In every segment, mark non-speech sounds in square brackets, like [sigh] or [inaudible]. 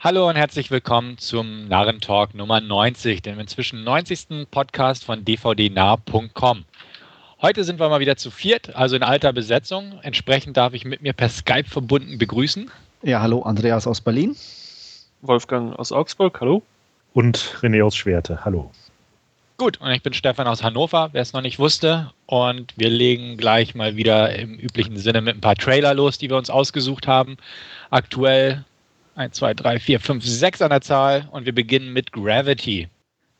Hallo und herzlich willkommen zum Narrentalk Nummer 90, dem inzwischen 90. Podcast von dvdnah.com. Heute sind wir mal wieder zu viert, also in alter Besetzung. Entsprechend darf ich mit mir per Skype verbunden begrüßen. Ja, hallo, Andreas aus Berlin. Wolfgang aus Augsburg, hallo. Und René aus Schwerte, hallo. Gut, und ich bin Stefan aus Hannover, wer es noch nicht wusste. Und wir legen gleich mal wieder im üblichen Sinne mit ein paar Trailer los, die wir uns ausgesucht haben. Aktuell 1, 2, 3, 4, 5, 6 an der Zahl und wir beginnen mit Gravity.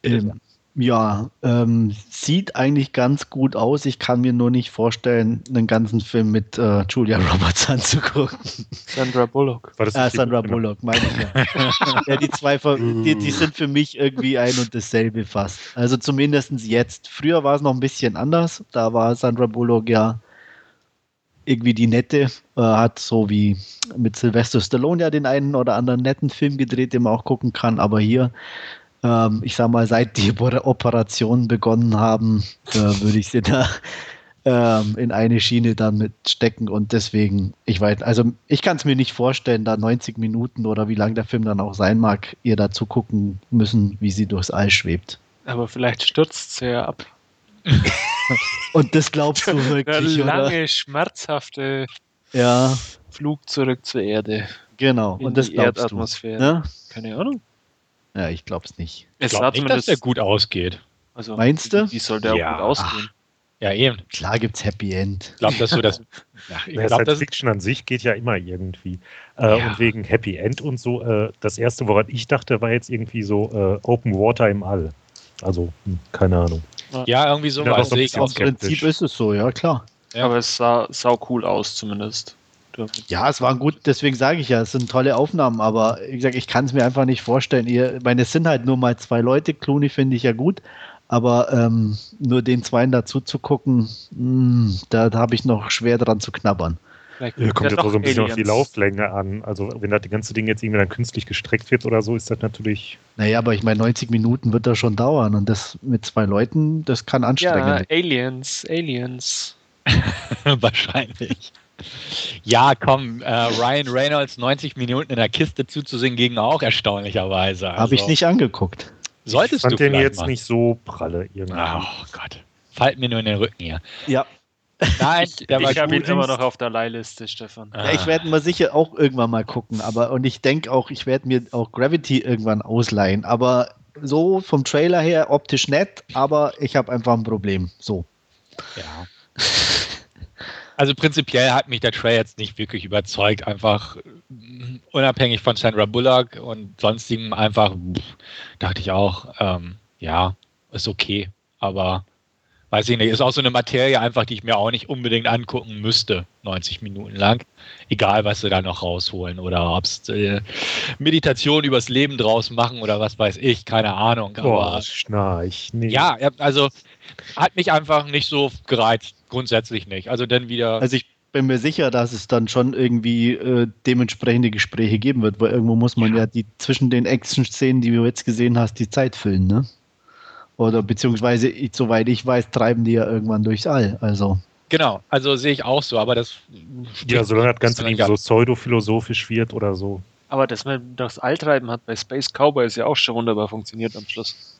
Ähm, ja, ähm, sieht eigentlich ganz gut aus. Ich kann mir nur nicht vorstellen, einen ganzen Film mit äh, Julia [laughs] Roberts anzugucken. Sandra Bullock. War das ah, Sandra Bullock, meine ich ja. [laughs] ja. Die zwei, die, die sind für mich irgendwie ein und dasselbe fast. Also zumindest jetzt. Früher war es noch ein bisschen anders. Da war Sandra Bullock ja irgendwie die nette, äh, hat so wie mit Sylvester Stallone ja den einen oder anderen netten Film gedreht, den man auch gucken kann, aber hier, ähm, ich sag mal, seit die Operationen begonnen haben, äh, würde ich sie da ähm, in eine Schiene damit stecken und deswegen, ich weiß, also ich kann es mir nicht vorstellen, da 90 Minuten oder wie lang der Film dann auch sein mag, ihr da zugucken müssen, wie sie durchs All schwebt. Aber vielleicht stürzt sie ja ab. [laughs] Und das glaubst du wirklich, Der lange, oder? schmerzhafte ja. Flug zurück zur Erde. Genau, In und das die glaubst Erdatmosphäre. du. Ne? Keine Ahnung. Ja, ich glaub's nicht. Ich Es glaube sah nicht, dass der gut ausgeht. also, Meinst du? Wie soll der Ja. auch gut ausgehen? Ja, eben. Klar gibt's Happy End. Ich glaube, dass so das. [laughs] Ja, ich Naja, glaube, Science das. Fiction an sich geht ja immer irgendwie. Äh, Ja. Und wegen Happy End und so, äh, das erste, woran ich dachte, war jetzt irgendwie so äh, Open Water im All. Also, hm, keine Ahnung. Ja, irgendwie so Ja, ich. Im Prinzip ist es so, ja klar. Ja. Aber es sah sau cool aus, zumindest. Ja, es war gut, deswegen sage ich ja, es sind tolle Aufnahmen, aber wie gesagt, ich kann es mir einfach nicht vorstellen. Ihr, ich meine, es sind halt nur mal zwei Leute, Clooney finde ich ja gut, aber ähm, nur den zweien dazu zu gucken, mh, da, da habe ich noch schwer dran zu knabbern. Vielleicht Ja, kommt ja jetzt auch so ein bisschen auf die Aliens. Lauflänge an. Also, wenn das ganze Ding jetzt irgendwie dann künstlich gestreckt wird oder so, ist das natürlich. Naja, aber ich meine, 90 Minuten wird das schon dauern und das mit zwei Leuten, das kann Ja, anstrengend. Aliens, Aliens. [laughs] Wahrscheinlich. Ja, komm, äh, Ryan Reynolds 90 Minuten in der Kiste zuzusehen ging auch erstaunlicherweise. Habe ich Also, nicht angeguckt. Solltest ich fand du den jetzt mal. nicht so pralle irgendwie. Oh Gott. Fallt mir nur in den Rücken hier. Ja, Nein, der war ich habe ihn gut. immer noch auf der Leihliste, Stefan. Ah. Ja, ich werde mal sicher auch irgendwann mal gucken, aber und ich denke auch, ich werde mir auch Gravity irgendwann ausleihen, aber so vom Trailer her optisch nett, aber ich habe einfach ein Problem. So. Ja. [laughs] Also prinzipiell hat mich der Trailer jetzt nicht wirklich überzeugt. Einfach mm, unabhängig von Sandra Bullock und sonstigem einfach pff, dachte ich auch, ähm, ja, ist okay. Aber weiß ich nicht, ist auch so eine Materie einfach, die ich mir auch nicht unbedingt angucken müsste, 90 Minuten lang. Egal, was sie da noch rausholen oder ob es äh, Meditation übers Leben draus machen oder was weiß ich, keine Ahnung. Boah, Aber schnarch. Nee. ja, ja, also hat mich einfach nicht so gereizt, grundsätzlich nicht. Also dann wieder. Also ich bin mir sicher, dass es dann schon irgendwie äh, dementsprechende Gespräche geben wird, weil irgendwo muss man ja, die zwischen den Action-Szenen, die du jetzt gesehen hast, die Zeit füllen, ne? Oder beziehungsweise, ich, soweit ich weiß, treiben die ja irgendwann durchs All. Also. genau, also sehe ich auch so, aber das. Ja, solange das Ganze irgendwie so pseudophilosophisch wird oder so. Aber das mit das Alltreiben hat bei Space Cowboys ja auch schon wunderbar funktioniert am Schluss.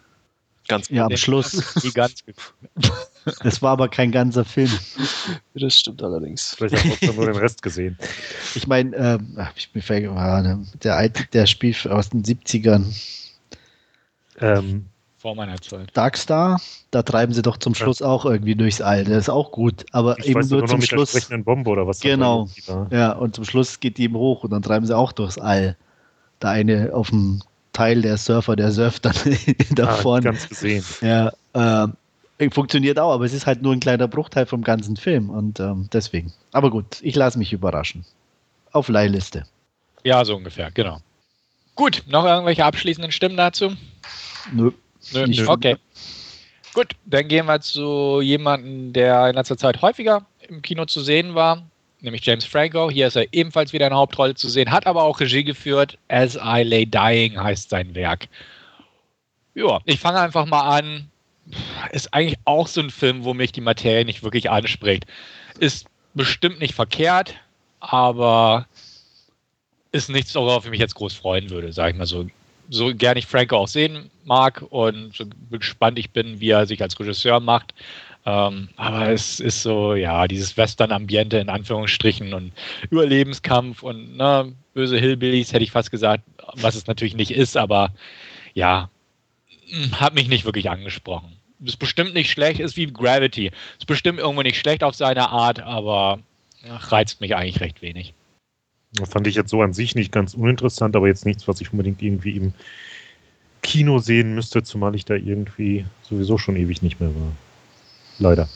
Ganz Ja, am Schluss. Die ganz [laughs] Das war aber kein ganzer Film. [laughs] Das stimmt allerdings. Vielleicht hat trotzdem nur den Rest gesehen. Ich meine, ähm, ach, ich bin ver- ah, der alte, der Spiel aus den 70ern, Ähm, vor meiner Zeit. Darkstar, da treiben sie doch zum Schluss auch irgendwie durchs All. Das ist auch gut, aber ich eben weiß nur nur zum mit der Schluss. Bombe oder was. Genau. da. Ja, und zum Schluss geht die eben hoch und dann treiben sie auch durchs All. Der eine auf dem Teil der Surfer, der surft dann [laughs] da Ah, vorne. ganz gesehen. Ja, ähm, funktioniert auch, aber es ist halt nur ein kleiner Bruchteil vom ganzen Film und ähm, deswegen. Aber gut, ich lasse mich überraschen. Auf Leihliste. Ja, so ungefähr, genau. Gut, noch irgendwelche abschließenden Stimmen dazu? Nö. Nö, Nicht okay. Gut, dann gehen wir zu jemandem, der in letzter Zeit häufiger im Kino zu sehen war, nämlich James Franco. Hier ist er ebenfalls wieder in der Hauptrolle zu sehen, hat aber auch Regie geführt. As I Lay Dying heißt sein Werk. Ja, ich fange einfach mal an. Ist eigentlich auch so ein Film, wo mich die Materie nicht wirklich anspricht. Ist bestimmt nicht verkehrt, aber ist nichts, worauf ich mich jetzt groß freuen würde, sage ich mal so. So gerne ich Franco auch sehen mag und so gespannt ich bin, wie er sich als Regisseur macht. Ähm, aber es ist so, ja, dieses Western-Ambiente in Anführungsstrichen und Überlebenskampf und ne, böse Hillbillies, hätte ich fast gesagt, was es natürlich nicht ist, aber ja, hat mich nicht wirklich angesprochen. Ist bestimmt nicht schlecht, ist wie Gravity. Ist bestimmt irgendwo nicht schlecht auf seine Art, aber ach, reizt mich eigentlich recht wenig. Das fand ich jetzt so an sich nicht ganz uninteressant, aber jetzt nichts, was ich unbedingt irgendwie im Kino sehen müsste, zumal ich da irgendwie sowieso schon ewig nicht mehr war. Leider.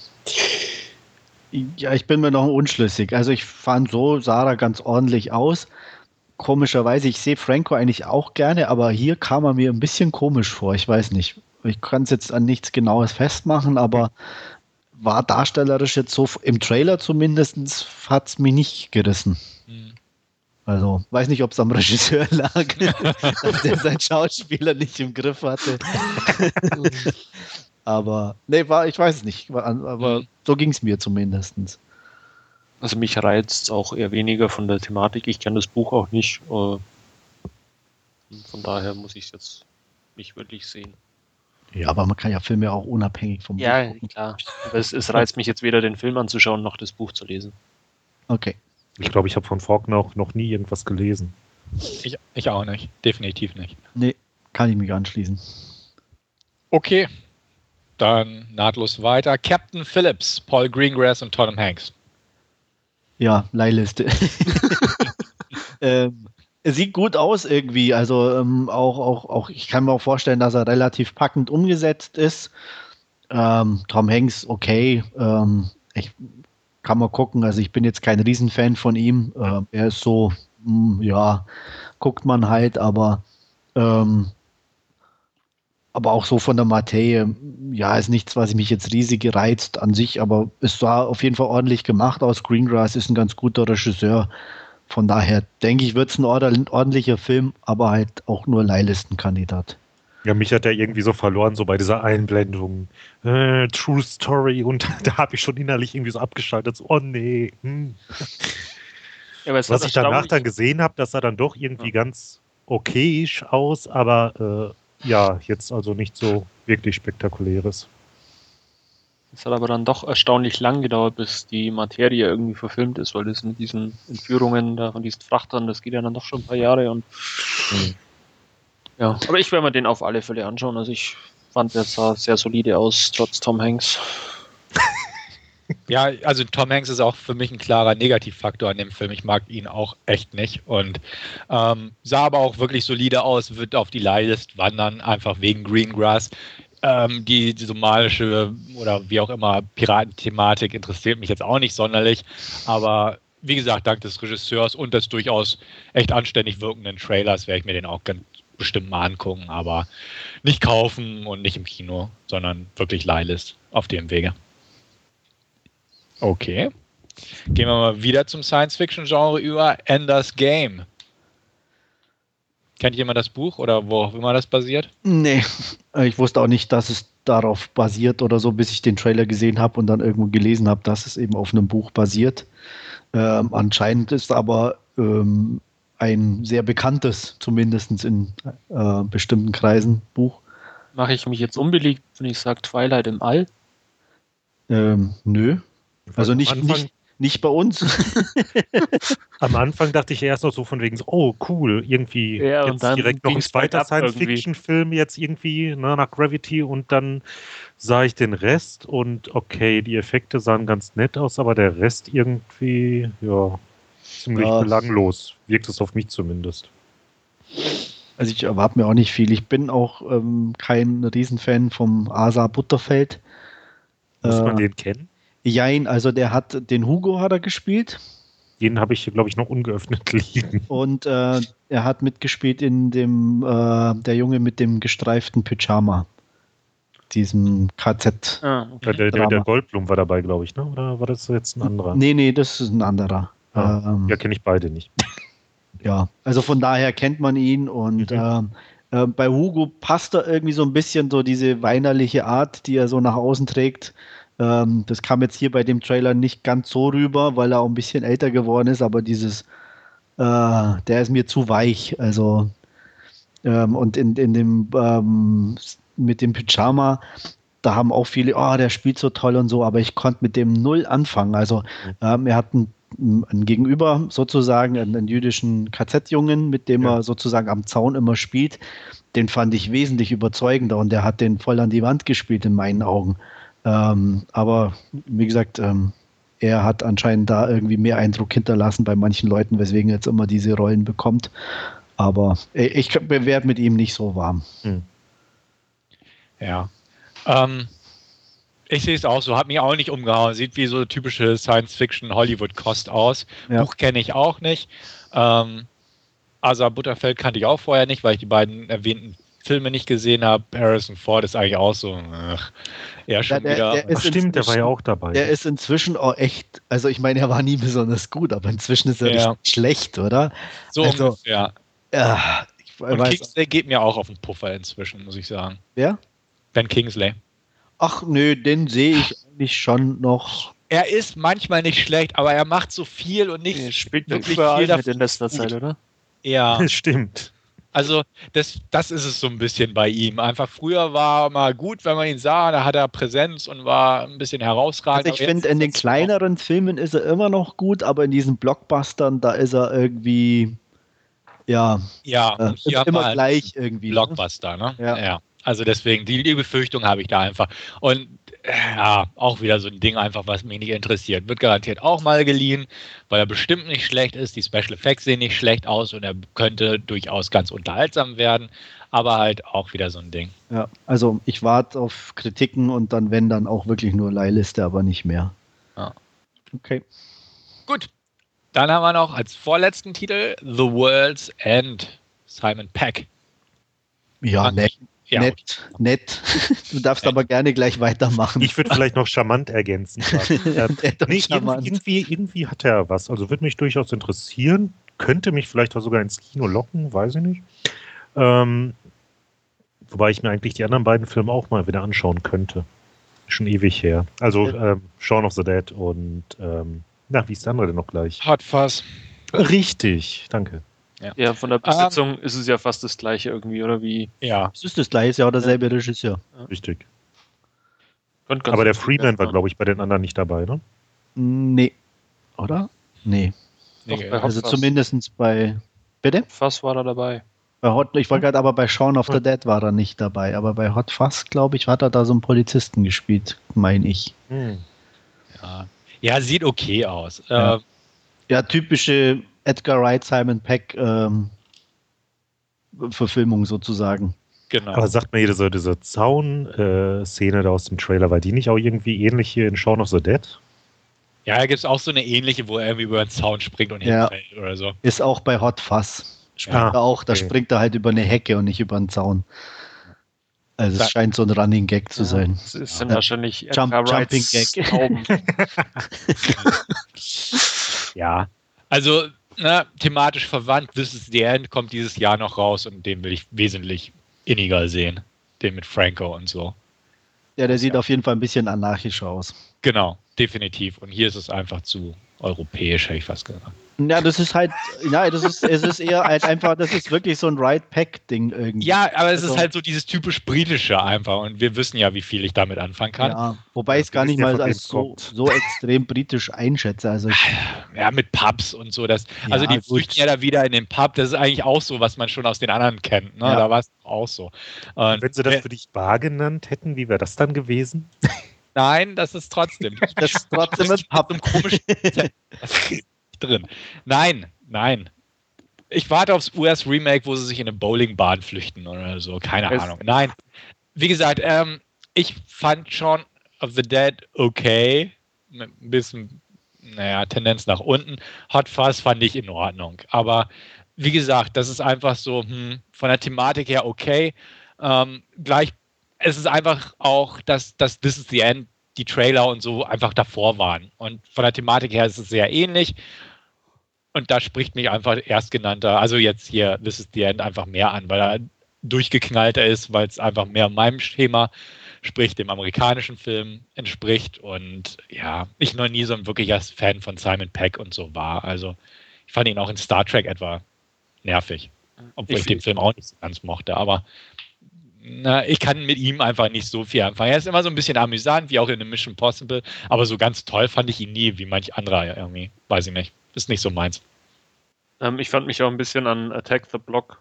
Ja, ich bin mir noch unschlüssig. Also ich fand so Sarah ganz ordentlich aus. Komischerweise, ich sehe Franco eigentlich auch gerne, aber hier kam er mir ein bisschen komisch vor. Ich weiß nicht. Ich kann es jetzt an nichts Genaues festmachen, aber war darstellerisch jetzt so, im Trailer zumindest, hat es mich nicht gerissen. Also, weiß nicht, ob es am Regisseur lag, dass der seinen Schauspieler nicht im Griff hatte. [laughs] aber, nee, war, ich weiß es nicht, aber mhm. so ging es mir zumindest. Also mich reizt auch eher weniger von der Thematik. Ich kenne das Buch auch nicht. Äh, von daher muss ich es jetzt nicht wirklich sehen. Ja, aber man kann ja Filme auch unabhängig vom ja, Buch. Ja, klar. Aber es, es reizt mich jetzt weder den Film anzuschauen, noch das Buch zu lesen. Okay. Ich glaube, ich habe von Faulkner auch noch nie irgendwas gelesen. Ich, ich auch nicht. Definitiv nicht. Nee, kann ich mich anschließen. Okay. Dann nahtlos weiter. Captain Phillips, Paul Greengrass und Tom Hanks. Ja, Leihliste. [laughs] ähm, es sieht gut aus irgendwie. Also ähm, auch, auch, auch, ich kann mir auch vorstellen, dass er relativ packend umgesetzt ist. Ähm, Tom Hanks, okay. Ähm, ich kann mal gucken. Also ich bin jetzt kein Riesenfan von ihm. Äh, er ist so, mh, hm, ja, guckt man halt, aber ähm, aber auch so von der Materie, ja, ist nichts, was mich jetzt riesig gereizt an sich, aber es war auf jeden Fall ordentlich gemacht aus. Greengrass ist ein ganz guter Regisseur. Von daher denke ich, wird es ein ordentlicher Film, aber halt auch nur Leihlistenkandidat. Ja, mich hat er irgendwie so verloren, so bei dieser Einblendung. Äh, True Story und [laughs] da habe ich schon innerlich irgendwie so abgeschaltet. So, oh nee. Hm. Ja, Was ich danach dann gesehen habe, das sah dann doch irgendwie ja. ganz okayisch aus, aber äh, ja, jetzt also nicht so wirklich spektakuläres. Es hat aber dann doch erstaunlich lang gedauert, bis die Materie irgendwie verfilmt ist, weil das mit diesen Entführungen da von diesen Frachtern, das geht ja dann doch schon ein paar Jahre und mhm. Ja, aber ich werde mir den auf alle Fälle anschauen. Also ich fand, der sah sehr solide aus, trotz Tom Hanks. Ja, also Tom Hanks ist auch für mich ein klarer Negativfaktor an dem Film. Ich mag ihn auch echt nicht und ähm, sah aber auch wirklich solide aus, wird auf die Leihlist wandern, einfach wegen Greengrass. Ähm, die, die somalische oder wie auch immer Piratenthematik interessiert mich jetzt auch nicht sonderlich, aber wie gesagt, dank des Regisseurs und des durchaus echt anständig wirkenden Trailers werde ich mir den auch ganz bestimmt mal angucken, aber nicht kaufen und nicht im Kino, sondern wirklich Leihlist auf dem Wege. Okay. Gehen wir mal wieder zum Science-Fiction-Genre über. Enders Game. Kennt jemand das Buch oder wo auch immer das basiert? Nee, ich wusste auch nicht, dass es darauf basiert oder so, bis ich den Trailer gesehen habe und dann irgendwo gelesen habe, dass es eben auf einem Buch basiert. Ähm, anscheinend ist aber ähm, ein sehr bekanntes, zumindest in äh, bestimmten Kreisen, Buch. Mache ich mich jetzt unbeliebt, wenn ich sage Twilight im All? Ähm, nö. Also nicht, nicht, nicht bei uns. [laughs] Am Anfang dachte ich erst noch so von wegen so, oh cool, irgendwie ja, jetzt direkt noch ein zweiter Science-Fiction-Film jetzt irgendwie ne, nach Gravity und dann sah ich den Rest und okay, die Effekte sahen ganz nett aus, aber der Rest irgendwie, ja, ziemlich ja. belanglos, wirkt es auf mich zumindest. Also ich erwarte mir auch nicht viel. Ich bin auch ähm, kein Riesenfan vom Asa Butterfeld. Muss äh, man den kennen? Jein, also der hat, den Hugo hat er gespielt. Den habe ich, glaube ich, noch ungeöffnet [laughs] liegen. Und äh, er hat mitgespielt in dem, äh, der Junge mit dem gestreiften Pyjama. Diesem KZ. Ah, okay. der, der, der, Goldblum war dabei, glaube ich, ne? Oder war das jetzt ein anderer? Nee, nee, das ist ein anderer. Ah, ähm, ja, kenne ich beide nicht. [laughs] Ja, also von daher kennt man ihn und mhm. äh, bei Hugo passt er irgendwie so ein bisschen so diese weinerliche Art, die er so nach außen trägt. Ähm, das kam jetzt hier bei dem Trailer nicht ganz so rüber, weil er auch ein bisschen älter geworden ist, aber dieses äh, der ist mir zu weich. Also ähm, und in, in dem ähm, mit dem Pyjama, da haben auch viele, oh, der spielt so toll und so, aber ich konnte mit dem null anfangen. Also mhm. ähm, er hat ein ein Gegenüber sozusagen, einen, jüdischen KZ-Jungen, mit dem ja. er sozusagen am Zaun immer spielt, den fand ich wesentlich überzeugender und der hat den voll an die Wand gespielt in meinen Augen. Ähm, aber wie gesagt, ähm, er hat anscheinend da irgendwie mehr Eindruck hinterlassen bei manchen Leuten, weswegen er jetzt immer diese Rollen bekommt. Aber ich werde mit ihm nicht so warm. Hm. Ja. Ähm, ich sehe es auch so, hat mich auch nicht umgehauen. Sieht wie so typische Science-Fiction-Hollywood-Kost aus. Ja. Buch kenne ich auch nicht. Ähm, Asa Butterfeld kannte ich auch vorher nicht, weil ich die beiden erwähnten Filme nicht gesehen habe. Harrison Ford ist eigentlich auch so. Ach, ja, schon der, wieder. Der, der stimmt, der war ja auch dabei. Der ist inzwischen auch echt, also ich meine, er war nie besonders gut, aber inzwischen ist er ja. schlecht, oder? So also, ungefähr. Ja. Ich Und weiß, Kingsley geht mir auch auf den Puffer inzwischen, muss ich sagen. Wer? Ben Kingsley. Ach nö, den sehe ich eigentlich schon noch. Er ist manchmal nicht schlecht, aber er macht so viel und nicht. Er spielt wirklich viel mit in letzter Zeit, oder? Ja. Das [laughs] stimmt. Also, das, das ist es so ein bisschen bei ihm. Einfach früher war er mal gut, wenn man ihn sah, da hat er Präsenz und war ein bisschen herausragend. Also ich finde, in den kleineren Filmen ist er immer noch gut, aber in diesen Blockbustern, da ist er irgendwie, ja, ja äh, immer gleich irgendwie. Ne? Blockbuster, ne? Ja. ja. Also deswegen, die, die Befürchtung habe ich da einfach. Und äh, ja, auch wieder so ein Ding einfach, was mich nicht interessiert. Wird garantiert auch mal geliehen, weil er bestimmt nicht schlecht ist. Die Special Effects sehen nicht schlecht aus und er könnte durchaus ganz unterhaltsam werden. Aber halt auch wieder so ein Ding. Ja, also ich warte auf Kritiken und dann, wenn, dann auch wirklich nur Leihliste, aber nicht mehr. Ja. Okay. Gut. Dann haben wir noch als vorletzten Titel The World's End. Simon Peck. Ja, nett, ja. Nett, nett. Du darfst aber gerne gleich weitermachen. Ich würde vielleicht noch charmant ergänzen. [laughs] nee, charmant. Irgendwie, irgendwie hat er was. Also würde mich durchaus interessieren. Könnte mich vielleicht auch sogar ins Kino locken, weiß ich nicht. Ähm, wobei ich mir eigentlich die anderen beiden Filme auch mal wieder anschauen könnte. Schon ewig her. Also ähm, Shaun of the Dead und ähm, na, wie ist der andere denn noch gleich? Hot Fuzz. Richtig, danke. Ja. ja, von der Besetzung um, ähm, ist es ja fast das gleiche irgendwie, oder wie? Ja. Es ist das gleiche, ist ja auch derselbe ja. Regisseur. Ja. Richtig. Aber der Freeman war, glaube ich, bei den anderen nicht dabei, ne? Nee. Oder? Nee. nee also zumindest bei. Bitte? Fass war er dabei. Bei Hot, ich wollte gerade aber bei Shaun of the Dead war er nicht dabei, aber bei Hot Fuzz, glaube ich, hat er da so einen Polizisten gespielt, meine ich. Hm. Ja. ja, sieht okay aus. Ja, äh, ja typische Edgar Wright, Simon Peck ähm, Verfilmung sozusagen. Genau. Aber sagt mir hier diese, diese Zaun-Szene äh, da aus dem Trailer, war die nicht auch irgendwie ähnlich hier in Shaun of the Dead? Ja, da gibt es auch so eine ähnliche, wo er irgendwie über den Zaun springt und ja. hinfällt oder so. Ist auch bei Hot Fuzz. Springt ja. er auch, da okay. springt er halt über eine Hecke und nicht über einen Zaun. Also es scheint so ein Running Gag zu sein. Es ist dann ja. wahrscheinlich Jump, Jumping Gag. [laughs] ja, also na, thematisch verwandt, This is the End kommt dieses Jahr noch raus und den will ich wesentlich inniger sehen. Den mit Franco und so. Ja, der sieht ja. auf jeden Fall ein bisschen anarchisch aus. Genau, definitiv. Und hier ist es einfach zu europäisch, hätte ich fast gesagt. Ja, das ist halt, ja, das ist, es ist eher halt einfach, das ist wirklich so ein Ride-Pack-Ding irgendwie. Ja, aber es also, ist halt so dieses typisch britische einfach und wir wissen ja, wie viel ich damit anfangen kann. Ja, wobei ich es gar nicht mal als so, so extrem britisch einschätze. Also ich, [laughs] ja, mit Pubs und so. Das, ja, also die gut. flüchten ja da wieder in den Pub, das ist eigentlich auch so, was man schon aus den anderen kennt. Ne? Ja. Da war es auch so. Und Wenn sie das für dich Bar genannt hätten, wie wäre das dann gewesen? Nein, das ist trotzdem. Das ist trotzdem ein Pub. Komisch. [laughs] drin. Nein, nein. Ich warte aufs US-Remake, wo sie sich in eine Bowlingbahn flüchten oder so. Keine es Ahnung. Nein. Wie gesagt, ähm, ich fand Shaun of the Dead okay. Mit ein bisschen, naja, Tendenz nach unten. Hot Fuzz fand ich in Ordnung. Aber wie gesagt, das ist einfach so hm, von der Thematik her okay. Ähm, gleich, es ist einfach auch, dass, dass This is the End, die Trailer und so einfach davor waren. Und von der Thematik her ist es sehr ähnlich. Und da spricht mich einfach erstgenannter, also jetzt hier This is the End einfach mehr an, weil er durchgeknallter ist, weil es einfach mehr meinem Schema, sprich dem amerikanischen Film entspricht. Und ja, ich noch nie so ein wirklicher Fan von Simon Peck und so war. Also Ich fand ihn auch in Star Trek etwa nervig. Obwohl ich, ich den Film auch nicht so ganz mochte, aber na, ich kann mit ihm einfach nicht so viel anfangen. Er ist immer so ein bisschen amüsant, wie auch in The Mission Possible, aber so ganz toll fand ich ihn nie, wie manch anderer irgendwie. Weiß ich nicht. Ist nicht so meins. Ähm, ich fand mich auch ein bisschen an Attack the Block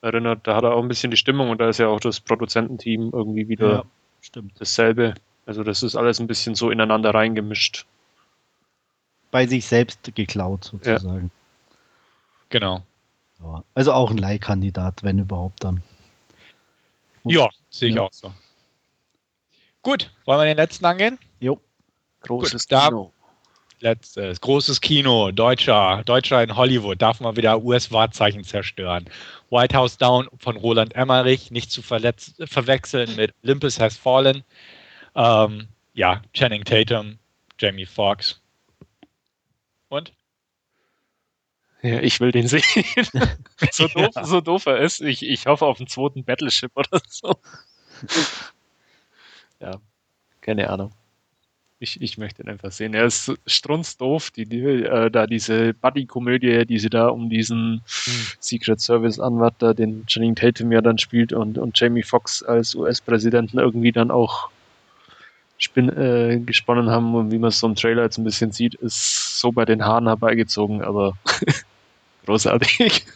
erinnert. Da hat er auch ein bisschen die Stimmung und da ist ja auch das Produzententeam irgendwie wieder ja, stimmt. dasselbe. Also das ist alles ein bisschen so ineinander reingemischt. Bei sich selbst geklaut sozusagen. Ja. Genau. Also auch ein Leihkandidat, wenn überhaupt dann. Ja, sehe ich ja. auch so. Gut, wollen wir den letzten angehen? Jo. Großes Gut, Kino. Letztes, großes Kino, Deutscher, Deutscher in Hollywood, darf man wieder US-Wahrzeichen zerstören. White House Down von Roland Emmerich, nicht zu verwechseln mit Olympus Has Fallen. Ähm, ja, Channing Tatum, Jamie Foxx. Und? Ja, ich will den sehen. [laughs] so, doof, ja. so doof er ist. Ich, ich hoffe auf einen zweiten Battleship oder so. [laughs] ja, keine Ahnung. Ich, ich möchte ihn einfach sehen. Er ist strunzdoof, die, die, äh, da diese Buddy-Komödie, die sie da um diesen hm. Secret Service-Anwalt, da den Channing Tatum ja dann spielt und, und Jamie Foxx als US-Präsidenten irgendwie dann auch spin, äh, gesponnen haben und wie man es so im Trailer jetzt ein bisschen sieht, ist so bei den Haaren herbeigezogen, aber [laughs] großartig.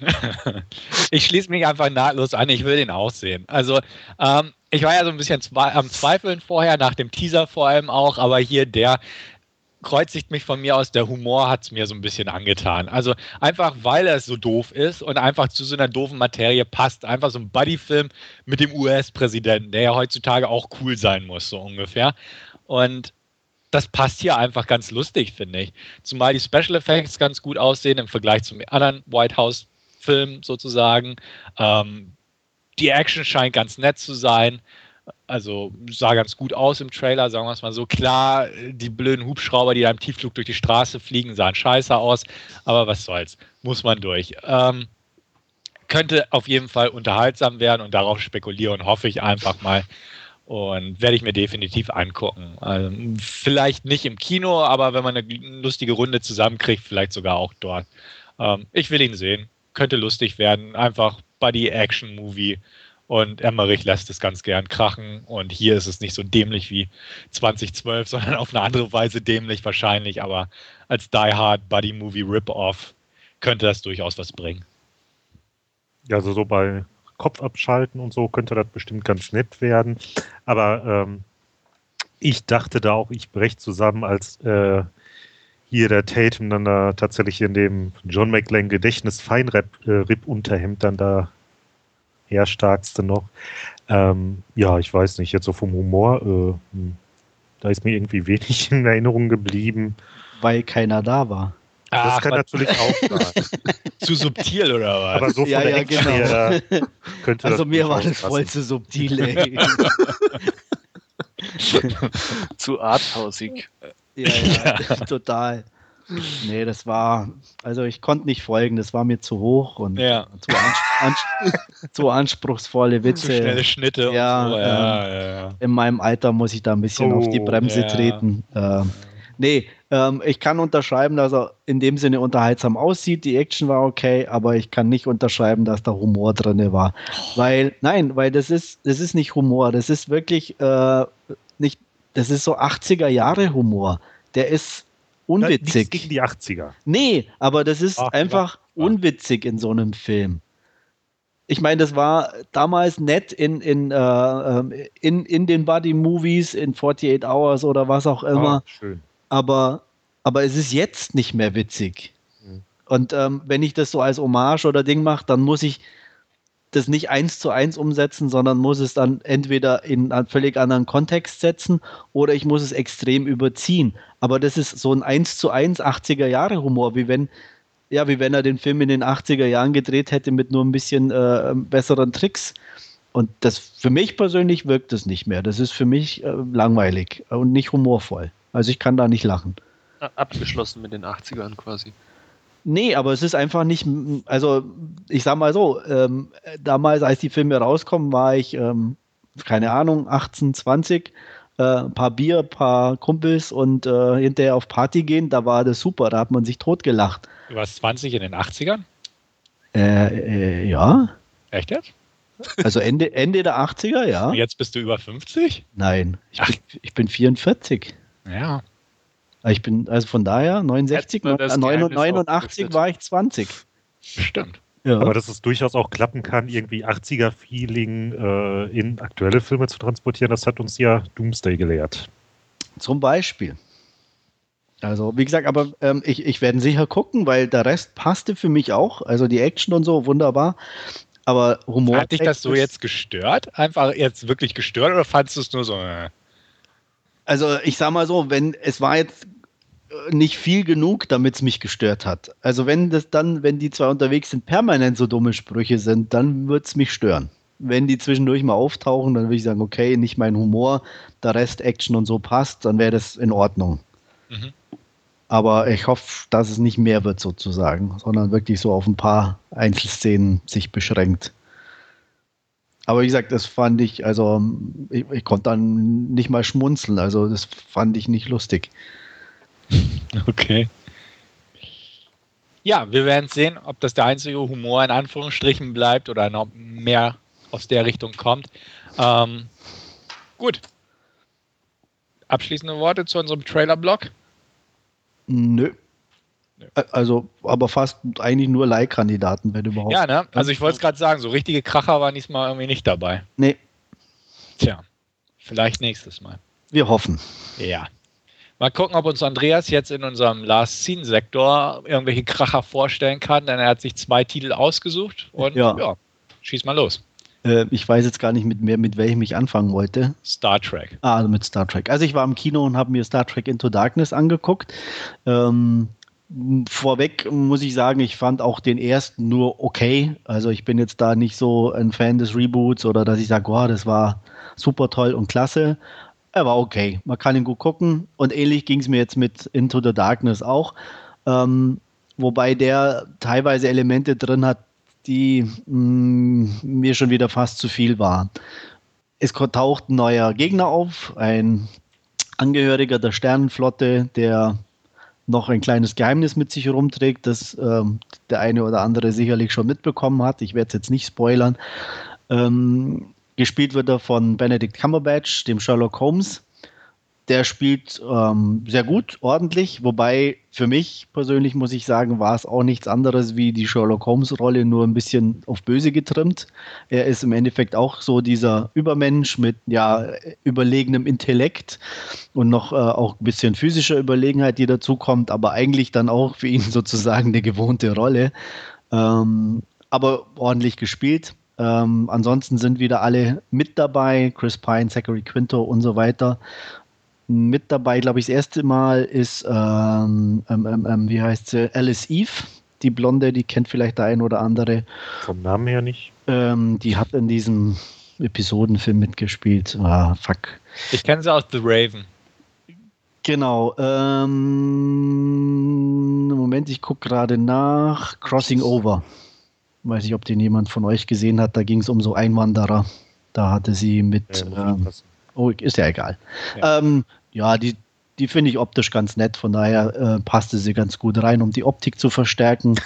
[laughs] ich schließe mich einfach nahtlos an, ich will den auch sehen. Also, ähm, ich war ja so ein bisschen am Zweifeln vorher, nach dem Teaser vor allem auch, aber hier der kreuzigt mich von mir aus, der Humor hat es mir so ein bisschen angetan. Also einfach, weil er so doof ist und einfach zu so einer doofen Materie passt. Einfach so ein Buddy-Film mit dem US-Präsidenten, der ja heutzutage auch cool sein muss, so ungefähr. Und das passt hier einfach ganz lustig, finde ich. Zumal die Special Effects ganz gut aussehen im Vergleich zum anderen White House-Film sozusagen. Ähm, die Action scheint ganz nett zu sein. Also sah ganz gut aus im Trailer, sagen wir es mal so. Klar, die blöden Hubschrauber, die da im Tiefflug durch die Straße fliegen, sahen scheiße aus, aber was soll's, muss man durch. Ähm, könnte auf jeden Fall unterhaltsam werden und darauf spekulieren, hoffe ich einfach mal. Und werde ich mir definitiv angucken. Also, vielleicht nicht im Kino, aber wenn man eine lustige Runde zusammenkriegt, vielleicht sogar auch dort. Ähm, ich will ihn sehen. Könnte lustig werden. Einfach Buddy-Action-Movie. Und Emmerich lässt es ganz gern krachen. Und hier ist es nicht so dämlich wie 2012, sondern auf eine andere Weise dämlich wahrscheinlich. Aber als Die Hard Buddy Movie Rip-Off könnte das durchaus was bringen. Ja, also so bei Kopf abschalten und so könnte das bestimmt ganz nett werden. Aber ähm, ich dachte da auch, ich breche zusammen, als äh, hier der Tatum dann da tatsächlich in dem John McLean Gedächtnis Feinripp-Unterhemd äh, dann da herstarkste noch. Ähm, ja, ich weiß nicht, jetzt so vom Humor, äh, hm, da ist mir irgendwie wenig [laughs] in Erinnerung geblieben. Weil keiner da war. Das Ach, kann natürlich auch sein. [laughs] zu subtil oder was? Aber so von ja, der ja, genau. her [laughs] könnte Also mir war das voll zu subtil, ey. zu arthausig. Ja, ja, [laughs] ja, [laughs] total. Nee, das war, also ich konnte nicht folgen, das war mir zu hoch und ja. zu, ans [laughs] zu, anspruchsvolle Witze. Zu schnelle Schnitte ja, so. ja, ähm, ja, In meinem Alter muss ich da ein bisschen oh, auf die oh, Bremse treten. Ähm, nee, ähm, ich kann unterschreiben, dass er in dem Sinne unterhaltsam aussieht. Die Action war okay, aber ich kann nicht unterschreiben, dass da Humor drin war. Weil, nein, weil das ist, das ist nicht Humor. Das ist wirklich äh, nicht, das ist so 80er Jahre Humor. Der ist unwitzig. gegen die 80er. Nee, aber das ist Ach, einfach ja. unwitzig in so einem Film. Ich meine, das war damals nett in, in, äh, ähm, in, in den Buddy-Movies, in 48 Hours oder was auch immer. Ah, schön aber, aber es ist jetzt nicht mehr witzig. Mhm. Und ähm, wenn ich das so als Hommage oder Ding mache, dann muss ich das nicht eins zu eins umsetzen, sondern muss es dann entweder in einen völlig anderen Kontext setzen oder ich muss es extrem überziehen. Aber das ist so ein eins zu eins 80er Jahre Humor, wie wenn, ja, wie wenn er den Film in den 80er Jahren gedreht hätte mit nur ein bisschen äh, besseren Tricks. Und das für mich persönlich wirkt es nicht mehr. Das ist für mich äh, langweilig und nicht humorvoll. Also ich kann da nicht lachen. Abgeschlossen mit den 80ern quasi. Nee, aber es ist einfach nicht, also ich sag mal so, ähm, damals, als die Filme rauskommen, war ich, ähm, keine Ahnung, 18, 20 äh, paar Bier, paar Kumpels und äh, hinterher auf Party gehen, da war das super, da hat man sich totgelacht. Du warst 20 in den 80ern? Äh, äh, ja. Echt jetzt? Also Ende, Ende der 80er, ja. Und jetzt bist du über 50? Nein, ich, bin, ich bin 44. Ja. Ich bin, also von daher, 69, 89 war ich 20. Stimmt. Ja. Aber dass es durchaus auch klappen kann, irgendwie 80er-Feeling äh, in aktuelle Filme zu transportieren, das hat uns ja Doomsday gelehrt. Zum Beispiel. Also, wie gesagt, aber ähm, ich, ich werde sicher gucken, weil der Rest passte für mich auch. Also die Action und so, wunderbar. Aber Humor. Hat dich das so jetzt gestört? Einfach jetzt wirklich gestört oder fandest du es nur so? Äh? Also, ich sag mal so, wenn es war jetzt nicht viel genug, damit es mich gestört hat. Also wenn das dann, wenn die zwei unterwegs sind, permanent so dumme Sprüche sind, dann wird es mich stören. Wenn die zwischendurch mal auftauchen, dann würde ich sagen, okay, nicht mein Humor, der Rest Action und so passt, dann wäre das in Ordnung. Mhm. Aber ich hoffe, dass es nicht mehr wird sozusagen, sondern wirklich so auf ein paar Einzelszenen sich beschränkt. Aber wie gesagt, das fand ich, also ich, ich konnte dann nicht mal schmunzeln, also das fand ich nicht lustig. [laughs] Okay. Ja, wir werden sehen, ob das der einzige Humor in Anführungsstrichen bleibt oder noch mehr aus der Richtung kommt. Ähm, gut. Abschließende Worte zu unserem Trailer-Blog? Nö. Also, aber fast eigentlich nur Leihkandidaten, wenn überhaupt. Ja, ne? Also ich wollte es gerade sagen, so richtige Kracher waren diesmal irgendwie nicht dabei. Nee. Tja, vielleicht nächstes Mal. Wir hoffen. Ja. Mal gucken, ob uns Andreas jetzt in unserem Last Scene Sektor irgendwelche Kracher vorstellen kann, denn er hat sich zwei Titel ausgesucht und ja, ja schieß mal los. Äh, ich weiß jetzt gar nicht mit mehr, mit welchem ich anfangen wollte. Star Trek. Ah, also mit Star Trek. Also ich war im Kino und habe mir Star Trek Into Darkness angeguckt. Ähm, vorweg muss ich sagen, ich fand auch den ersten nur okay. Also ich bin jetzt da nicht so ein Fan des Reboots oder dass ich sage, wow, das war super toll und klasse er war okay. Man kann ihn gut gucken. Und ähnlich ging es mir jetzt mit Into the Darkness auch. Ähm, wobei der teilweise Elemente drin hat, die mh, mm, mir schon wieder fast zu viel waren. Es taucht ein neuer Gegner auf, ein Angehöriger der Sternenflotte, der noch ein kleines Geheimnis mit sich herumträgt, das ähm, der eine oder andere sicherlich schon mitbekommen hat. Ich werde es jetzt nicht spoilern. Ähm, Gespielt wird er von Benedict Cumberbatch, dem Sherlock Holmes. Der spielt ähm, sehr gut, ordentlich, wobei für mich persönlich muss ich sagen, war es auch nichts anderes wie die Sherlock Holmes-Rolle, nur ein bisschen auf böse getrimmt. Er ist im Endeffekt auch so dieser Übermensch mit ja, überlegenem Intellekt und noch äh, auch ein bisschen physischer Überlegenheit, die dazukommt, aber eigentlich dann auch für ihn [laughs] sozusagen eine gewohnte Rolle. Ähm, aber ordentlich gespielt. Ähm, ansonsten sind wieder alle mit dabei, Chris Pine, Zachary Quinto und so weiter. Mit dabei, glaube ich, das erste Mal ist, ähm, ähm, ähm, ähm, wie heißt sie, Alice Eve, die Blonde, die kennt vielleicht der ein oder andere. Vom Namen her nicht. Ähm, die hat in diesem Episodenfilm mitgespielt. Ah, fuck. Ich kenne sie aus The Raven. Genau. Ähm, Moment, ich gucke gerade nach. Crossing Over. Weiß nicht, ob den jemand von euch gesehen hat. Da ging es um so Einwanderer. Da hatte sie mit. Ja, ähm, oh, ist ja egal. Ja, ähm, ja die, die finde ich optisch ganz nett. Von daher äh, passte sie ganz gut rein, um die Optik zu verstärken.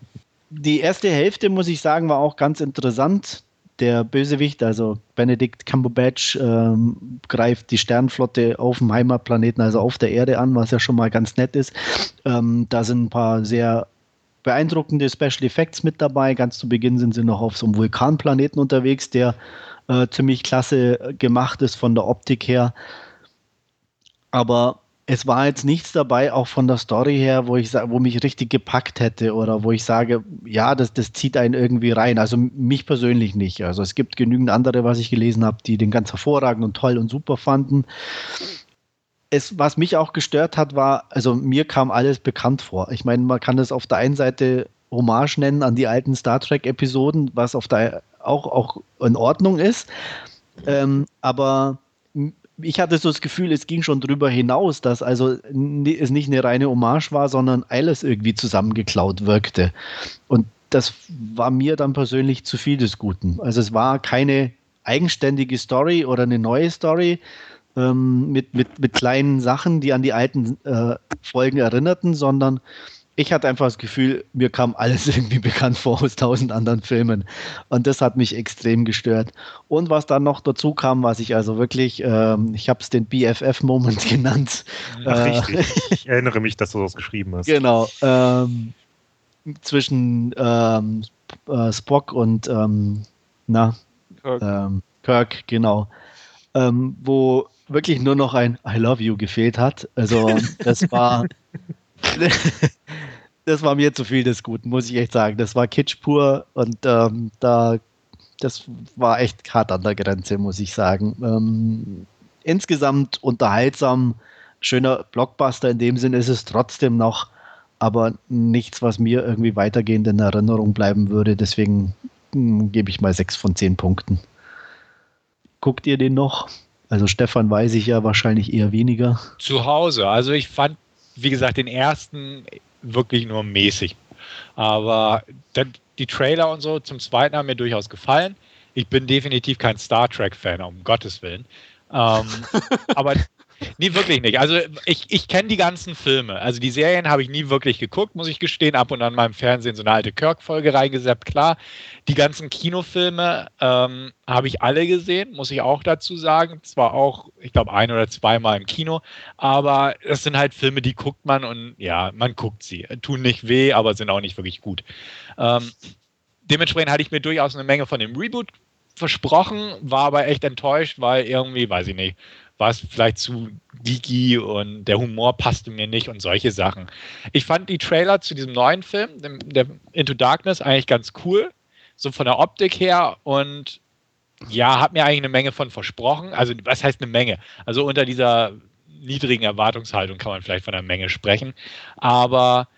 [laughs] die erste Hälfte, muss ich sagen, war auch ganz interessant. Der Bösewicht, also Benedict Cumberbatch, ähm, greift die Sternflotte auf dem Heimatplaneten, also auf der Erde an, was ja schon mal ganz nett ist. Ähm, da sind ein paar sehr beeindruckende Special Effects mit dabei. Ganz zu Beginn sind sie noch auf so einem Vulkanplaneten unterwegs, der äh, ziemlich klasse gemacht ist von der Optik her. Aber es war jetzt nichts dabei, auch von der Story her, wo ich wo mich richtig gepackt hätte oder wo ich sage, ja, das, das zieht einen irgendwie rein. Also mich persönlich nicht. Also es gibt genügend andere, was ich gelesen habe, die den ganz hervorragend und toll und super fanden es, was mich auch gestört hat, war, also mir kam alles bekannt vor. Ich meine, man kann das auf der einen Seite Hommage nennen an die alten Star Trek-Episoden, was auf der auch, auch in Ordnung ist. Ähm, aber ich hatte so das Gefühl, es ging schon drüber hinaus, dass also es nicht eine reine Hommage war, sondern alles irgendwie zusammengeklaut wirkte. Und das war mir dann persönlich zu viel des Guten. Also es war keine eigenständige Story oder eine neue Story, ähm, mit, mit, mit kleinen Sachen, die an die alten äh, Folgen erinnerten, sondern ich hatte einfach das Gefühl, mir kam alles [laughs] irgendwie bekannt vor aus tausend anderen Filmen. Und das hat mich extrem gestört. Und was dann noch dazu kam, was ich also wirklich, ähm, ich habe es den BFF-Moment [laughs] genannt. Ach, äh, richtig. [laughs] Ich erinnere mich, dass du das geschrieben hast. Genau. Ähm, zwischen ähm, äh, Spock und ähm, na, Kirk. Ähm, Kirk, genau. Ähm, wo wirklich nur noch ein I love you gefehlt hat. Also das war [laughs] das war mir zu viel des Guten, muss ich echt sagen. Das war Kitsch pur und ähm, da das war echt hart an der Grenze, muss ich sagen. Ähm, insgesamt unterhaltsam, schöner Blockbuster in dem Sinne ist es trotzdem noch, aber nichts, was mir irgendwie weitergehend in Erinnerung bleiben würde. Deswegen hm, gebe ich mal sechs von zehn Punkten. Guckt ihr den noch? Also Stefan weiß ich ja wahrscheinlich eher weniger. Zu Hause. Also ich fand, wie gesagt, den ersten wirklich nur mäßig. Aber die Trailer und so zum zweiten haben mir durchaus gefallen. Ich bin definitiv kein Star Trek-Fan, um Gottes Willen. Ähm, [laughs] aber Nee, wirklich nicht. Also ich, ich kenne die ganzen Filme. Also die Serien habe ich nie wirklich geguckt, muss ich gestehen. Ab und an mal im Fernsehen so eine alte Kirk-Folge reingesappt, klar. Die ganzen Kinofilme ähm, habe ich alle gesehen, muss ich auch dazu sagen. Zwar auch, ich glaube, ein oder zweimal im Kino, aber das sind halt Filme, die guckt man und ja, man guckt sie. Tun nicht weh, aber sind auch nicht wirklich gut. Ähm, dementsprechend hatte ich mir durchaus eine Menge von dem Reboot versprochen, war aber echt enttäuscht, weil irgendwie, weiß ich nicht, war es vielleicht zu geeky und der Humor passte mir nicht und solche Sachen. Ich fand die Trailer zu diesem neuen Film, dem, der Into Darkness, eigentlich ganz cool, so von der Optik her und ja, hat mir eigentlich eine Menge von versprochen. Also, was heißt eine Menge? Also, unter dieser niedrigen Erwartungshaltung kann man vielleicht von einer Menge sprechen. Aber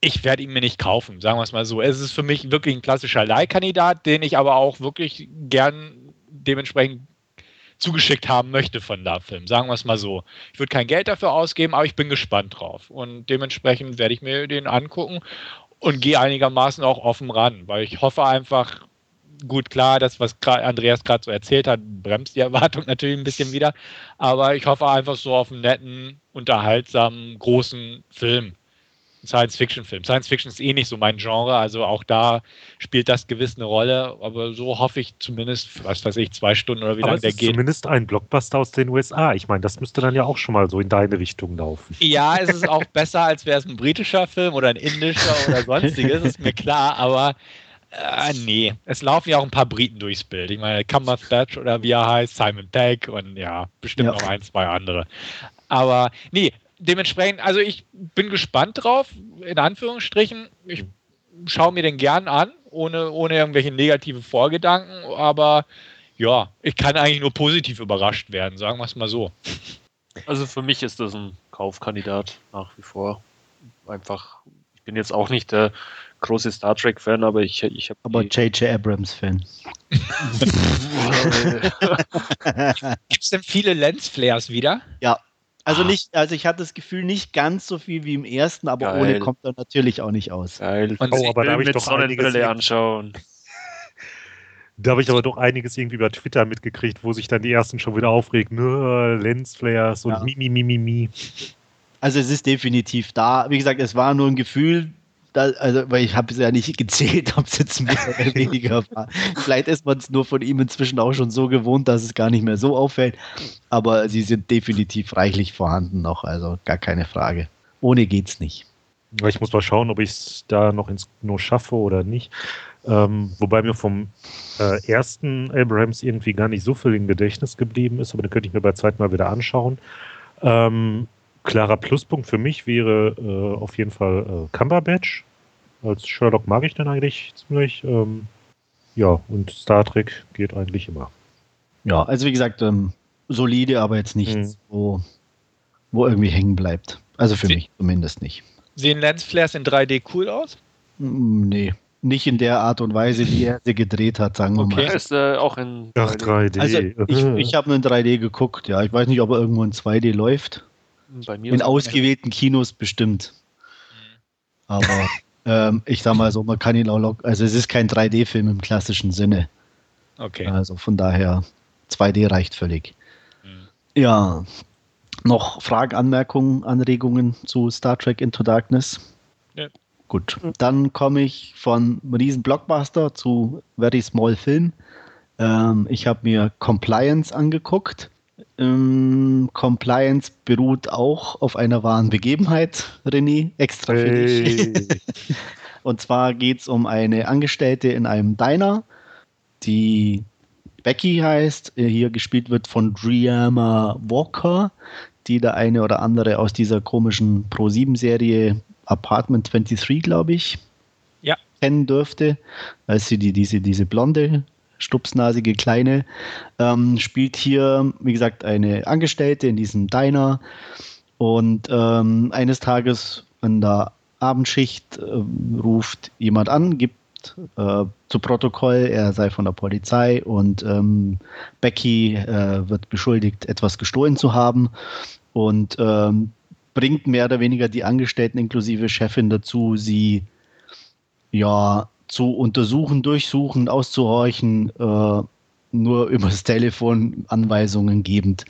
ich werde ihn mir nicht kaufen, sagen wir es mal so. Es ist für mich wirklich ein klassischer Leihkandidat, den ich aber auch wirklich gern dementsprechend zugeschickt haben möchte von der Film. Sagen wir es mal so. Ich würde kein Geld dafür ausgeben, aber ich bin gespannt drauf. Und dementsprechend werde ich mir den angucken und gehe einigermaßen auch offen ran, weil ich hoffe einfach, gut, klar, das, was Andreas gerade so erzählt hat, bremst die Erwartung [laughs] natürlich ein bisschen wieder. Aber ich hoffe einfach so auf einen netten, unterhaltsamen, großen Film. Science-Fiction-Film. Science-Fiction ist eh nicht so mein Genre, also auch da spielt das gewiss eine Rolle, aber so hoffe ich zumindest, was weiß ich, zwei Stunden oder wie lange der geht. Zumindest ein Blockbuster aus den USA. Ich meine, das müsste dann ja auch schon mal so in deine Richtung laufen. Ja, es ist auch [laughs] besser, als wäre es ein britischer Film oder ein indischer oder sonstiges, ist mir klar, aber äh, nee, es laufen ja auch ein paar Briten durchs Bild. Ich meine, Cumberbatch oder wie er heißt, Simon Pegg und ja, bestimmt ja. noch ein, zwei andere. Aber nee, dementsprechend, also ich bin gespannt drauf, in Anführungsstrichen. Ich schaue mir den gern an, ohne, ohne irgendwelche negative Vorgedanken, aber ja, ich kann eigentlich nur positiv überrascht werden, sagen wir es mal so. Also für mich ist das ein Kaufkandidat nach wie vor. Einfach, ich bin jetzt auch nicht der große Star Trek-Fan, aber ich, ich habe. Aber J.J. Abrams-Fan. [laughs] Gibt es denn viele Lensflares wieder? Ja, also ah. nicht, also ich hatte das Gefühl nicht ganz so viel wie im ersten, aber Geil. ohne kommt er natürlich auch nicht aus. Geil. Und oh, aber da habe ich doch Sonnenbrille anschauen. Da habe ich aber doch einiges irgendwie über Twitter mitgekriegt, wo sich dann die ersten schon wieder aufregen. Lensflares und ja. mi, mi, mi, mi, mi. Also es ist definitiv da. Wie gesagt, es war nur ein Gefühl, da, also, weil ich habe es ja nicht [laughs] gezählt, ob es jetzt mehr oder [laughs] weniger war. Vielleicht ist man es nur von ihm inzwischen auch schon so gewohnt, dass es gar nicht mehr so auffällt. Aber sie sind definitiv reichlich vorhanden noch, also gar keine Frage. Ohne geht's nicht. Ich muss mal schauen, ob ich es da noch ins Kino schaffe oder nicht. Ähm, wobei mir vom äh, ersten Abrahams irgendwie gar nicht so viel im Gedächtnis geblieben ist, aber den könnte ich mir bei zweitem Mal wieder anschauen. Ähm, klarer Pluspunkt für mich wäre äh, auf jeden Fall äh, Cumberbatch. Als Sherlock mag ich den eigentlich ziemlich. Ähm, ja, und Star Trek geht eigentlich immer. Ja, also wie gesagt, ähm, solide, aber jetzt nichts, mhm. wo, wo irgendwie hängen bleibt. Also für Sie mich zumindest nicht. Sehen Lensflares in 3D cool aus? Mm, nee, nicht in der Art und Weise, wie er sie gedreht hat, sagen wir okay. mal. Ist äh, auch in 3D. Ach, 3D. Also ich, ich habe in 3D geguckt, ja. Ich weiß nicht, ob er irgendwo in 2D läuft. Bei mir in ausgewählten Kinos bestimmt. Aber [laughs] ähm, ich sag mal so, man kann ihn auch lock, also es ist kein 3D-Film im klassischen Sinne. Okay. Also von daher 2D reicht völlig. Mhm. Ja, noch Fragen, Anmerkungen, Anregungen zu Star Trek Into Darkness? Ja. Gut, dann komme ich von riesen Blockbuster zu Very Small Film. Ähm, ich habe mir Compliance angeguckt. Ähm, Compliance beruht auch auf einer wahren Begebenheit, René, extra für hey. dich. [laughs] Und zwar geht es um eine Angestellte in einem Diner, die Becky heißt, hier gespielt wird von Driama Walker, die der eine oder andere aus dieser komischen Pro-7-Serie Apartment 23, glaube ich, ja. kennen dürfte, als sie die, diese, diese blonde stupsnasige Kleine, ähm, spielt hier, wie gesagt, eine Angestellte in diesem Diner. Und ähm, eines Tages in der Abendschicht äh, ruft jemand an, gibt äh, zu Protokoll, er sei von der Polizei und ähm, Becky äh, wird beschuldigt, etwas gestohlen zu haben und ähm, bringt mehr oder weniger die Angestellten inklusive Chefin dazu, sie ja zu untersuchen, durchsuchen, auszuhorchen, äh, nur übers [laughs] Telefon Anweisungen gebend.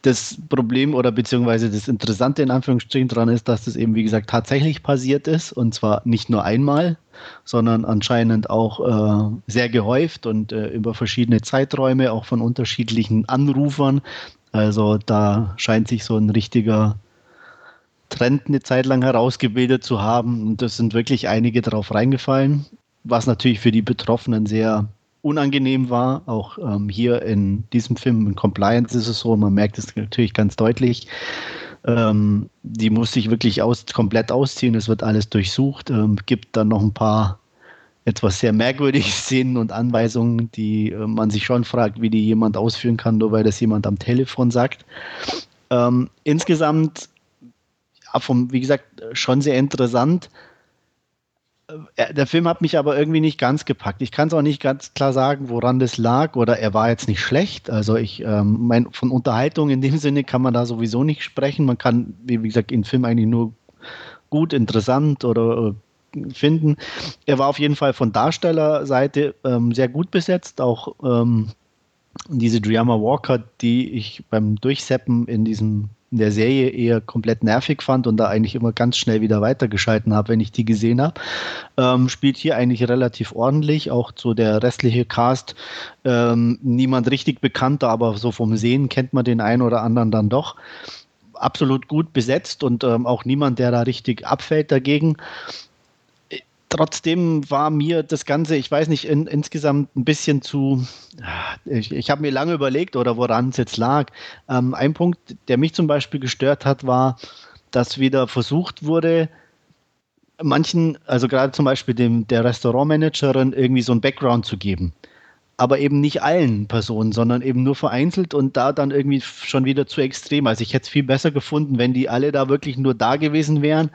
Das Problem oder beziehungsweise das Interessante in Anführungsstrichen daran ist, dass das eben, wie gesagt, tatsächlich passiert ist und zwar nicht nur einmal, sondern anscheinend auch äh, sehr gehäuft und äh, über verschiedene Zeiträume, auch von unterschiedlichen Anrufern. Also da scheint sich so ein richtiger Trend eine Zeit lang herausgebildet zu haben. Und es sind wirklich einige darauf reingefallen, was natürlich für die Betroffenen sehr unangenehm war. Auch ähm, hier in diesem Film in Compliance ist es so, man merkt es natürlich ganz deutlich. Ähm, die muss sich wirklich aus, komplett ausziehen, es wird alles durchsucht, ähm, gibt dann noch ein paar etwas sehr merkwürdige [laughs] Szenen und Anweisungen, die äh, man sich schon fragt, wie die jemand ausführen kann, nur weil das jemand am Telefon sagt. Ähm, insgesamt vom, wie gesagt, schon sehr interessant. Äh, der Film hat mich aber irgendwie nicht ganz gepackt. Ich kann es auch nicht ganz klar sagen, woran das lag oder er war jetzt nicht schlecht. Also ich, ähm, mein, von Unterhaltung in dem Sinne kann man da sowieso nicht sprechen. Man kann, wie gesagt, in Film eigentlich nur gut, interessant oder äh, finden. Er war auf jeden Fall von Darstellerseite ähm, sehr gut besetzt. Auch ähm, diese Driama Walker, die ich beim Durchseppen in diesem in der Serie eher komplett nervig fand und da eigentlich immer ganz schnell wieder weitergeschalten habe, wenn ich die gesehen habe. Ähm, spielt hier eigentlich relativ ordentlich, auch so der restliche Cast. Ähm, niemand richtig bekannter, aber so vom Sehen kennt man den einen oder anderen dann doch. Absolut gut besetzt und ähm, auch niemand, der da richtig abfällt dagegen trotzdem war mir das Ganze, ich weiß nicht, in, insgesamt ein bisschen zu. Ich, ich habe mir lange überlegt, oder woran es jetzt lag. Ähm, ein Punkt, der mich zum Beispiel gestört hat, war, dass wieder versucht wurde, manchen, also gerade zum Beispiel dem, der Restaurantmanagerin, irgendwie so ein Background zu geben. Aber eben nicht allen Personen, sondern eben nur vereinzelt und da dann irgendwie schon wieder zu extrem. Also ich hätte es viel besser gefunden, wenn die alle da wirklich nur da gewesen wären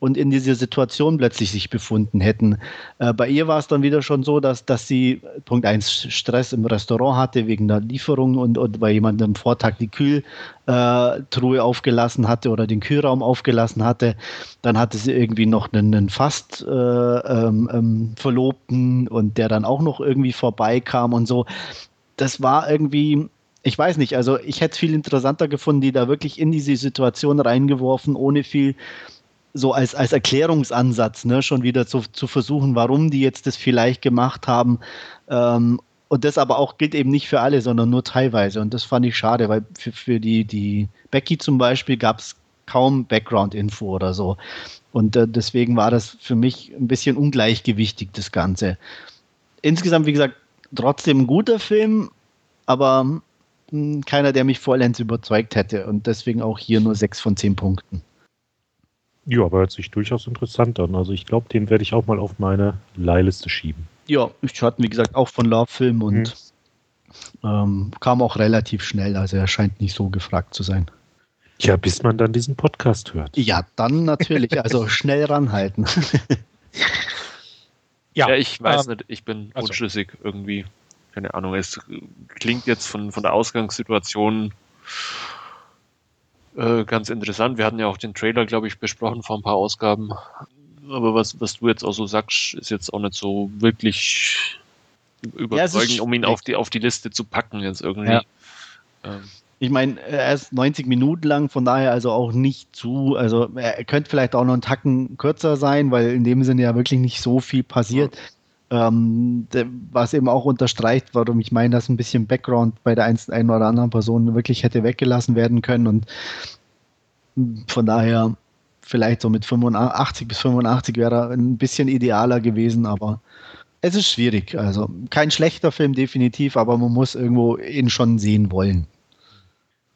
und in dieser Situation plötzlich sich befunden hätten. Äh, bei ihr war es dann wieder schon so, dass, dass sie Punkt 1 Stress im Restaurant hatte wegen der Lieferung und, und bei jemandem am Vortag die Kühltruhe aufgelassen hatte oder den Kühlraum aufgelassen hatte. Dann hatte sie irgendwie noch einen, einen fast äh, ähm, ähm, Verlobten und der dann auch noch irgendwie vorbeikam und so. Das war irgendwie ich weiß nicht, also ich hätte es viel interessanter gefunden, die da wirklich in diese Situation reingeworfen, ohne viel so als, als Erklärungsansatz, ne, schon wieder zu, zu versuchen, warum die jetzt das vielleicht gemacht haben. Ähm, und das aber auch gilt eben nicht für alle, sondern nur teilweise. Und das fand ich schade, weil für, für die, die Becky zum Beispiel gab es kaum Background-Info oder so. Und äh, deswegen war das für mich ein bisschen ungleichgewichtig, das Ganze. Insgesamt, wie gesagt, trotzdem ein guter Film, aber mh, hm, keiner, der mich vollends überzeugt hätte. Und deswegen auch hier nur sechs von zehn Punkten. Ja, aber hört sich durchaus interessant an. Also ich glaube, den werde ich auch mal auf meine Leihliste schieben. Ja, ich hatte, wie gesagt, auch von Love Film und mhm. ähm, kam auch relativ schnell. Also er scheint nicht so gefragt zu sein. Ja, bis man dann diesen Podcast hört. Ja, dann natürlich. Also [laughs] schnell ranhalten. ja, ja, ich weiß ähm, nicht. Ich bin also. unschlüssig irgendwie. Keine Ahnung. Es klingt jetzt von, von der Ausgangssituation äh, ganz interessant. Wir hatten ja auch den Trailer, glaube ich, besprochen vor ein paar Ausgaben. Aber was, was du jetzt auch so sagst, ist jetzt auch nicht so wirklich überzeugend, ja, um ihn auf die, auf die Liste zu packen jetzt irgendwie. Ja. Ähm. Ich meine, er ist 90 Minuten lang, von daher also auch nicht zu, also er könnte vielleicht auch noch einen Tacken kürzer sein, weil in dem Sinne ja wirklich nicht so viel passiert. Ja. Ähm, was eben auch unterstreicht, warum ich meine, dass ein bisschen Background bei der einen oder anderen Person wirklich hätte weggelassen werden können und von daher vielleicht so mit 85 bis 85 wäre ein bisschen idealer gewesen, aber es ist schwierig. Also kein schlechter Film definitiv, aber man muss irgendwo ihn schon sehen wollen.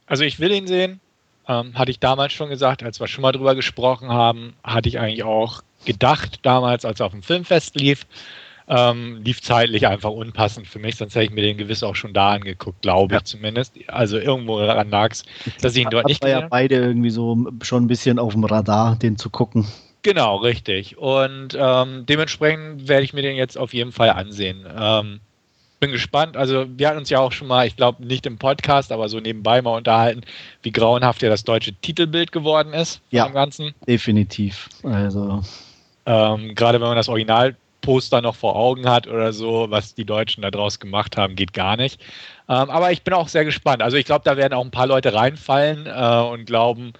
Also ich will ihn sehen. Ähm, hatte ich damals schon gesagt, als wir schon mal drüber gesprochen haben, hatte ich eigentlich auch gedacht damals, als er auf dem Filmfest lief. Ähm, lief zeitlich einfach unpassend für mich, sonst hätte ich mir den gewiss auch schon da angeguckt, glaube ja. ich zumindest. Also irgendwo daran lag es, dass ich ihn dort nicht. War ja beide irgendwie so schon ein bisschen auf dem Radar, den zu gucken. Genau, richtig. Und ähm, dementsprechend werde ich mir den jetzt auf jeden Fall ansehen. Ähm, bin gespannt. Also wir hatten uns ja auch schon mal, ich glaube nicht im Podcast, aber so nebenbei mal unterhalten, wie grauenhaft ja das deutsche Titelbild geworden ist ja, Ganzen. Definitiv. Also ähm, gerade wenn man das Originalposter noch vor Augen hat oder so, was die Deutschen da draus gemacht haben, geht gar nicht. Ähm, aber ich bin auch sehr gespannt. Also ich glaube, da werden auch ein paar Leute reinfallen äh, und glauben,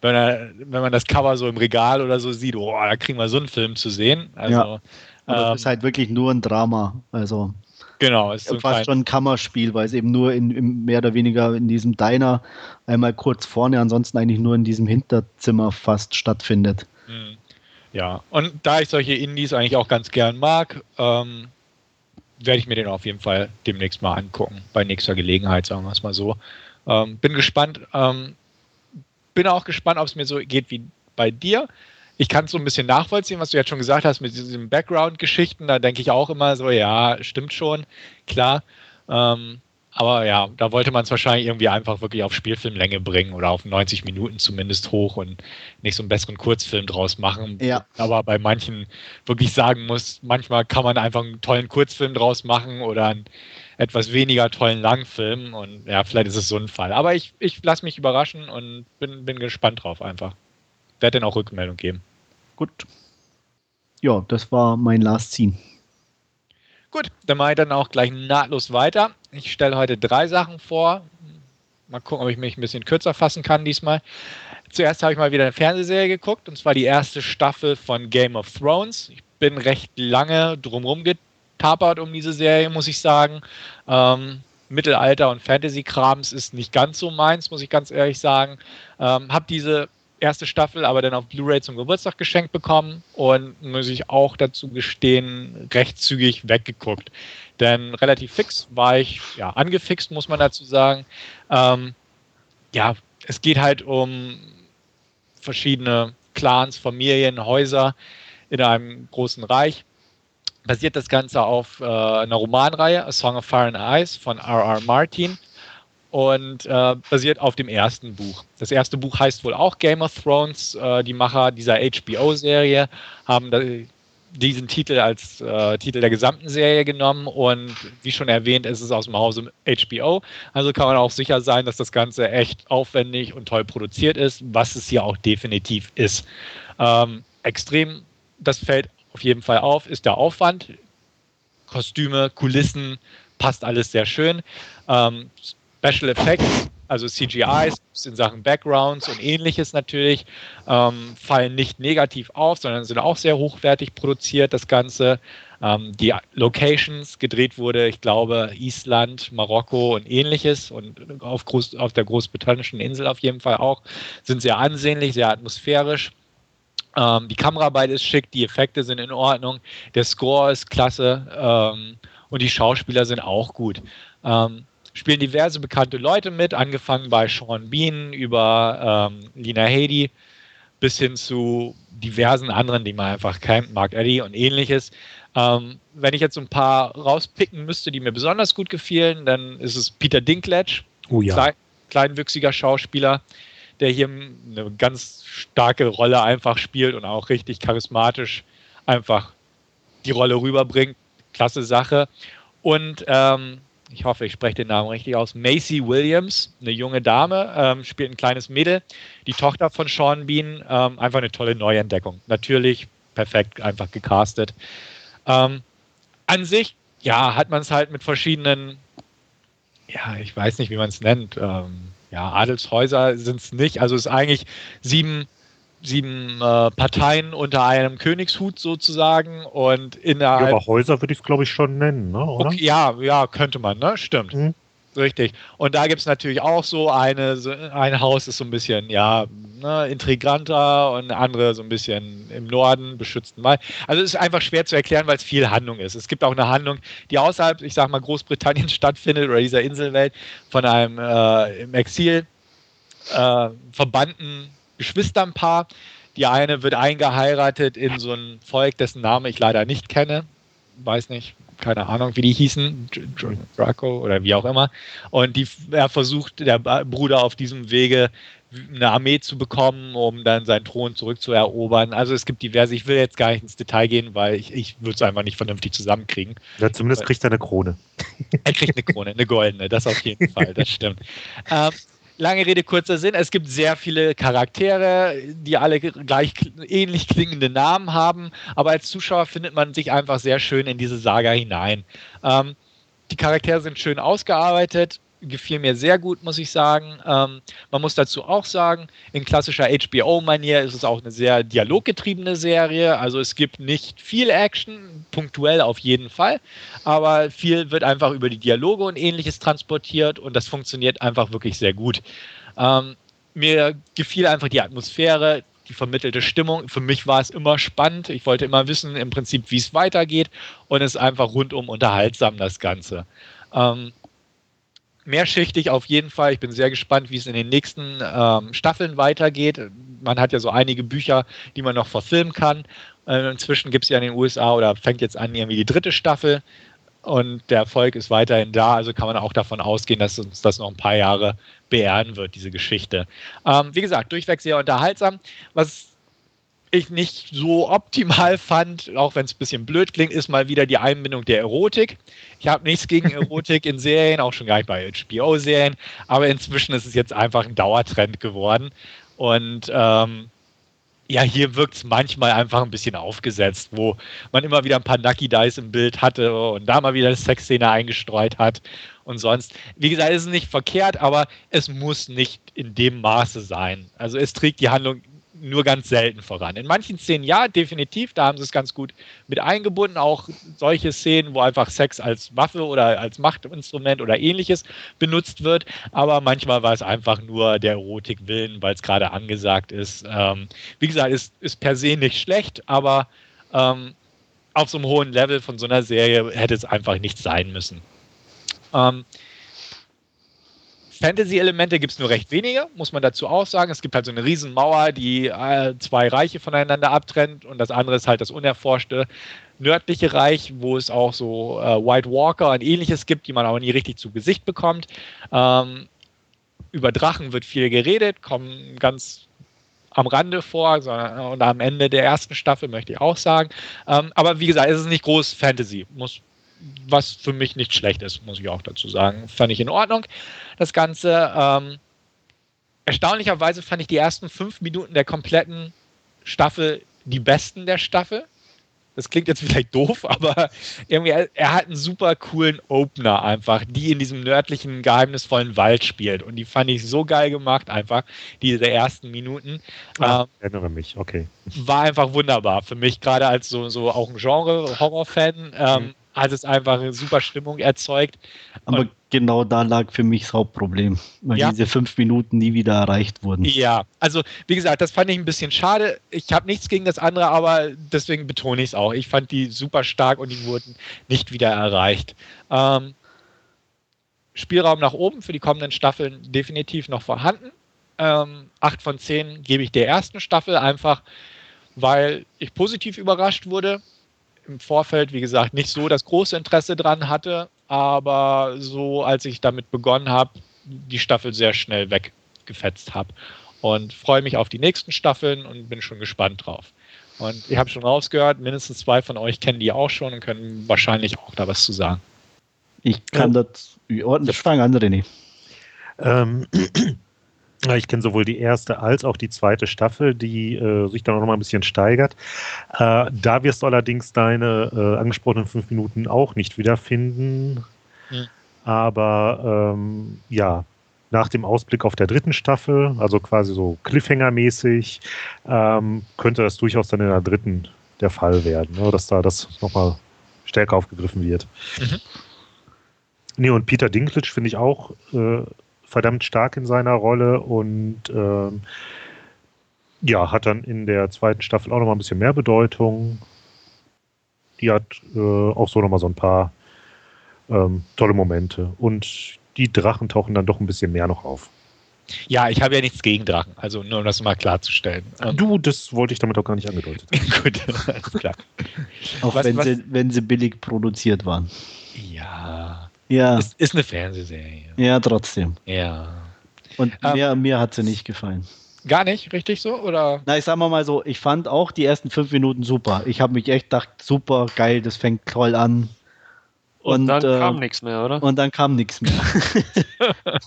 wenn, er, wenn man das Cover so im Regal oder so sieht, oh, da kriegen wir so einen Film zu sehen. Also, ja. Aber ähm, es ist halt wirklich nur ein Drama. Also genau, ist so fast schon ein Kammerspiel, weil es eben nur in, in, mehr oder weniger in diesem Diner einmal kurz vorne, ansonsten eigentlich nur in diesem Hinterzimmer fast stattfindet. Ja, und da ich solche Indies eigentlich auch ganz gern mag, ähm, werde ich mir den auf jeden Fall demnächst mal angucken, bei nächster Gelegenheit, sagen wir es mal so. Ähm, bin gespannt. Ähm, bin auch gespannt, ob es mir so geht wie bei dir. Ich kann es so ein bisschen nachvollziehen, was du jetzt schon gesagt hast mit diesen Background-Geschichten. Da denke ich auch immer so, ja, stimmt schon, klar. Ähm, aber ja, da wollte man es wahrscheinlich irgendwie einfach wirklich auf Spielfilmlänge bringen oder auf 90 Minuten zumindest hoch und nicht so einen besseren Kurzfilm draus machen. Ja. Aber bei manchen wirklich sagen muss, manchmal kann man einfach einen tollen Kurzfilm draus machen oder einen etwas weniger tollen Langfilm. Und ja, vielleicht ist es so ein Fall. Aber ich, ich lasse mich überraschen und bin, bin gespannt drauf einfach. Werde dann auch Rückmeldung geben. Gut. Ja, das war mein Last Scene. Gut, dann mache ich dann auch gleich nahtlos weiter. Ich stelle heute drei Sachen vor. Mal gucken, ob ich mich ein bisschen kürzer fassen kann diesmal. Zuerst habe ich mal wieder eine Fernsehserie geguckt, und zwar die erste Staffel von Game of Thrones. Ich bin recht lange drumherum tapert um diese Serie, muss ich sagen. Ähm, Mittelalter und Fantasy-Krams ist nicht ganz so meins, muss ich ganz ehrlich sagen. Ähm, hab diese erste Staffel aber dann auf Blu-ray zum Geburtstag geschenkt bekommen und muss ich auch dazu gestehen, recht zügig weggeguckt. Denn relativ fix war ich, ja, angefixt, muss man dazu sagen. Ähm, ja, es geht halt um verschiedene Clans, Familien, Häuser in einem großen Reich basiert das Ganze auf äh, einer Romanreihe, A Song of Fire and Ice von R.R. Martin und äh, basiert auf dem ersten Buch. Das erste Buch heißt wohl auch Game of Thrones. Äh, die Macher dieser HBO-Serie haben da, diesen Titel als äh, Titel der gesamten Serie genommen und wie schon erwähnt, ist es aus dem Hause HBO. Also kann man auch sicher sein, dass das Ganze echt aufwendig und toll produziert ist, was es hier auch definitiv ist. Ähm, extrem, das fällt auf jeden Fall auf, ist der Aufwand. Kostüme, Kulissen, passt alles sehr schön. Ähm, Special Effects, also CGIs in Sachen Backgrounds und ähnliches natürlich, ähm, fallen nicht negativ auf, sondern sind auch sehr hochwertig produziert, das Ganze. Ähm, die Locations gedreht wurde, ich glaube, Island, Marokko und ähnliches und auf, Groß, auf der großbritannischen Insel auf jeden Fall auch, sind sehr ansehnlich, sehr atmosphärisch. Ähm, die Kameraarbeit ist schick, die Effekte sind in Ordnung, der Score ist klasse ähm, und die Schauspieler sind auch gut. Ähm, spielen diverse bekannte Leute mit, angefangen bei Sean Bean über ähm, Lina Headey bis hin zu diversen anderen, die man einfach kennt, Mark Eddy und ähnliches. Ähm, wenn ich jetzt ein paar rauspicken müsste, die mir besonders gut gefielen, dann ist es Peter Dinklage, oh ja. klein, kleinwüchsiger Schauspieler, der hier eine ganz starke Rolle einfach spielt und auch richtig charismatisch einfach die Rolle rüberbringt. Klasse Sache. Und ähm, ich hoffe, ich spreche den Namen richtig aus. Macy Williams, eine junge Dame, ähm, spielt ein kleines Mädel, die Tochter von Sean Bean. Ähm, einfach eine tolle Neuentdeckung. Natürlich perfekt einfach gecastet. Ähm, an sich, ja, hat man es halt mit verschiedenen, ja, ich weiß nicht, wie man es nennt, ähm, ja, Adelshäuser sind es nicht. Also es ist eigentlich sieben, sieben äh, Parteien unter einem Königshut sozusagen und innerhalb. Ja, aber Häuser würde ich es, glaube ich, schon nennen, ne? oder? Okay, ja, ja, könnte man, ne? Stimmt. Mhm. Richtig. Und da gibt es natürlich auch so eine, so ein Haus ist so ein bisschen, ja, ne, intriganter und andere so ein bisschen im Norden, beschützten Wald. Also es ist einfach schwer zu erklären, weil es viel Handlung ist. Es gibt auch eine Handlung, die außerhalb, ich sag mal, Großbritannien [laughs] stattfindet oder dieser Inselwelt von einem äh, im Exil äh, verbannten Geschwisternpaar. Die eine wird eingeheiratet in so ein Volk, dessen Name ich leider nicht kenne. Weiß nicht, keine Ahnung, wie die hießen, Draco oder wie auch immer. Und die, er versucht, der Bruder auf diesem Wege eine Armee zu bekommen, um dann seinen Thron zurückzuerobern. Also es gibt diverse, ich will jetzt gar nicht ins Detail gehen, weil ich, ich würde es einfach nicht vernünftig zusammenkriegen. Ja, zumindest kriegt er eine Krone. Er kriegt eine Krone, eine goldene, das auf jeden [laughs] Fall, das stimmt. Ähm, lange Rede, kurzer Sinn. Es gibt sehr viele Charaktere, die alle gleich ähnlich klingende Namen haben, aber als Zuschauer findet man sich einfach sehr schön in diese Saga hinein. Ähm, die Charaktere sind schön ausgearbeitet, gefiel mir sehr gut, muss ich sagen. Ähm, man muss dazu auch sagen, in klassischer HBO-Manier ist es auch eine sehr dialoggetriebene Serie. Also es gibt nicht viel Action, punktuell auf jeden Fall, aber viel wird einfach über die Dialoge und ähnliches transportiert und das funktioniert einfach wirklich sehr gut. Ähm, mir gefiel einfach die Atmosphäre, die vermittelte Stimmung. Für mich war es immer spannend. Ich wollte immer wissen, im Prinzip, wie es weitergeht und es ist einfach rundum unterhaltsam, das Ganze. Ähm, mehrschichtig auf jeden Fall. Ich bin sehr gespannt, wie es in den nächsten ähm, Staffeln weitergeht. Man hat ja so einige Bücher, die man noch verfilmen kann. Äh, inzwischen gibt es ja in den USA oder fängt jetzt an irgendwie die dritte Staffel und der Erfolg ist weiterhin da. Also kann man auch davon ausgehen, dass uns das noch ein paar Jahre beehren wird, diese Geschichte. Ähm, wie gesagt, durchweg sehr unterhaltsam. Was ich nicht so optimal [laughs] fand, auch wenn es ein bisschen blöd klingt, ist mal wieder die Einbindung der Erotik. Ich habe nichts gegen Erotik in Serien, auch schon gar nicht bei HBO-Serien, aber inzwischen ist es jetzt einfach ein Dauertrend geworden. Und ähm, ja, hier wirkt es manchmal einfach ein bisschen aufgesetzt, wo man immer wieder ein paar Nucky Dice im Bild hatte und da mal wieder eine Sexszene eingestreut hat und sonst. Wie gesagt, es ist nicht verkehrt, aber es muss nicht in dem Maße sein. Also es trägt die Handlung nur ganz selten voran. In manchen Szenen ja, definitiv, da haben sie es ganz gut mit eingebunden. Auch solche Szenen, wo einfach Sex als Waffe oder als Machtinstrument oder ähnliches benutzt wird. Aber manchmal war es einfach nur der Erotik willen, weil es gerade angesagt ist. Ähm, wie gesagt, ist, ist per se nicht schlecht, aber ähm, auf so einem hohen Level von so einer Serie hätte es einfach nicht sein müssen. Ähm, Fantasy-Elemente gibt es nur recht wenige, muss man dazu auch sagen. Es gibt halt so eine Riesenmauer, die äh, zwei Reiche voneinander abtrennt und das andere ist halt das unerforschte nördliche Reich, wo es auch so äh, White Walker und ähnliches gibt, die man aber nie richtig zu Gesicht bekommt. Ähm, über Drachen wird viel geredet, kommen ganz am Rande vor sondern, und am Ende der ersten Staffel möchte ich auch sagen. Ähm, aber wie gesagt, es ist nicht groß Fantasy, muss was für mich nicht schlecht ist, muss ich auch dazu sagen. Fand ich in Ordnung, das Ganze. Ähm, erstaunlicherweise fand ich die ersten fünf Minuten der kompletten Staffel die besten der Staffel. Das klingt jetzt vielleicht doof, [laughs] aber irgendwie, er hat einen super coolen Opener einfach, die in diesem nördlichen, geheimnisvollen Wald spielt. Und die fand ich so geil gemacht, einfach, diese ersten Minuten. Ach, ähm, erinnere mich, okay. War einfach wunderbar für mich, gerade als so, so auch ein Genre-Horror-Fan. Ähm, mhm hat es einfach eine super Stimmung erzeugt. Aber und genau da lag für mich das Hauptproblem, weil ja. diese fünf Minuten nie wieder erreicht wurden. Ja, also wie gesagt, das fand ich ein bisschen schade. Ich habe nichts gegen das andere, aber deswegen betone ich es auch. Ich fand die super stark und die wurden nicht wieder erreicht. Ähm, Spielraum nach oben für die kommenden Staffeln definitiv noch vorhanden. Ähm, acht von zehn gebe ich der ersten Staffel einfach, weil ich positiv überrascht wurde im Vorfeld, wie gesagt, nicht so das große Interesse dran hatte, aber so als ich damit begonnen habe, die Staffel sehr schnell weggefetzt habe. Und freue mich auf die nächsten Staffeln und bin schon gespannt drauf. Und ich habe schon rausgehört, mindestens zwei von euch kennen die auch schon und können wahrscheinlich auch da was zu sagen. Ich kann ja. das ordentlich fragen, andere nicht. Ähm, [clears throat] Ich kenne sowohl die erste als auch die zweite Staffel, die äh, sich dann auch noch mal ein bisschen steigert. Äh, da wirst du allerdings deine äh, angesprochenen fünf Minuten auch nicht wiederfinden. Mhm. Aber ähm, ja, nach dem Ausblick auf der dritten Staffel, also quasi so Cliffhanger-mäßig, ähm, könnte das durchaus dann in der dritten der Fall werden, ne? dass da das nochmal stärker aufgegriffen wird. Mhm. Nee, und Peter Dinklage finde ich auch äh, verdammt stark in seiner Rolle und ähm, ja, hat dann in der zweiten Staffel auch nochmal ein bisschen mehr Bedeutung. Die hat äh, auch so nochmal so ein paar ähm, tolle Momente. Und die Drachen tauchen dann doch ein bisschen mehr noch auf. Ja, ich habe ja nichts gegen Drachen, also nur um das mal klarzustellen. Ähm, du, das wollte ich damit auch gar nicht angedeutet haben. [laughs] Gut, [laughs] alles klar. auch was, wenn, was? Sie, wenn sie billig produziert waren. Ja. Ja. Ist, ist eine Fernsehserie. Ja, trotzdem. Ja. Und ähm, mir, mir hat sie nicht gefallen. Gar nicht, richtig so? Oder? Na, ich sag mal, mal so, ich fand auch die ersten fünf Minuten super. Ich habe mich echt gedacht, super, geil, das fängt toll an. Und, und dann äh, kam nichts mehr, oder? Und dann kam nichts mehr. [laughs]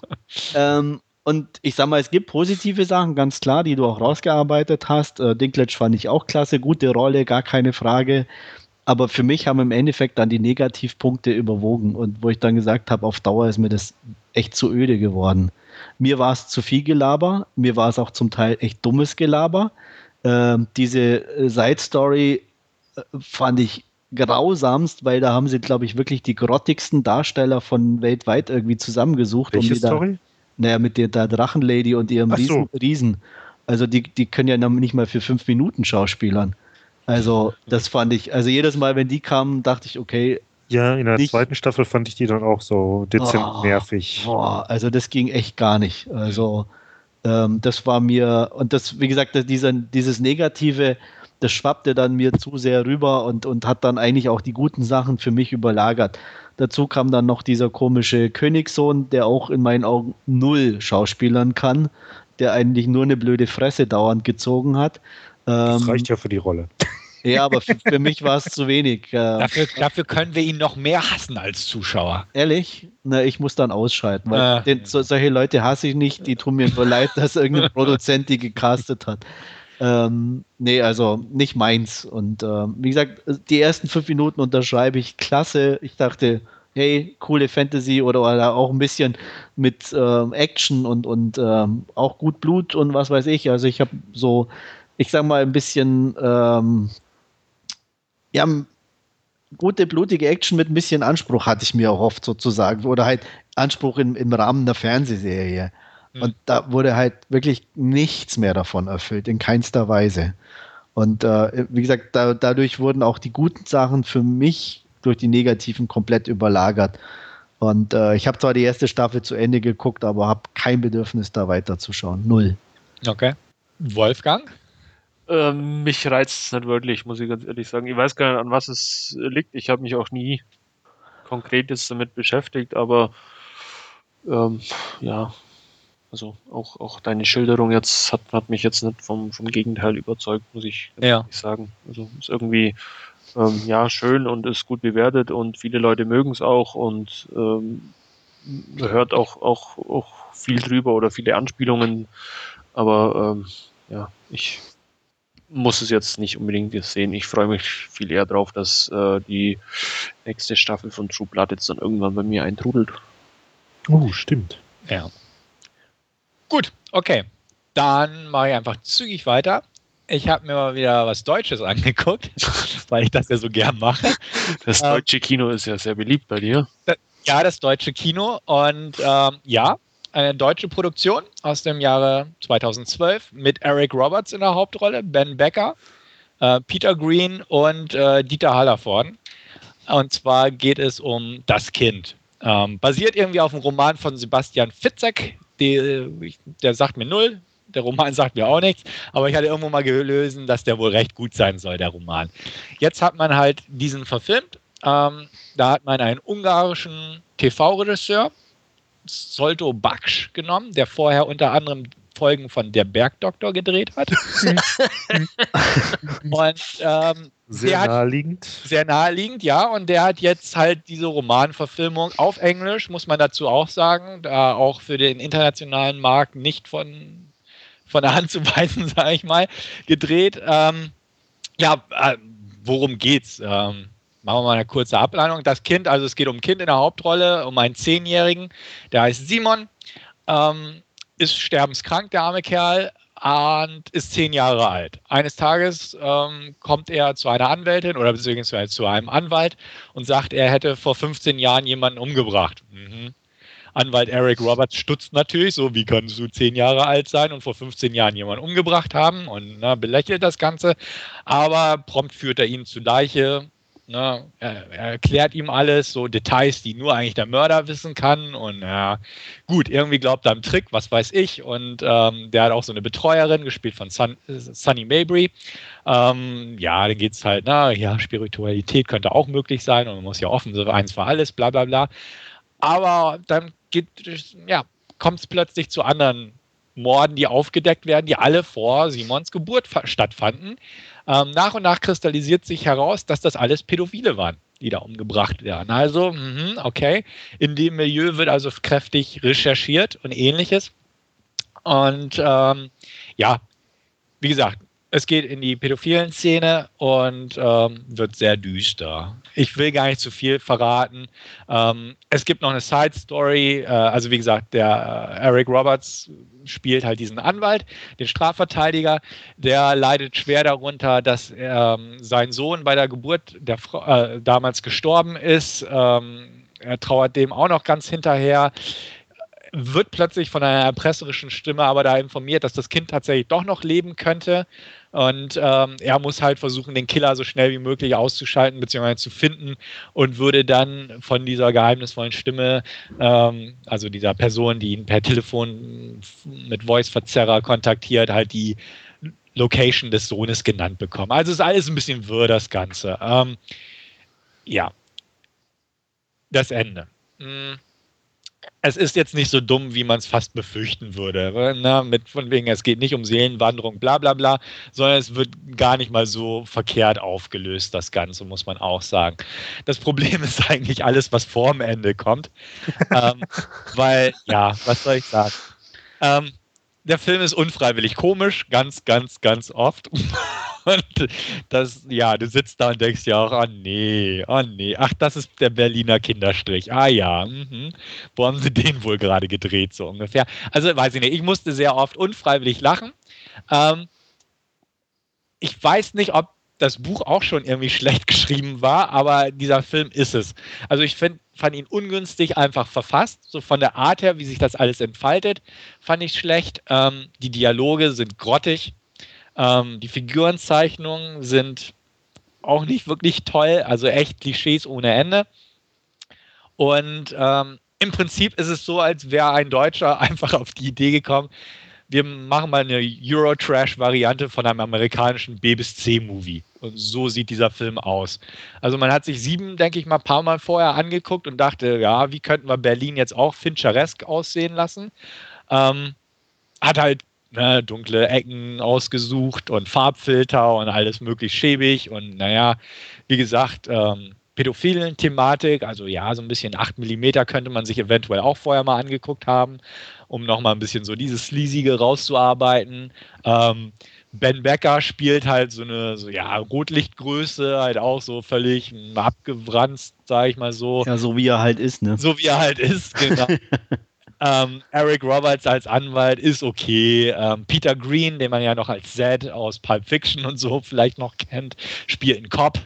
ähm, und ich sag mal, es gibt positive Sachen, ganz klar, die du auch rausgearbeitet hast. Äh, Dinklage fand ich auch klasse, gute Rolle, gar keine Frage. Aber für mich haben im Endeffekt dann die Negativpunkte überwogen und wo ich dann gesagt habe, auf Dauer ist mir das echt zu öde geworden. Mir war es zu viel Gelaber, mir war es auch zum Teil echt dummes Gelaber. Ähm, diese äh, Side Story äh, fand ich grausamst, weil da haben sie, glaube ich, wirklich die grottigsten Darsteller von weltweit irgendwie zusammengesucht. Welche um die Story? Da, naja, mit der, der Drachenlady und ihrem Riesen, so. Riesen. Also die, die können ja nicht mal für fünf Minuten schauspielern. Also das fand ich, also jedes Mal, wenn die kamen, dachte ich, okay. Ja, in der nicht, zweiten Staffel fand ich die dann auch so dezent oh, nervig. Boah, also das ging echt gar nicht. Also ähm, das war mir, und das, wie gesagt, dieser, dieses negative, das schwappte dann mir zu sehr rüber und, und hat dann eigentlich auch die guten Sachen für mich überlagert. Dazu kam dann noch dieser komische Königssohn, der auch in meinen Augen null schauspielern kann, der eigentlich nur eine blöde Fresse dauernd gezogen hat. Das ähm, reicht ja für die Rolle. Ja, aber für, für mich war es zu wenig. Dafür, dafür, können wir ihn noch mehr hassen als Zuschauer. Ehrlich? Na, ich muss dann ausschalten, weil äh, den, so, solche Leute hasse ich nicht. Die tun mir nur leid, dass irgendein [laughs] Produzent die gecastet hat. Ähm, nee, also nicht meins. Und äh, wie gesagt, die ersten fünf Minuten unterschreibe ich klasse. Ich dachte, hey, coole Fantasy oder, oder auch ein bisschen mit äh, Action und, und äh, auch gut Blut und was weiß ich. Also ich habe so, ich sag mal, ein bisschen, ähm, ja, gute, blutige Action mit ein bisschen Anspruch hatte ich mir erhofft, sozusagen. Oder halt Anspruch im, im Rahmen der Fernsehserie. Mhm. Und da wurde halt wirklich nichts mehr davon erfüllt, in keinster Weise. Und äh, wie gesagt, da, dadurch wurden auch die guten Sachen für mich durch die negativen komplett überlagert. Und äh, ich habe zwar die erste Staffel zu Ende geguckt, aber habe kein Bedürfnis, da weiterzuschauen. Null. Okay. Wolfgang? Ähm, mich reizt es nicht wirklich, muss ich ganz ehrlich sagen. Ich weiß gar nicht, an was es liegt. Ich habe mich auch nie konkret jetzt damit beschäftigt, aber ähm, ja, also auch, auch deine Schilderung jetzt hat, hat mich jetzt nicht vom, vom Gegenteil überzeugt, muss ich ja. sagen. Also ist irgendwie ähm, ja schön und ist gut bewertet und viele Leute mögen es auch und ähm, hört auch, auch, auch viel drüber oder viele Anspielungen. Aber ähm, ja, ich muss es jetzt nicht unbedingt sehen. Ich freue mich viel eher drauf, dass äh, die nächste Staffel von True Blood jetzt dann irgendwann bei mir eintrudelt. Oh, stimmt. Ja. Gut, okay. Dann mache ich einfach zügig weiter. Ich habe mir mal wieder was Deutsches [laughs] angeguckt, weil ich das ja so gern mache. Das ähm, deutsche Kino ist ja sehr beliebt bei dir. Ja, das deutsche Kino. Und ähm, ja, eine deutsche Produktion aus dem Jahre 2012 mit Eric Roberts in der Hauptrolle, Ben Becker, äh, Peter Green und äh, Dieter Hallervorden. Und zwar geht es um Das Kind. Ähm, basiert irgendwie auf dem Roman von Sebastian Fitzek, die, der sagt mir null, der Roman [laughs] sagt mir auch nichts, aber ich hatte irgendwo mal gelesen, dass der wohl recht gut sein soll, der Roman. Jetzt hat man halt diesen verfilmt. Ähm, da hat man einen ungarischen TV-Regisseur, Solto Baksch, genommen, der vorher unter anderem Folgen von Der Bergdoktor gedreht hat. [laughs] und ähm, sehr naheliegend. Sehr naheliegend, ja. Und der hat jetzt halt diese Romanverfilmung auf Englisch, muss man dazu auch sagen, da auch für den internationalen Markt nicht von, von der Hand zu weisen, [laughs] sage ich mal, gedreht. Ähm, ja, äh, worum geht's? Ähm, machen wir mal eine kurze Ableitung. Das Kind, also es geht um ein Kind in der Hauptrolle, um einen Zehnjährigen, der heißt Simon ähm, ist sterbenskrank, der arme Kerl, und ist zehn Jahre alt. Eines Tages ähm, kommt er zu einer Anwältin oder beziehungsweise zu einem Anwalt und sagt, er hätte vor 15 Jahren jemanden umgebracht. Mhm. Anwalt Eric Roberts stutzt natürlich, so wie kannst du zehn Jahre alt sein und vor 15 Jahren jemanden umgebracht haben und na, belächelt das Ganze. Aber prompt führt er ihn zu Leiche. Na, er, er, erklärt ihm alles, so Details, die nur eigentlich der Mörder wissen kann. Und ja, gut, irgendwie glaubt er am Trick, was weiß ich. Und ähm, der hat auch so eine Betreuerin, gespielt von Sun, Sunny Mabry. Ähm, ja, dann geht es halt, na, ja, Spiritualität könnte auch möglich sein und man muss ja offen sein, eins für alles, bla bla bla. Aber dann ja, kommt es plötzlich zu anderen Morden, die aufgedeckt werden, die alle vor Simons Geburt stattfanden. Ähm, nach und nach kristallisiert sich heraus, dass das alles Pädophile waren, die da umgebracht werden. Also, mh, okay, in dem Milieu wird also kräftig recherchiert und ähnliches. Und ähm, ja, wie gesagt, es geht in die pädophilen Szene und ähm, wird sehr düster. Ich will gar nicht zu viel verraten. Ähm, es gibt noch eine Side Story. Äh, also wie gesagt, der äh, Eric Roberts spielt halt diesen Anwalt, den Strafverteidiger. Der leidet schwer darunter, dass ähm, sein Sohn bei der Geburt der Frau, äh, damals gestorben ist. Ähm, er trauert dem auch noch ganz hinterher wird plötzlich von einer erpresserischen Stimme aber da informiert, dass das Kind tatsächlich doch noch leben könnte. Und ähm, er muss halt versuchen, den Killer so schnell wie möglich auszuschalten bzw. zu finden und würde dann von dieser geheimnisvollen Stimme, ähm, also dieser Person, die ihn per Telefon mit Voice-Verzerrer kontaktiert, halt die Location des Sohnes genannt bekommen. Also ist alles ein bisschen wirr, das Ganze. Ähm, ja. Das Ende. Hm es ist jetzt nicht so dumm, wie man es fast befürchten würde. Ne? Mit von wegen, es geht nicht um Seelenwanderung, bla bla bla, sondern es wird gar nicht mal so verkehrt aufgelöst, das Ganze, muss man auch sagen. Das Problem [laughs] ist eigentlich alles, was vor dem Ende kommt. ähm, [laughs] weil, ja, was soll ich sagen? Ähm, der Film ist unfreiwillig komisch, ganz, ganz, ganz oft. Und das, ja, du sitzt da und denkst ja auch, oh nee, oh nee, ach, das ist der Berliner Kinderstrich. Ah ja, mhm. wo haben sie den wohl gerade gedreht, so ungefähr. Also weiß ich nicht, ich musste sehr oft unfreiwillig lachen. Ähm, ich weiß nicht, ob das Buch auch schon irgendwie schlecht geschrieben war, aber dieser Film ist es. Also ich find, fand ihn ungünstig einfach verfasst, so von der Art her, wie sich das alles entfaltet, fand ich schlecht. Ähm, die Dialoge sind grottig, ähm, die Figurenzeichnungen sind auch nicht wirklich toll, also echt Klischees ohne Ende. Und ähm, im Prinzip ist es so, als wäre ein Deutscher [laughs] einfach auf die Idee gekommen, wir machen mal eine Eurotrash-Variante von einem amerikanischen B bis C-Movie. Und so sieht dieser Film aus. Also man hat sich sieben, denke ich mal, ein paar Mal vorher angeguckt und dachte, ja, wie könnten wir Berlin jetzt auch Fincheresk aussehen lassen? Ähm, hat halt ne, dunkle Ecken ausgesucht und Farbfilter und alles möglichst schäbig und naja, wie gesagt, ähm, pädophilen Thematik, also ja, so ein bisschen 8 mm könnte man sich eventuell auch vorher mal angeguckt haben, um nochmal ein bisschen so dieses Sleasige rauszuarbeiten. Ähm, Ben Becker spielt halt so eine so, ja, Rotlichtgröße, halt auch so völlig abgebrannt, sage ich mal so. Ja, so wie er halt ist, ne? So wie er halt ist, genau. [laughs] Ähm, Eric Roberts als Anwalt ist okay. Ähm, Peter Green, den man ja noch als Zed aus Pulp Fiction und so vielleicht noch kennt, spielt einen Cop.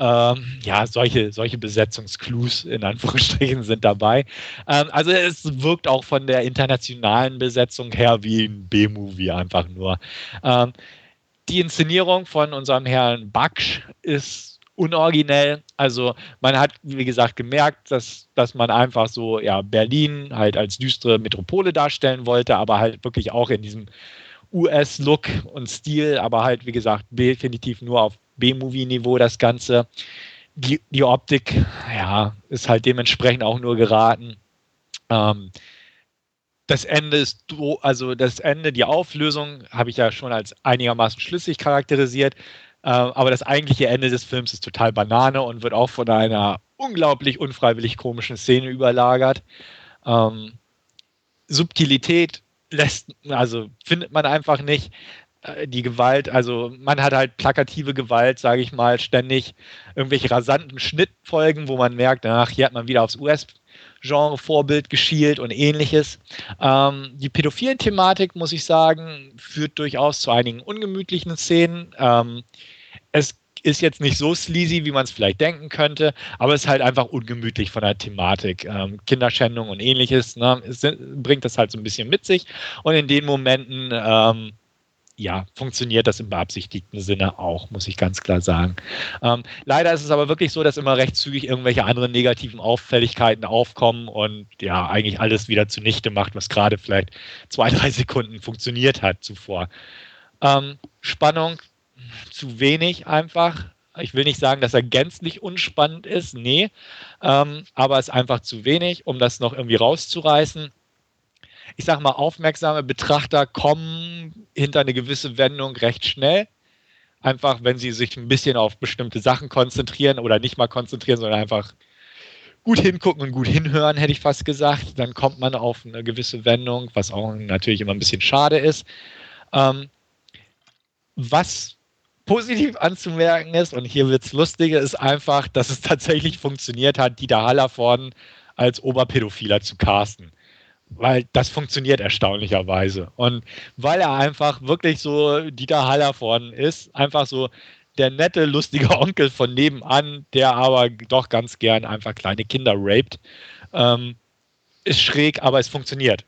Ähm, ja, solche, solche Besetzungsclues in Anführungsstrichen sind dabei. Ähm, also es wirkt auch von der internationalen Besetzung her wie ein B-Movie einfach nur. Ähm, die Inszenierung von unserem Herrn Baksch ist unoriginell. Also man hat, wie gesagt, gemerkt, dass, dass man einfach so ja, Berlin halt als düstere Metropole darstellen wollte, aber halt wirklich auch in diesem US-Look und Stil, aber halt, wie gesagt, definitiv nur auf B-Movie-Niveau das Ganze. Die, die Optik, ja, ist halt dementsprechend auch nur geraten. Ähm, das Ende ist, also das Ende, die Auflösung habe ich ja schon als einigermaßen schlüssig charakterisiert. Äh, aber das eigentliche Ende des Films ist total Banane und wird auch von einer unglaublich unfreiwillig komischen Szene überlagert. Ähm, Subtilität lässt, also findet man einfach nicht. Äh, die Gewalt, also man hat halt plakative Gewalt, sage ich mal, ständig irgendwelche rasanten Schnittfolgen, wo man merkt, ach, hier hat man wieder aufs US Genre-Vorbild geschielt und ähnliches. Ähm, die pädophilen Thematik, muss ich sagen, führt durchaus zu einigen ungemütlichen Szenen. Ähm, es ist jetzt nicht so sleazy, wie man es vielleicht denken könnte, aber es ist halt einfach ungemütlich von der Thematik. Ähm, Kinderschändung und ähnliches ne, es, bringt das halt so ein bisschen mit sich. Und in den Momenten ähm, ja, funktioniert das im beabsichtigten Sinne auch, muss ich ganz klar sagen. Ähm, leider ist es aber wirklich so, dass immer recht zügig irgendwelche anderen negativen Auffälligkeiten aufkommen und ja, eigentlich alles wieder zunichte macht, was gerade vielleicht zwei, drei Sekunden funktioniert hat zuvor. Ähm, Spannung zu wenig einfach. Ich will nicht sagen, dass er gänzlich unspannend ist, nee, ähm, aber es ist einfach zu wenig, um das noch irgendwie rauszureißen ich sage mal, aufmerksame Betrachter kommen hinter eine gewisse Wendung recht schnell. Einfach, wenn sie sich ein bisschen auf bestimmte Sachen konzentrieren oder nicht mal konzentrieren, sondern einfach gut hingucken und gut hinhören, hätte ich fast gesagt. Dann kommt man auf eine gewisse Wendung, was auch natürlich immer ein bisschen schade ist. Ähm, was positiv anzumerken ist, und hier wird es lustiger, ist einfach, dass es tatsächlich funktioniert hat, Dieter Hallervorden als Oberpädophiler zu casten weil das funktioniert erstaunlicherweise. Und weil er einfach wirklich so Dieter Hallervorden ist, einfach so der nette, lustige Onkel von nebenan, der aber doch ganz gern einfach kleine Kinder raped. Ähm, ist schräg, aber es funktioniert.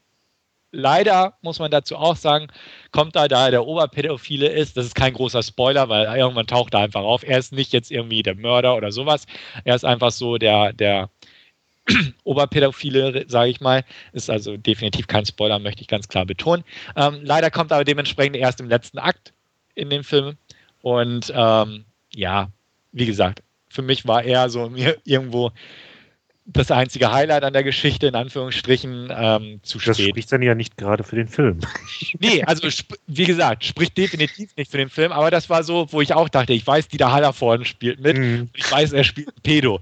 Leider muss man dazu auch sagen, kommt da, da der Oberpädophile ist, das ist kein großer Spoiler, weil irgendwann taucht er einfach auf. Er ist nicht jetzt irgendwie der Mörder oder sowas. Er ist einfach so der, der [clears throat] Oberpädophile, sage ich mal. Ist also definitiv kein Spoiler, möchte ich ganz klar betonen. Ähm, leider kommt aber dementsprechend erst im letzten Akt in dem Film. Und ähm, ja, wie gesagt, für mich war er so irgendwo das einzige Highlight an der Geschichte, in Anführungsstrichen, ähm, zu spät. Das spricht dann ja nicht gerade für den Film. [laughs] Nee, also wie gesagt, spricht definitiv nicht für den Film, aber das war so, wo ich auch dachte, ich weiß, Dieter Haller vorne spielt mit, mhm. ich weiß, er spielt Pedo.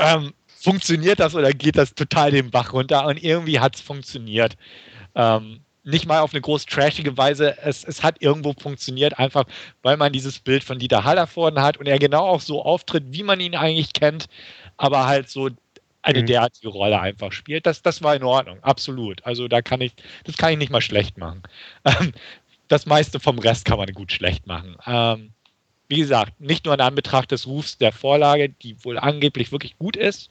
Ähm, funktioniert das oder geht das total den Bach runter? Und irgendwie hat es funktioniert. Ähm, nicht mal auf eine groß trashige Weise. Es, es hat irgendwo funktioniert, einfach weil man dieses Bild von Dieter Haller vorne hat und er genau auch so auftritt, wie man ihn eigentlich kennt, aber halt so eine mhm. derartige Rolle einfach spielt. Das, das war in Ordnung, absolut. Also da kann ich, das kann ich nicht mal schlecht machen. [laughs] Ähm, das meiste vom Rest kann man gut schlecht machen. Ähm, wie gesagt, nicht nur in Anbetracht des Rufs der Vorlage, die wohl angeblich wirklich gut ist,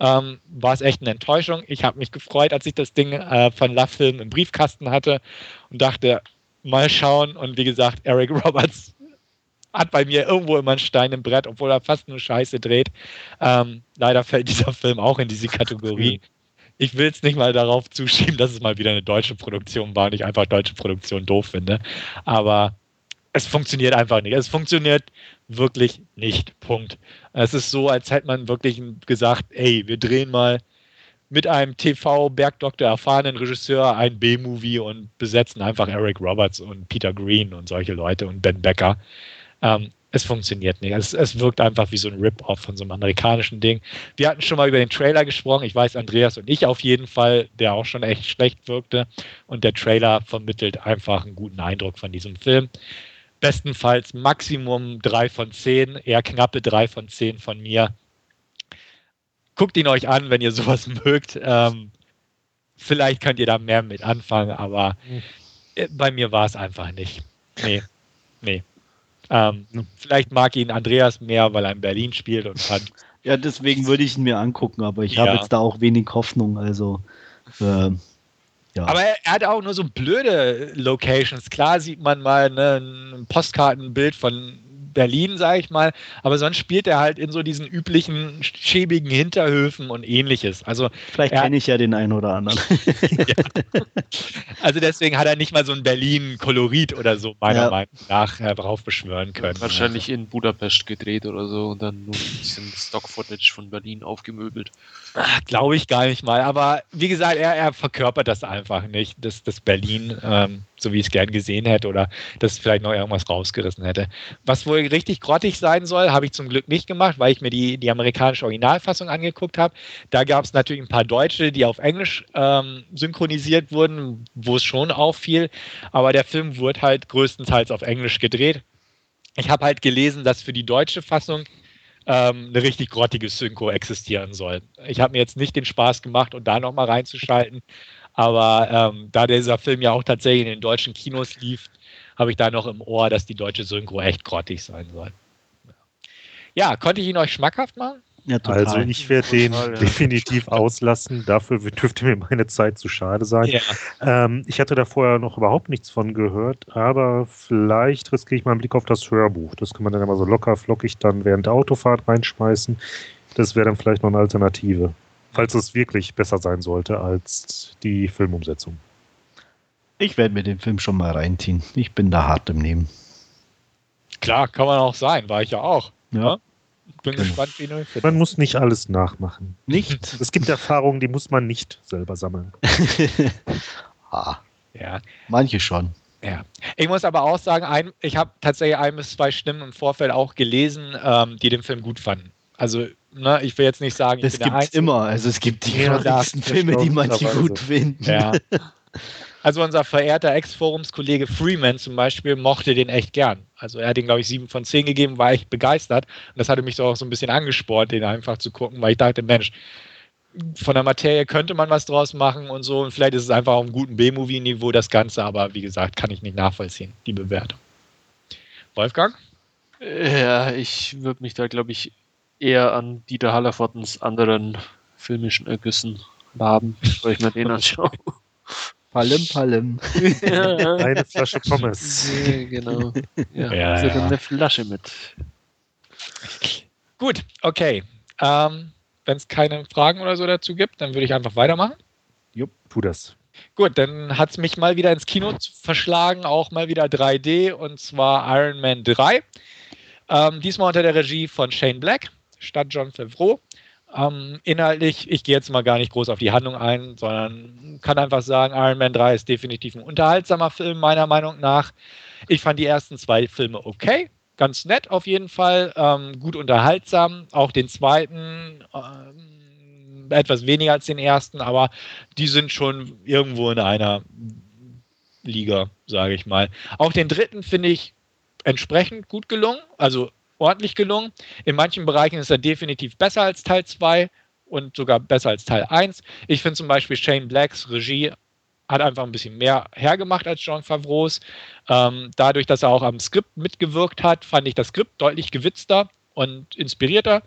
ähm, war es echt eine Enttäuschung. Ich habe mich gefreut, als ich das Ding äh, von Love Film im Briefkasten hatte und dachte, mal schauen. Und wie gesagt, Eric [laughs] Roberts hat bei mir irgendwo immer einen Stein im Brett, obwohl er fast nur Scheiße dreht. Ähm, leider fällt dieser Film auch in diese Kategorie. Ich will es nicht mal darauf zuschieben, dass es mal wieder eine deutsche Produktion war und ich einfach deutsche Produktion doof finde. Aber es funktioniert einfach nicht. Es funktioniert wirklich nicht. Punkt. Es ist so, als hätte man wirklich gesagt, ey, wir drehen mal mit einem TV-Bergdoktor erfahrenen Regisseur ein B-Movie und besetzen einfach Eric Roberts und Peter Green und solche Leute und Ben Becker. Ähm, es funktioniert nicht. Es, es wirkt einfach wie so ein Rip-Off von so einem amerikanischen Ding. Wir hatten schon mal über den Trailer gesprochen. Ich weiß, Andreas und ich auf jeden Fall, der auch schon echt schlecht wirkte. Und der Trailer vermittelt einfach einen guten Eindruck von diesem Film bestenfalls Maximum 3 von 10, eher knappe 3 von 10 von mir. Guckt ihn euch an, wenn ihr [laughs] sowas mögt. Ähm, vielleicht könnt ihr da mehr mit anfangen, aber äh, bei mir war es einfach nicht. Nee, nee. Ähm, vielleicht mag ihn Andreas mehr, weil er in Berlin spielt und fand. Ja, deswegen würde ich ihn mir angucken, aber ich ja. habe jetzt da auch wenig Hoffnung. Also äh, ja. Aber er, er, hat auch nur so blöde Locations. Klar sieht man mal ne, ein Postkartenbild von Berlin, sage ich mal, aber sonst spielt er halt in so diesen üblichen schäbigen Hinterhöfen und ähnliches. Also vielleicht kenne ich ja den einen oder anderen. [laughs] ja. Also deswegen hat er nicht mal so ein Berlin-Kolorit oder so meiner ja. Meinung nach heraufbeschwören können. Wahrscheinlich also. in Budapest gedreht oder so und dann nur ein bisschen Stock-Footage von Berlin aufgemöbelt. Glaube ich gar nicht mal. Aber wie gesagt, er, er verkörpert das einfach nicht, das, das Berlin, ähm, so wie ich es gern gesehen hätte oder das vielleicht noch irgendwas rausgerissen hätte. Was wohl richtig grottig sein soll, habe ich zum Glück nicht gemacht, weil ich mir die, die amerikanische Originalfassung angeguckt habe. Da gab es natürlich ein paar Deutsche, die auf Englisch ähm, synchronisiert wurden, wo es schon auffiel. Aber der Film wurde halt größtenteils auf Englisch gedreht. Ich habe halt gelesen, dass für die deutsche Fassung ähm, eine richtig grottige Synchro existieren soll. Ich habe mir jetzt nicht den Spaß gemacht, um da nochmal reinzuschalten, aber ähm, da dieser Film ja auch tatsächlich in den deutschen Kinos lief, habe ich da noch im Ohr, dass die deutsche Synchro echt grottig sein soll. Ja, konnte ich ihn euch schmackhaft machen? Ja, also ich werde den ja. definitiv auslassen. Dafür [laughs] dürfte mir meine Zeit zu schade sein. Ja. Ähm, ich hatte da vorher noch überhaupt nichts von gehört, aber vielleicht riskiere ich mal einen Blick auf das Hörbuch. Das kann man dann immer so locker flockig dann während der Autofahrt reinschmeißen. Das wäre dann vielleicht noch eine Alternative, falls es wirklich besser sein sollte als die Filmumsetzung. Ich werde mir den Film schon mal reinziehen. Ich bin da hart im Nehmen. Klar, kann man auch sein, war ich ja auch. Ja. Bin genau. gespannt, wie du Man muss nicht alles nachmachen. Nicht? Es gibt Erfahrungen, die muss man nicht selber sammeln. [laughs] ah, ja. Manche schon. Ja. Ich muss aber auch sagen, ein, ich habe tatsächlich ein bis zwei Stimmen im Vorfeld auch gelesen, ähm, die den Film gut fanden. Also, ne, ich will jetzt nicht sagen, das gibt es immer. Also es gibt die ja, Filme, die manche gut finden. Ja. [laughs] Also unser verehrter Ex-Forumskollege Freeman zum Beispiel mochte den echt gern. Also er hat den, glaube ich, sieben von zehn gegeben, war echt begeistert. Und das hatte mich so auch so ein bisschen angespornt, den einfach zu gucken, weil ich dachte, Mensch, von der Materie könnte man was draus machen und so. Und vielleicht ist es einfach auf einem guten B-Movie-Niveau das Ganze, aber wie gesagt, kann ich nicht nachvollziehen, die Bewertung. Wolfgang? Ja, ich würde mich da, glaube ich, eher an Dieter Hallerfortens anderen filmischen Ergüssen laben, weil ich mir den anschaue. [laughs] Palim, Palim. [laughs] Eine Flasche Pommes. Ja, genau. Ja, ja, also ja. eine Flasche mit. Gut, okay. Ähm, Wenn es keine Fragen oder so dazu gibt, dann würde ich einfach weitermachen. Jupp, tu das. Gut, dann hat es mich mal wieder ins Kino verschlagen, auch mal wieder 3D, und zwar Iron Man 3. Ähm, diesmal unter der Regie von Shane Black statt John Favreau. Ähm, inhaltlich, ich gehe jetzt mal gar nicht groß auf die Handlung ein, sondern kann einfach sagen, Iron Man 3 ist definitiv ein unterhaltsamer Film, meiner Meinung nach. Ich fand die ersten zwei Filme okay, ganz nett auf jeden Fall, ähm, gut unterhaltsam. Auch den zweiten ähm, etwas weniger als den ersten, aber die sind schon irgendwo in einer Liga, sage ich mal. Auch den dritten finde ich entsprechend gut gelungen. Also ordentlich gelungen. In manchen Bereichen ist er definitiv besser als Teil 2 und sogar besser als Teil 1. Ich finde zum Beispiel Shane Blacks Regie hat einfach ein bisschen mehr hergemacht als John Favreau's. Ähm, dadurch, dass er auch am Skript mitgewirkt hat, fand ich das Skript deutlich gewitzter und inspirierter.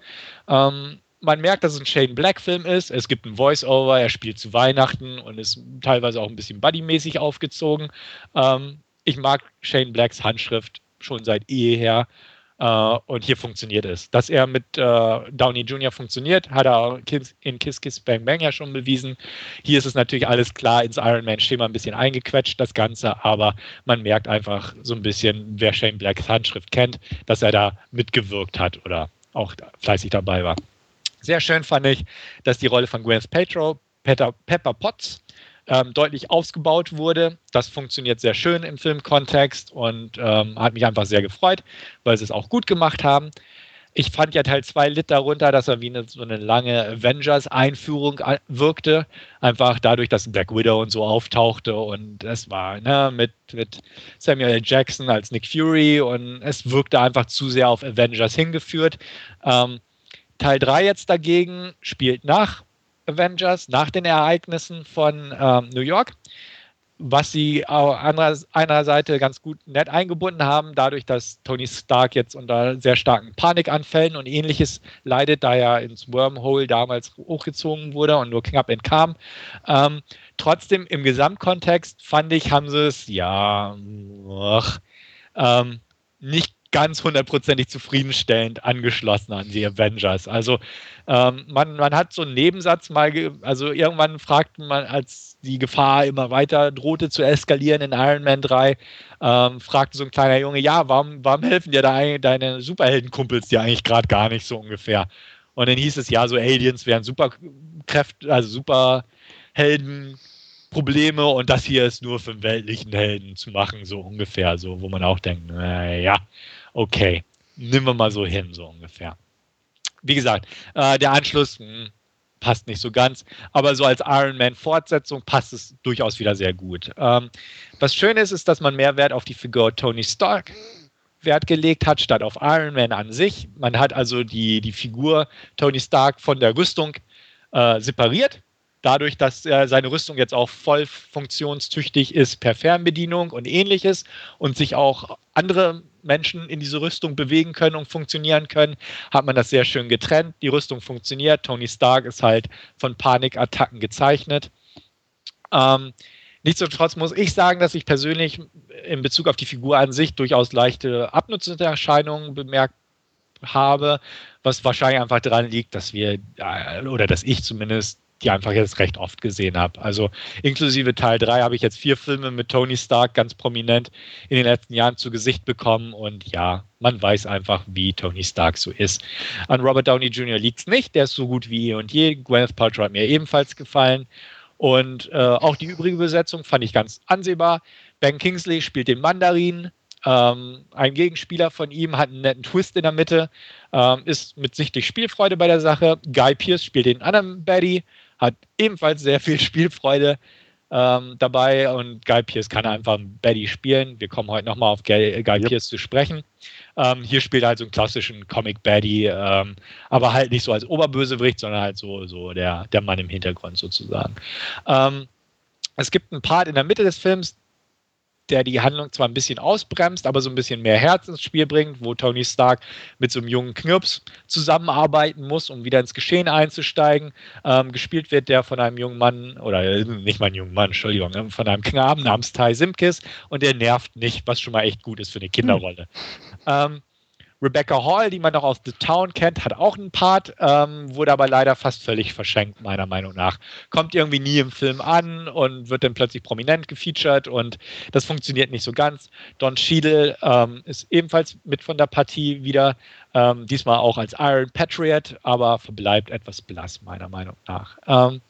Ähm, man merkt, dass es ein Shane Black-Film ist. Es gibt ein Voice-Over, er spielt zu Weihnachten und ist teilweise auch ein bisschen buddymäßig aufgezogen. Ähm, ich mag Shane Blacks Handschrift schon seit jeher. Uh, und hier funktioniert es. Dass er mit uh, Downey Jr. funktioniert, hat er in Kiss Kiss Bang Bang ja schon bewiesen. Hier ist es natürlich alles klar ins Iron Man-Schema ein bisschen eingequetscht, das Ganze, aber man merkt einfach so ein bisschen, wer Shane Blacks Handschrift kennt, dass er da mitgewirkt hat oder auch fleißig dabei war. Sehr schön fand ich, dass die Rolle von Paltrow, Pepper, Pepper Potts, ähm, deutlich ausgebaut wurde. Das funktioniert sehr schön im Filmkontext und ähm, hat mich einfach sehr gefreut, weil sie es auch gut gemacht haben. Ich fand ja Teil 2 litt darunter, dass er wie eine, so eine lange Avengers-Einführung wirkte. Einfach dadurch, dass Black Widow und so auftauchte und es war ne, mit, mit Samuel L. Jackson als Nick Fury und es wirkte einfach zu sehr auf Avengers hingeführt. Ähm, Teil 3 jetzt dagegen spielt nach Avengers nach den Ereignissen von ähm, New York, was sie anderer, einer Seite ganz gut nett eingebunden haben, dadurch, dass Tony Stark jetzt unter sehr starken Panikanfällen und ähnliches leidet, da er ins Wormhole damals hochgezogen wurde und nur knapp entkam. Ähm, trotzdem im Gesamtkontext fand ich, haben sie es ja ach, ähm, nicht ganz hundertprozentig zufriedenstellend angeschlossen an die Avengers. Also ähm, man, man hat so einen Nebensatz mal, also irgendwann fragte man, als die Gefahr immer weiter drohte zu eskalieren in Iron Man 3, ähm, fragte so ein kleiner Junge, ja, warum, warum helfen dir da deine Superheldenkumpels dir eigentlich gerade gar nicht so ungefähr? Und dann hieß es, ja, so Aliens wären Superkräfte, also Superhelden Probleme und das hier ist nur für einen weltlichen Helden zu machen, so ungefähr, so, wo man auch denkt, naja, okay, nehmen wir mal so hin, so ungefähr. Wie gesagt, äh, der Anschluss mh, hm, passt nicht so ganz, aber so als Iron Man Fortsetzung passt es durchaus wieder sehr gut. Ähm, was schön ist, ist, dass man mehr Wert auf die Figur Tony Stark Wert gelegt hat, statt auf Iron Man an sich. Man hat also die, die Figur Tony Stark von der Rüstung äh, separiert. Dadurch, dass äh, seine Rüstung jetzt auch voll funktionstüchtig ist per Fernbedienung und ähnliches und sich auch andere Menschen in diese Rüstung bewegen können und funktionieren können, hat man das sehr schön getrennt. Die Rüstung funktioniert. Tony Stark ist halt von Panikattacken gezeichnet. Ähm, nichtsdestotrotz muss ich sagen, dass ich persönlich in Bezug auf die Figur an sich durchaus leichte Abnutzungserscheinungen bemerkt habe, was wahrscheinlich einfach daran liegt, dass wir, oder dass ich zumindest die einfach jetzt recht oft gesehen habe. Also inklusive Teil 3 habe ich jetzt vier Filme mit Tony Stark ganz prominent in den letzten Jahren zu Gesicht bekommen und ja, man weiß einfach, wie Tony Stark so ist. An Robert Downey Jr. liegt es nicht, der ist so gut wie eh und je. Gwyneth Paltrow hat mir ebenfalls gefallen und äh, auch die übrige Besetzung fand ich ganz ansehbar. Ben Kingsley spielt den Mandarin, ähm, ein Gegenspieler von ihm hat einen netten Twist in der Mitte, ähm, ist mit sichtlich Spielfreude bei der Sache. Guy Pierce spielt den anderen Baddy, hat ebenfalls sehr viel [laughs] Spielfreude ähm, dabei und Guy Pierce kann einfach Betty spielen. Wir kommen heute nochmal auf Guy, Guy yep. Pierce zu sprechen. Ähm, hier spielt er halt so einen klassischen Comic Baddy, ähm, aber halt nicht so als Oberbösewicht, sondern halt so, so der, der Mann im Hintergrund sozusagen. Ähm, es gibt einen Part in der Mitte des Films, der die Handlung zwar ein bisschen ausbremst, aber so ein bisschen mehr Herz ins Spiel bringt, wo Tony Stark mit so einem jungen Knirps zusammenarbeiten muss, um wieder ins Geschehen einzusteigen. Ähm, gespielt wird der von einem jungen Mann, oder äh, nicht mal einen jungen Mann, Entschuldigung, äh, von einem Knaben namens Ty Simkis und der nervt nicht, was schon mal echt gut ist für eine Kinderrolle. Hm. Ähm, Rebecca Hall, die man noch aus The Town kennt, hat auch einen Part, ähm, wurde aber leider fast völlig verschenkt, meiner Meinung nach. Kommt irgendwie nie im Film an und wird dann plötzlich prominent gefeatured und das funktioniert nicht so ganz. Don Cheadle ähm, ist ebenfalls mit von der Partie wieder, ähm, diesmal auch als Iron Patriot, aber verbleibt etwas blass, meiner Meinung nach. Ähm,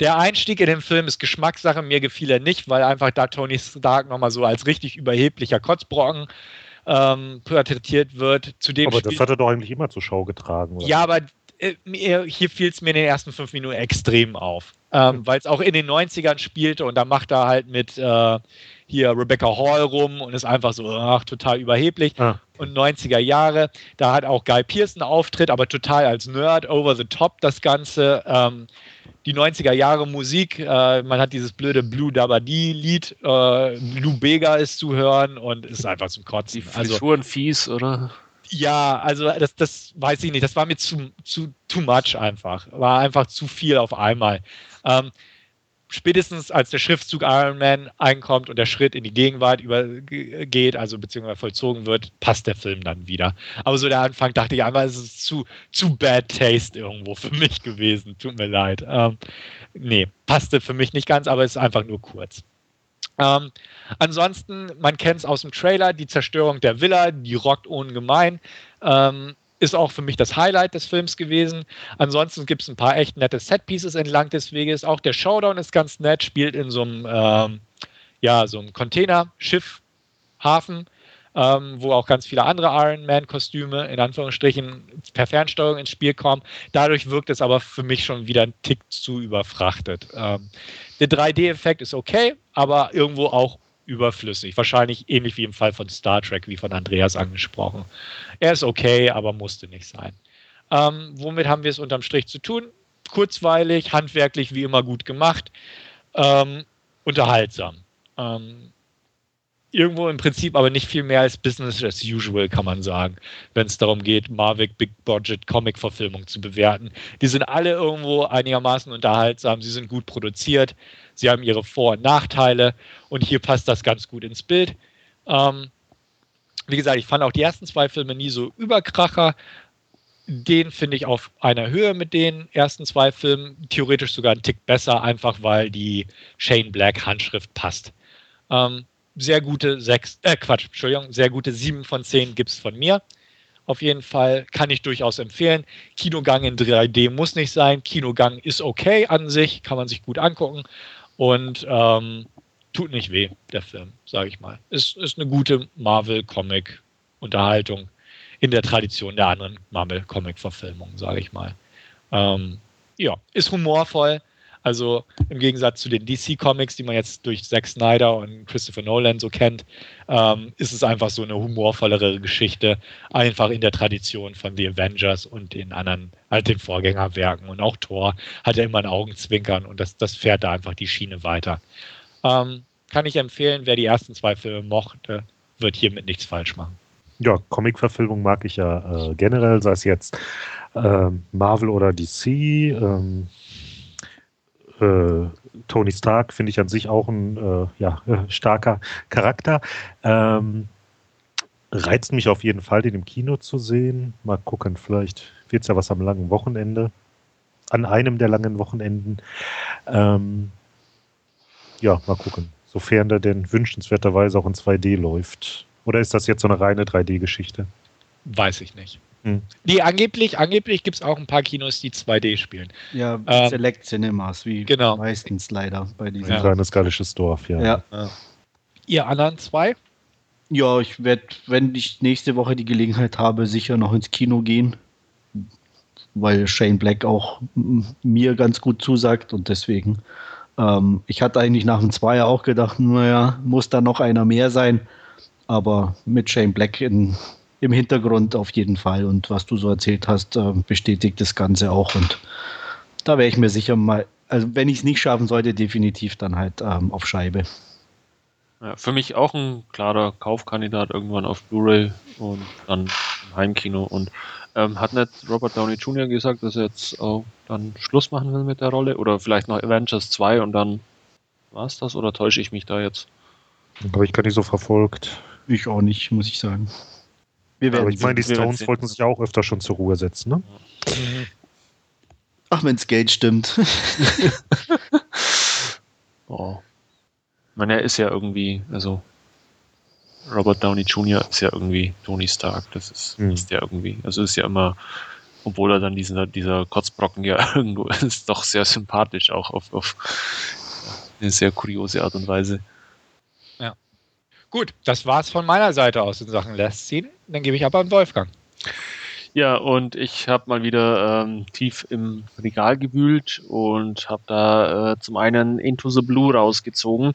der Einstieg in den Film ist Geschmackssache. Mir gefiel er nicht, weil einfach da Tony Stark nochmal so als richtig überheblicher Kotzbrocken ähm, porträtiert wird. Zu dem aber das hat er doch eigentlich immer zur Schau getragen. Oder? Ja, aber äh, hier fiel es mir in den ersten fünf Minuten extrem auf. Ähm. Weil es auch in den 90ern spielte und da macht er halt mit äh, hier Rebecca Hall rum und ist einfach so ach, total überheblich. Ah. Und 90er Jahre, da hat auch Guy Pearson Auftritt, aber total als Nerd, over the top das Ganze. Ähm, die 90er Jahre Musik. Äh, man hat dieses blöde Blue Dabadi-Lied. Äh, Blue Bega ist zu hören und ist einfach zum Kotzen. Die also Frisuren also, fies, oder? Ja, also das, das weiß ich nicht. Das war mir zu, zu too much einfach. War einfach zu viel auf einmal. Ähm, spätestens als der Schriftzug Iron Man einkommt und der Schritt in die Gegenwart übergeht, also beziehungsweise vollzogen wird, passt der Film dann wieder. Aber so der Anfang dachte ich einfach, es ist zu, zu bad taste irgendwo für mich gewesen. Tut mir leid. Ähm, nee, passte für mich nicht ganz, aber es ist einfach nur kurz. Ähm, ansonsten, man kennt es aus dem Trailer, die Zerstörung der Villa, die rockt ungemein. Ähm, ist auch für mich das Highlight des Films gewesen. Ansonsten gibt es ein paar echt nette Setpieces entlang des Weges. Auch der Showdown ist ganz nett, spielt in so einem, ähm, ja, so einem Containerschiff, Hafen, ähm, wo auch ganz viele andere Iron Man-Kostüme in Anführungsstrichen per Fernsteuerung ins Spiel kommen. Dadurch wirkt es aber für mich schon wieder ein Tick zu überfrachtet. Ähm, der 3D-Effekt ist okay, aber irgendwo auch überflüssig. Wahrscheinlich ähnlich wie im Fall von Star Trek, wie von Andreas angesprochen. Er ist okay, aber musste nicht sein. Ähm, womit haben wir es unterm Strich zu tun? Kurzweilig, handwerklich wie immer gut gemacht, ähm, unterhaltsam. Ähm, irgendwo im Prinzip aber nicht viel mehr als Business as usual, kann man sagen, wenn es darum geht, Marvick Big Budget Comic Verfilmung zu bewerten. Die sind alle irgendwo einigermaßen unterhaltsam, sie sind gut produziert, sie haben ihre Vor- und Nachteile und hier passt das ganz gut ins Bild. Ähm, wie gesagt, ich fand auch die ersten zwei Filme nie so überkracher. Den finde ich auf einer Höhe mit den ersten zwei Filmen, theoretisch sogar einen Tick besser, einfach weil die Shane Black Handschrift passt. Ähm, sehr gute sechs, äh Quatsch, Entschuldigung, sehr gute sieben von zehn gibt es von mir. Auf jeden Fall kann ich durchaus empfehlen. Kinogang in 3D muss nicht sein. Kinogang ist okay an sich, kann man sich gut angucken und ähm, tut nicht weh, der Film, sage ich mal. Ist, ist eine gute Marvel-Comic-Unterhaltung in der Tradition der anderen Marvel-Comic-Verfilmungen, sage ich mal. Ähm, ja, ist humorvoll, Also im Gegensatz zu den DC-Comics, die man jetzt durch Zack Snyder und Christopher Nolan so kennt, ähm, ist es einfach so eine humorvollere Geschichte, einfach in der Tradition von The Avengers und den anderen, halt den Vorgängerwerken. Und auch Thor hat ja immer ein Augenzwinkern und das, das fährt da einfach die Schiene weiter. Ähm, kann ich empfehlen, wer die ersten zwei Filme mochte, wird hiermit nichts falsch machen. Ja, Comic-Verfilmung mag ich ja äh, generell, sei es jetzt äh, Marvel oder DC. Ähm, äh, Tony Stark finde ich an sich auch ein äh, ja, starker Charakter. Ähm, reizt mich auf jeden Fall, den im Kino zu sehen. Mal gucken, vielleicht wird es ja was am langen Wochenende. An einem der langen Wochenenden. Ähm, ja, mal gucken. Sofern der denn wünschenswerterweise auch in 2D läuft. Oder ist das jetzt so eine reine 3D-Geschichte? Weiß ich nicht. Hm. Nee, angeblich, angeblich gibt es auch ein paar Kinos, die 2D spielen. Ja, ähm, Select Cinemas, wie genau. meistens leider bei diesen. Ein kleines gallisches Dorf, ja. ja. ja. Ihr anderen zwei? Ja, ich werde, wenn ich nächste Woche die Gelegenheit habe, sicher noch ins Kino gehen, weil Shane Black auch mir ganz gut zusagt und deswegen. Ähm, ich hatte eigentlich nach dem Zweier auch gedacht, naja, muss da noch einer mehr sein, aber mit Shane Black in im Hintergrund auf jeden Fall. Und was du so erzählt hast, äh, bestätigt das Ganze auch. Und da wäre ich mir sicher mal, also wenn ich es nicht schaffen sollte, definitiv dann halt ähm, auf Scheibe. Ja, für mich auch ein klarer Kaufkandidat irgendwann auf Blu-ray und dann im Heimkino. Und ähm, hat nicht Robert Downey Jr. gesagt, dass er jetzt auch dann Schluss machen will mit der Rolle? Oder vielleicht noch Avengers 2 und dann war es das? Oder täusche ich mich da jetzt? Habe ich gar nicht so verfolgt. Ich auch nicht, muss ich sagen. Aber ich meine, die Stones wollten sich auch öfter schon zur Ruhe setzen, ne? Ach, wenn's Geld stimmt. [laughs] [laughs] oh. Ich meine, er ist ja irgendwie, also Robert Downey Jr. ist ja irgendwie Tony Stark. Das ist, hm. ist der irgendwie. Also ist ja immer, obwohl er dann dieser, dieser Kotzbrocken ja [laughs] irgendwo ist, doch sehr sympathisch, auch auf, auf eine sehr kuriose Art und Weise. Gut, das war's von meiner Seite aus in Sachen Last Scene. Dann gebe ich aber an Wolfgang. Ja, und ich habe mal wieder ähm, tief im Regal gewühlt und habe da äh, zum einen Into the Blue rausgezogen.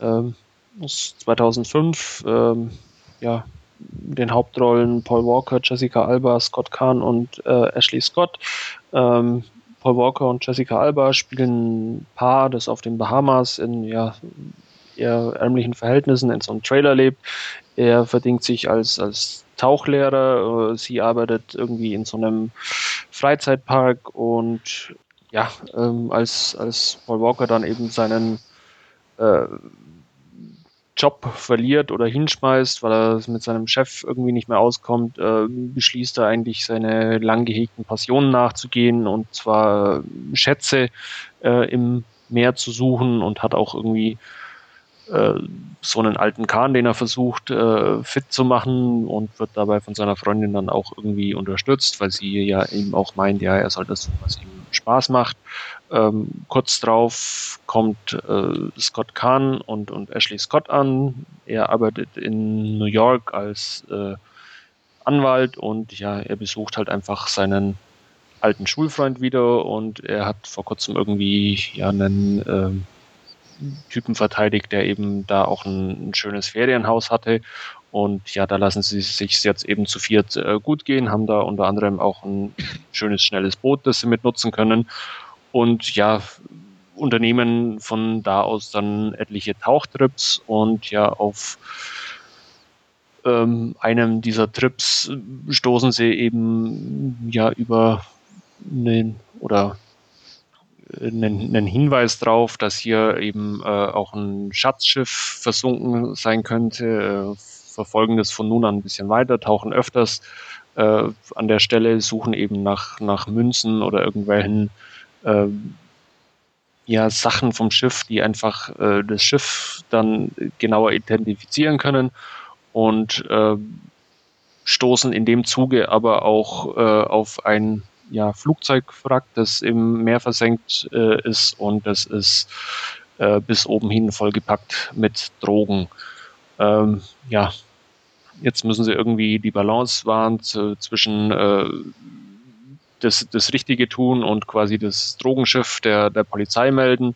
Ähm, aus 2005. Ähm, ja, den Hauptrollen Paul Walker, Jessica Alba, Scott Kahn und äh, Ashley Scott. Ähm, Paul Walker und Jessica Alba spielen ein Paar, das auf den Bahamas in ja, eher ärmlichen Verhältnissen in so einem Trailer lebt. Er verdient sich als, als Tauchlehrer. Äh, sie arbeitet irgendwie in so einem Freizeitpark und ja, ähm, als, als Paul Walker dann eben seinen äh, Job verliert oder hinschmeißt, weil er mit seinem Chef irgendwie nicht mehr auskommt, äh, beschließt er eigentlich seine lang gehegten Passionen nachzugehen und zwar Schätze äh, im Meer zu suchen und hat auch irgendwie äh, so einen alten Kahn, den er versucht äh, fit zu machen und wird dabei von seiner Freundin dann auch irgendwie unterstützt, weil sie ja eben auch meint, ja, er soll das, was ihm Spaß macht. Ähm, kurz drauf kommt äh, Scott Kahn und, und Ashley Scott an. Er arbeitet in New York als äh, Anwalt und ja, er besucht halt einfach seinen alten Schulfreund wieder und er hat vor kurzem irgendwie ja einen äh, Typen verteidigt, der eben da auch ein, ein schönes Ferienhaus hatte. Und ja, da lassen sie sich jetzt eben zu viert äh, gut gehen, haben da unter anderem auch ein schönes, schnelles Boot, das sie mitnutzen können. Und ja, unternehmen von da aus dann etliche Tauchtrips und ja, auf ähm, einem dieser Trips stoßen sie eben ja über einen oder einen, einen Hinweis darauf, dass hier eben äh, auch ein Schatzschiff versunken sein könnte, äh, verfolgen das von nun an ein bisschen weiter, tauchen öfters äh, an der Stelle, suchen eben nach, nach Münzen oder irgendwelchen äh, ja, Sachen vom Schiff, die einfach äh, das Schiff dann genauer identifizieren können und äh, stoßen in dem Zuge aber auch äh, auf ein ja, Flugzeugwrack, das im Meer versenkt äh, ist und das ist äh, bis oben hin vollgepackt mit Drogen. Ähm, ja, jetzt müssen sie irgendwie die Balance wahren zwischen äh, das, das Richtige tun und quasi das Drogenschiff der, der Polizei melden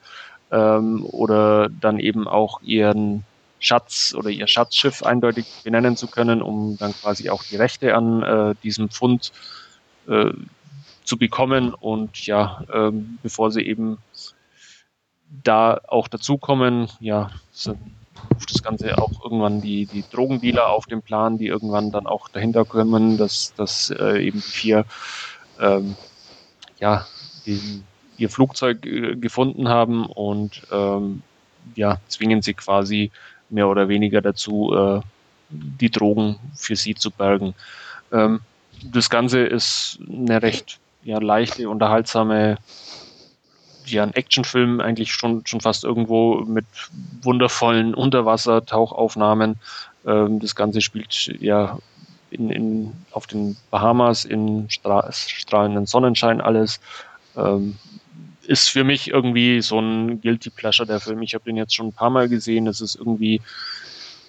ähm, oder dann eben auch ihren Schatz oder ihr Schatzschiff eindeutig benennen zu können, um dann quasi auch die Rechte an äh, diesem Fund äh, zu bekommen und ja, ähm, bevor sie eben da auch dazukommen, ja, ruft das Ganze auch irgendwann die, die Drogendealer auf den Plan, die irgendwann dann auch dahinter kommen, dass, dass äh, eben vier ähm, ja, den, ihr Flugzeug äh, gefunden haben und ähm, ja, zwingen sie quasi mehr oder weniger dazu, äh, die Drogen für sie zu bergen. Ähm, das Ganze ist eine recht ja, leichte, unterhaltsame ja, ein Actionfilm eigentlich schon, schon fast irgendwo mit wundervollen Unterwasser-Tauchaufnahmen. Ähm, das Ganze spielt ja in, in, auf den Bahamas in stra strahlenden Sonnenschein alles. Ähm, ist für mich irgendwie so ein Guilty Pleasure, der Film. Ich habe den jetzt schon ein paar Mal gesehen. Es ist irgendwie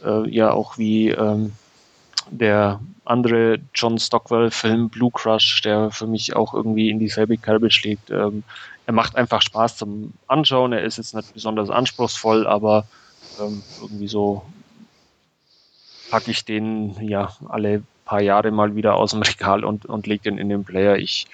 äh, ja auch wie ähm, der andere John Stockwell-Film Blue Crush, der für mich auch irgendwie in dieselbe Kerbe schlägt. Ähm, er macht einfach Spaß zum Anschauen. Er ist jetzt nicht besonders anspruchsvoll, aber ähm, irgendwie so packe ich den ja alle paar Jahre mal wieder aus dem [laughs] Regal und, und lege den in den Player. Ich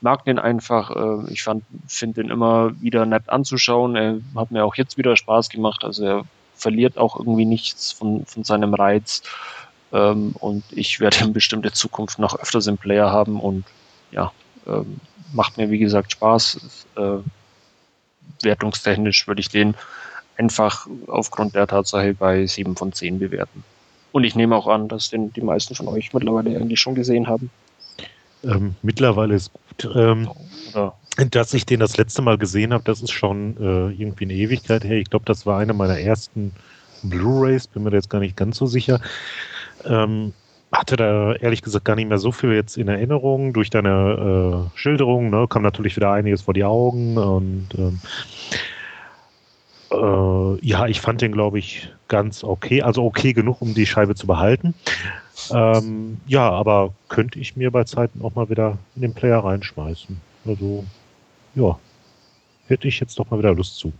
mag den einfach. Äh, ich finde den immer wieder nett anzuschauen. Er hat mir auch jetzt wieder Spaß gemacht. Also er verliert auch irgendwie nichts von, von seinem Reiz. Ähm, und ich werde in bestimmte Zukunft noch öfters im Player haben und ja, ähm, macht mir wie gesagt Spaß. Äh, wertungstechnisch würde ich den einfach aufgrund der Tatsache bei 7 von 10 bewerten. Und ich nehme auch an, dass den die meisten von euch mittlerweile eigentlich schon gesehen haben. Ähm, mittlerweile ist gut. Ähm, dass ich den das letzte Mal gesehen habe, das ist schon äh, irgendwie eine Ewigkeit her. Ich glaube, das war eine meiner ersten Blu-rays, bin mir da jetzt gar nicht ganz so sicher. Ähm, hatte da ehrlich gesagt gar nicht mehr so viel jetzt in Erinnerung. Durch deine äh, Schilderung ne, kam natürlich wieder einiges vor die Augen und ähm, äh, ja, ich fand den, glaube ich, ganz okay. Also okay genug, um die Scheibe zu behalten. Ähm, ja, aber könnte ich mir bei Zeiten auch mal wieder in den Player reinschmeißen. Also, ja, hätte ich jetzt doch mal wieder Lust zu.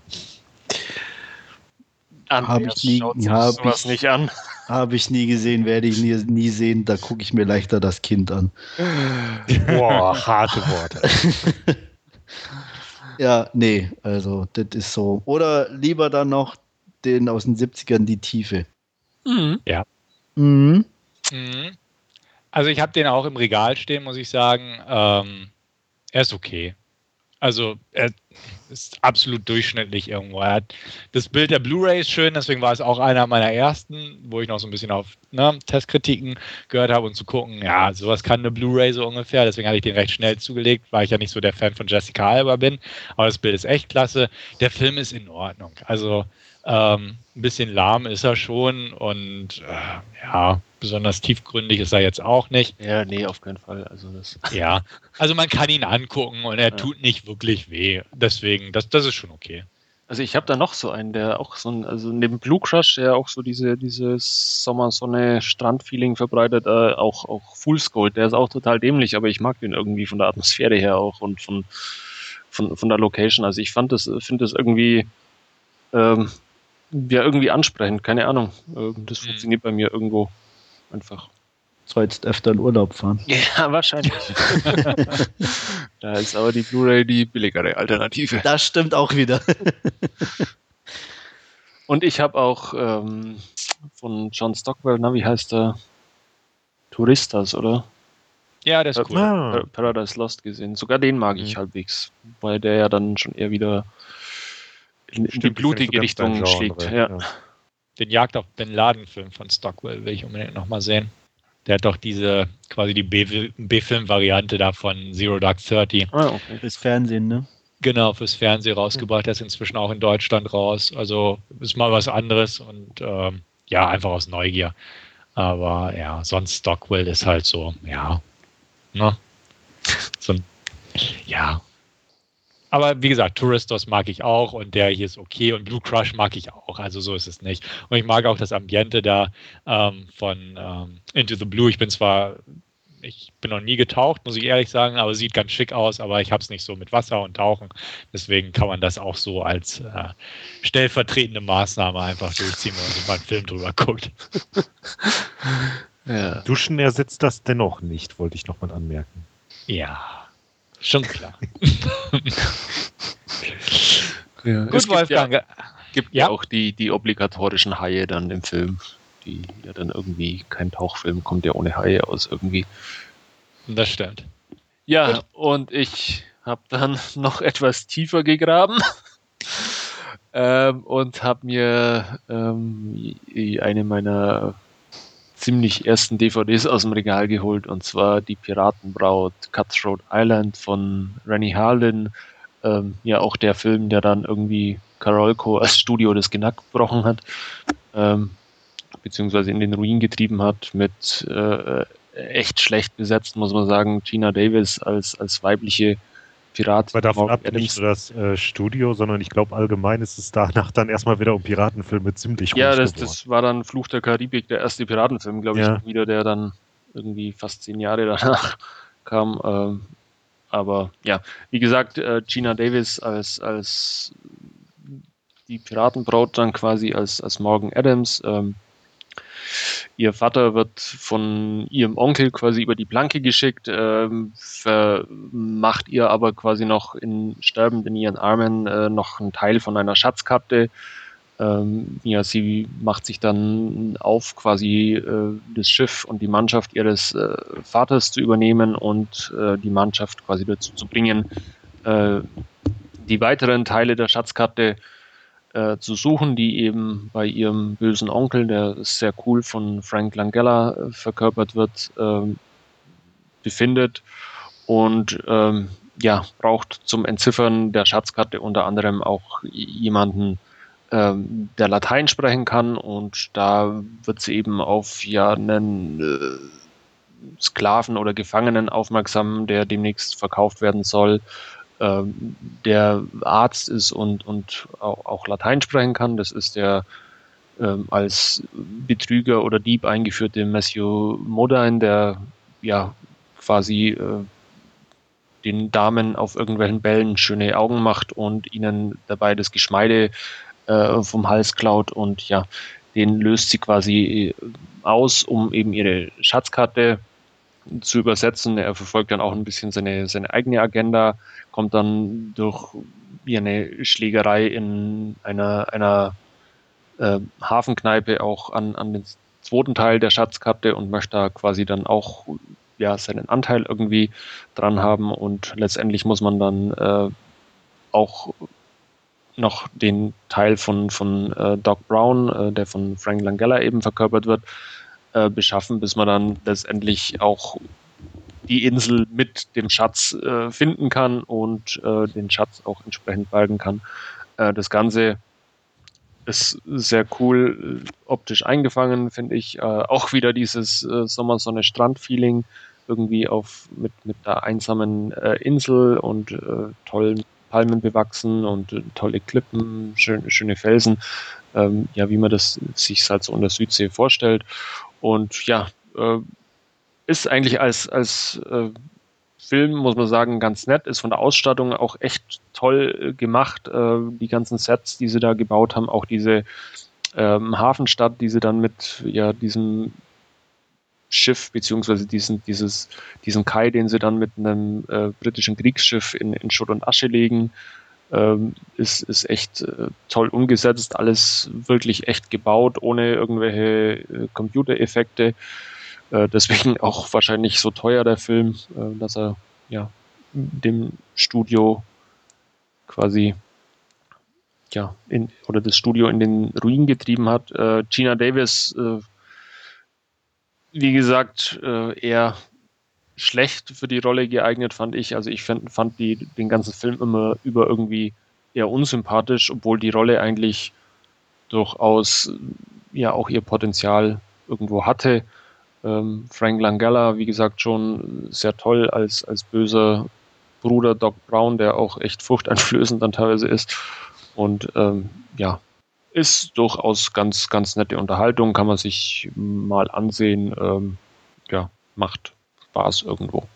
Habe ich nie, hab ich, nicht an. Habe ich nie gesehen, werde ich nie, nie sehen. Da gucke ich mir leichter das Kind an. [laughs] Boah, harte Worte. [laughs] ja, nee, also das ist so. Oder lieber dann noch den aus den 70ern, die Tiefe. Mhm. Ja. Mhm. Mhm. Also ich habe den auch im Regal stehen, muss ich sagen. Ähm, er ist okay. Also er ist absolut durchschnittlich irgendwo. Er hat, das Bild der Blu-ray ist schön, deswegen war es auch einer meiner ersten, wo ich noch so ein bisschen auf ne, Testkritiken gehört habe und zu gucken, ja, sowas kann eine Blu-ray so ungefähr. Deswegen hatte ich den recht schnell zugelegt, weil ich ja nicht so der Fan von Jessica Alba bin. Aber das Bild ist echt klasse. Der Film ist in Ordnung. Also ähm, ein bisschen lahm ist er schon und äh, ja, besonders tiefgründig ist er jetzt auch nicht. Ja, nee, auf keinen Fall. Also das [laughs] ja, also man kann ihn angucken und er ja. tut nicht wirklich weh. Deswegen, das, das ist schon okay. Also ich habe da noch so einen, der auch so ein, also neben Blue Crush, der auch so diese, dieses Sommersonne-Strand-Feeling verbreitet, äh, auch, auch Fool's Gold, der ist auch total dämlich, aber ich mag den irgendwie von der Atmosphäre her auch und von, von, von der Location. Also ich fand das, finde das irgendwie, ähm, ja, irgendwie ansprechend, keine Ahnung. Das mhm. funktioniert bei mir irgendwo einfach. Sollst öfter in Urlaub fahren. Ja, wahrscheinlich. [laughs] da ist aber die Blu-ray die billigere Alternative. Das stimmt auch wieder. [laughs] Und ich habe auch ähm, von John Stockwell, na, wie heißt der? Touristas, oder? Ja, der ist cool. Ah. Paradise Lost gesehen. Sogar den mag ich mhm. halbwegs, weil der ja dann schon eher wieder in, in die blutige Richtung schlägt. Ja. ja. Den Jagd auf den Ladenfilm von Stockwell will ich unbedingt nochmal sehen. Der hat doch diese, quasi die B-Film-Variante da von Zero Dark Thirty. Ah, okay. Fürs Fernsehen, ne? Genau, fürs Fernsehen rausgebracht. Der ist inzwischen auch in Deutschland raus. Also ist mal was anderes und ähm, ja, einfach aus Neugier. Aber ja, sonst Stockwell ist halt so, ja, ne? So ein, ja, aber wie gesagt, Touristos mag ich auch und der hier ist okay und Blue Crush mag ich auch. Also so ist es nicht. Und ich mag auch das Ambiente da ähm, von ähm, Into the Blue. Ich bin zwar ich bin noch nie getaucht, muss ich ehrlich sagen, aber sieht ganz schick aus, aber ich habe es nicht so mit Wasser und Tauchen. Deswegen kann man das auch so als äh, stellvertretende Maßnahme einfach durchziehen, wenn man sich mal einen Film drüber guckt. [laughs] ja. Duschen ersetzt das dennoch nicht, wollte ich nochmal anmerken. Ja, schon klar. [laughs] ja. Gut, es Wolfgang. Gibt, ja, gibt ja auch die, die obligatorischen Haie dann im Film die ja dann irgendwie, kein Tauchfilm kommt ja ohne Haie aus irgendwie. Das stimmt. Ja, Gut. und ich habe dann [laughs] noch etwas tiefer gegraben ähm, und habe mir ähm, eine meiner ziemlich ersten DVDs aus dem Regal geholt und zwar die Piratenbraut Cutthroat Island von Rennie Harlin. Ähm, ja, auch der Film, der dann irgendwie Carolco als Studio das Genack gebrochen hat. Ähm, beziehungsweise in den Ruin getrieben hat, mit äh, echt schlecht besetzt, muss man sagen. Gina Davis als, als weibliche Piratin. Aber davon ab nicht nur das äh, Studio, sondern ich glaube allgemein ist es danach dann erstmal wieder um Piratenfilme ziemlich Ja, das, das war dann Fluch der Karibik, der erste Piratenfilm, glaube ja. ich, wieder, der dann irgendwie fast zehn Jahre [laughs] danach kam. Ähm, aber ja, wie gesagt, äh, Gina Davis als, als die Piratenbraut dann quasi als, als Morgan Adams. Ähm, Ihr Vater wird von ihrem Onkel quasi über die Planke geschickt, ähm, macht ihr aber quasi noch in sterbend in ihren Armen äh, noch einen Teil von einer Schatzkarte. Ähm, ja, sie macht sich dann auf, quasi äh, das Schiff und die Mannschaft ihres äh, Vaters zu übernehmen und äh, die Mannschaft quasi dazu zu bringen, äh, die weiteren Teile der Schatzkarte äh, zu suchen, die eben bei ihrem bösen Onkel, der sehr cool von Frank Langella äh, verkörpert wird, äh, befindet und ähm, ja, braucht zum Entziffern der Schatzkarte unter anderem auch jemanden, ähm, der Latein sprechen kann und da wird sie eben auf ja einen äh, Sklaven oder Gefangenen aufmerksam, der demnächst verkauft werden soll ähm, der Arzt ist und, und auch, Latein sprechen kann. Das ist der ähm, als Betrüger oder Dieb eingeführte Matthew Modine, der ja quasi äh, den Damen auf irgendwelchen Bällen schöne Augen macht und ihnen dabei das Geschmeide äh, vom Hals klaut und ja, den löst sie quasi äh, aus, um eben ihre Schatzkarte zu übersetzen. Er verfolgt dann auch ein bisschen seine, seine eigene Agenda, kommt dann durch eine Schlägerei in einer, einer äh, Hafenkneipe auch an, an den zweiten Teil der Schatzkarte und möchte da quasi dann auch ja, seinen Anteil irgendwie dran haben und letztendlich muss man dann äh, auch noch den Teil von, von äh, Doc Brown, äh, der von Frank Langella eben verkörpert wird, äh, beschaffen, bis man dann letztendlich auch die Insel mit dem Schatz äh, finden kann und äh, den Schatz auch entsprechend balgen kann. Äh, das Ganze ist sehr cool äh, optisch eingefangen, finde ich. Äh, auch wieder dieses Sommersonne-Strand-Feeling irgendwie auf mit, mit der einsamen Insel und tollen Palmen bewachsen und tolle Klippen, schön, schöne Felsen. Ähm, ja, wie man das sich halt so in der Südsee vorstellt. Und ja, äh, ist eigentlich als, als äh, Film, muss man sagen, ganz nett, ist von der Ausstattung auch echt toll äh, gemacht. Äh, die ganzen Sets, die sie da gebaut haben, auch diese ähm, Hafenstadt, die sie dann mit ja, diesem Schiff, beziehungsweise diesen, dieses, diesen Kai, den sie dann mit einem äh, britischen Kriegsschiff in, in Schutt und Asche legen, ähm, ist, ist echt äh, toll umgesetzt, alles wirklich echt gebaut, ohne irgendwelche äh, Computereffekte. Äh, deswegen [laughs] auch wahrscheinlich so teuer der Film, äh, dass er ja dem Studio quasi ja in, oder das Studio in den Ruin getrieben hat. Äh, Gina Davis, wie gesagt, eher schlecht für die Rolle geeignet, fand ich. Also ich fand, fand die, den ganzen Film immer über irgendwie eher unsympathisch, obwohl die Rolle eigentlich durchaus ja auch ihr Potenzial irgendwo hatte. Ähm, Frank Langella, wie gesagt, schon sehr toll als, als böser Bruder Doc Brown, der auch echt furchteinflößend dann teilweise ist. Und ähm, ja, ist durchaus ganz, ganz nette Unterhaltung, kann man sich mal ansehen. Ähm, ja, macht Spaß irgendwo.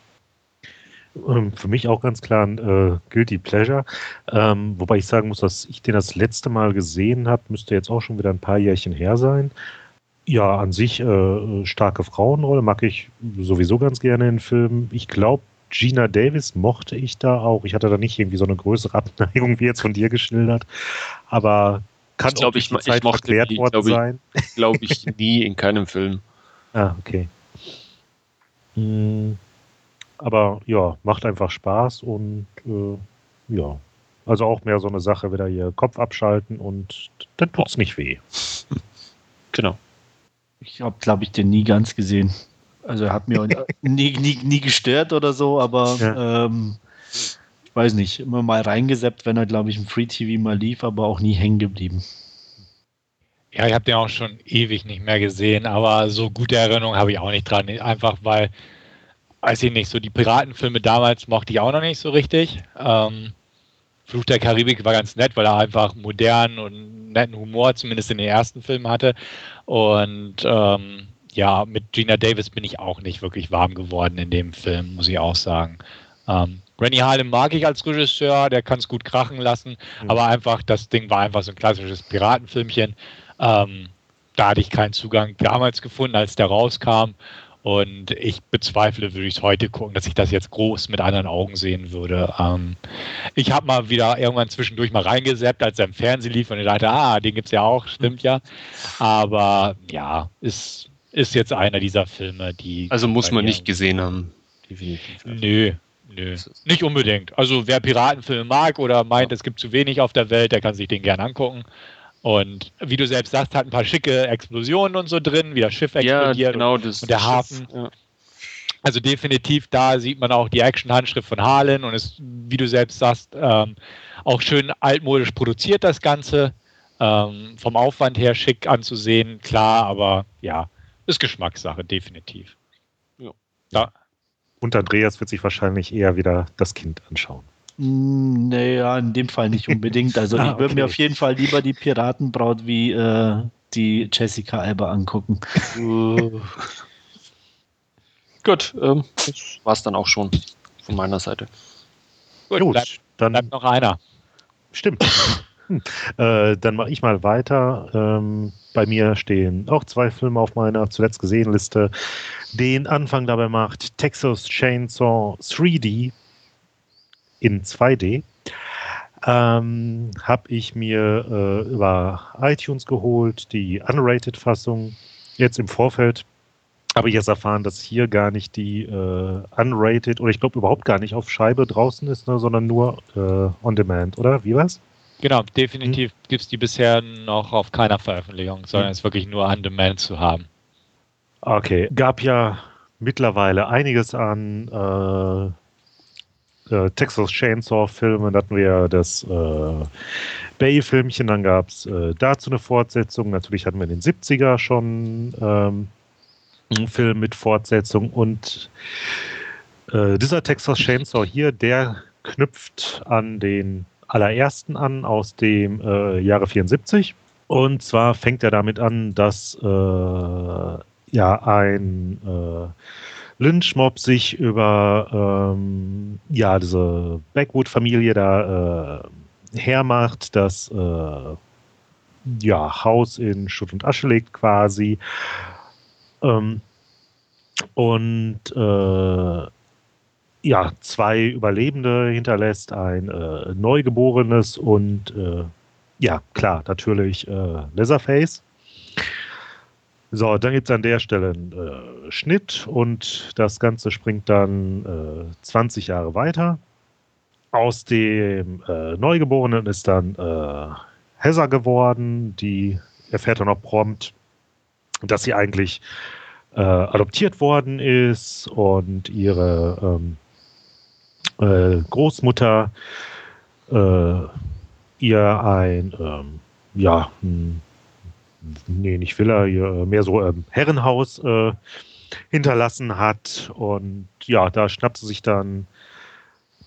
Ähm, für mich auch ganz klar ein äh, Guilty Pleasure. Ähm, wobei ich sagen muss, dass ich den das letzte Mal gesehen habe, müsste jetzt auch schon wieder ein paar Jährchen her sein. Ja, an sich äh, starke Frauenrolle mag ich sowieso ganz gerne in Filmen. Ich glaube, Gina Davis mochte ich da auch. Ich hatte da nicht irgendwie so eine größere Abneigung wie jetzt von dir geschildert, aber kann ich glaube, ich, die Zeit ich mochte die, worden glaub sein. [laughs] Glaube ich nie in keinem Film. [laughs] Ah, okay. Hm, aber ja, macht einfach Spaß und äh, ja. Also auch mehr so eine Sache, wieder hier Kopf abschalten und dann tut es nicht weh. [laughs] Genau. Ich habe, glaube ich, den nie ganz gesehen. Also er hat mir nie, nie, nie gestört oder so, aber ja. ähm, ich weiß nicht, immer mal reingeseppt, wenn er, glaube ich, im Free TV mal lief, aber auch nie hängen geblieben. Ja, ich habe den auch schon ewig nicht mehr gesehen, aber so gute Erinnerungen habe ich auch nicht dran. Einfach weil, weiß ich nicht, so die Piratenfilme damals mochte ich auch noch nicht so richtig. Ähm, Fluch der Karibik war ganz nett, weil er einfach modern und netten Humor, zumindest in den ersten Filmen hatte. Und ähm, ja, mit Gina Davis bin ich auch nicht wirklich warm geworden in dem Film, muss ich auch sagen. Ähm, Rennie Harlem mag ich als Regisseur, der kann es gut krachen lassen, mhm. aber einfach, das Ding war einfach so ein klassisches Piratenfilmchen. Ähm, da hatte ich keinen Zugang damals gefunden, als der rauskam. Und ich bezweifle, würde ich es heute gucken, dass ich das jetzt groß mit anderen Augen sehen würde. Ähm, ich habe mal wieder irgendwann zwischendurch mal reingeseppt, als er im Fernsehen lief und ich dachte, ah, den gibt es ja auch, stimmt ja. Aber ja, ist, ist jetzt einer dieser Filme, die. Also muss man nicht gesehen haben. Definitiv. Nö, nö. Nicht unbedingt. Also wer Piratenfilme mag oder meint, es gibt zu wenig auf der Welt, der kann sich den gerne angucken. Und wie du selbst sagst, hat ein paar schicke Explosionen und so drin, wie das Schiff explodiert ja, genau, und, das, und der Hafen. Ja. Also definitiv, da sieht man auch die Action-Handschrift von Harlan und ist, wie du selbst sagst, ähm, auch schön altmodisch produziert das Ganze. Ähm, vom Aufwand her schick anzusehen, klar, aber ja, ist Geschmackssache, definitiv. Ja. ja. Und Andreas wird sich wahrscheinlich eher wieder das Kind anschauen. Hm, naja, in dem Fall nicht unbedingt. Also [laughs] ah, ich würde okay. mir auf jeden Fall lieber die Piratenbraut wie äh, die Jessica Alba angucken. Uh. Gut, ähm, das war es dann auch schon von meiner Seite. Gut, Gut bleibt, dann bleibt noch einer. Stimmt. [laughs] äh, dann mache ich mal weiter. Ähm, bei mir stehen auch zwei Filme auf meiner zuletzt gesehen Liste. Den Anfang dabei macht Texas Chainsaw 3D in 2D. Ähm, habe ich mir äh, über iTunes geholt, die Unrated-Fassung. Jetzt im Vorfeld habe ich jetzt erfahren, dass hier gar nicht die äh, Unrated oder ich glaube überhaupt gar nicht auf Scheibe draußen ist, ne, sondern nur äh, on Demand, oder? Wie war's? Genau, definitiv hm. gibt es die bisher noch auf keiner Veröffentlichung, sondern hm. ist wirklich nur on Demand zu haben. Okay, gab ja mittlerweile einiges an äh, äh, Texas Chainsaw-Filme, dann hatten wir das äh, Bay-Filmchen, dann gab es äh, dazu eine Fortsetzung. Natürlich hatten wir in den 70er schon ähm, einen Film mit Fortsetzung und äh, dieser Texas Chainsaw hier, der knüpft an den allerersten an aus dem äh, Jahre 74. Und zwar fängt er damit an, dass ja ein äh, Lynchmob sich über ähm, ja, diese Backwood-Familie da äh, hermacht, das äh, ja, Haus in Schutt und Asche legt quasi. Ähm, und äh, ja, zwei Überlebende hinterlässt, ein äh, Neugeborenes und äh, ja, klar, natürlich äh, Leatherface. So, dann gibt es an der Stelle einen äh, Schnitt und das Ganze springt dann äh, 20 Jahre weiter. Aus dem äh, Neugeborenen ist dann äh, Heather geworden, die erfährt dann auch prompt, dass sie eigentlich äh, adoptiert worden ist und ihre ähm, äh, Großmutter äh, ihr ein ähm, ja, ein nee, nicht Villa, äh, mehr so ähm, Herrenhaus äh, hinterlassen hat. Und ja, da schnappt sie sich dann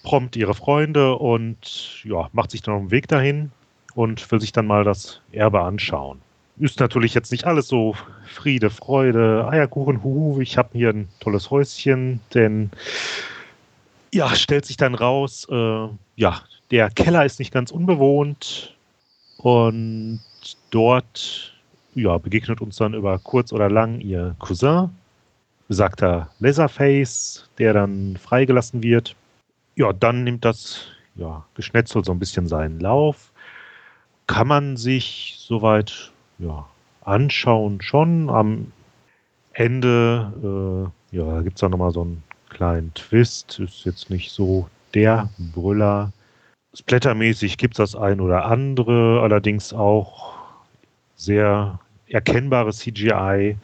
prompt ihre Freunde und ja, macht sich dann auf den Weg dahin und will sich dann mal das Erbe anschauen. ist natürlich jetzt nicht alles so Friede, Freude, Eierkuchen, huhu, ich habe hier ein tolles Häuschen, denn ja, stellt sich dann raus, äh, ja, der Keller ist nicht ganz unbewohnt und dort ja, begegnet uns dann über kurz oder lang ihr Cousin, besagter Leatherface, der dann freigelassen wird. Ja, dann nimmt das ja, Geschnetzel so ein bisschen seinen Lauf. Kann man sich soweit ja, anschauen schon. Am Ende äh, ja, gibt es dann nochmal so einen kleinen Twist. Ist jetzt nicht so der Brüller. Splattermäßig gibt es das ein oder andere, allerdings auch sehr erkennbare CGI.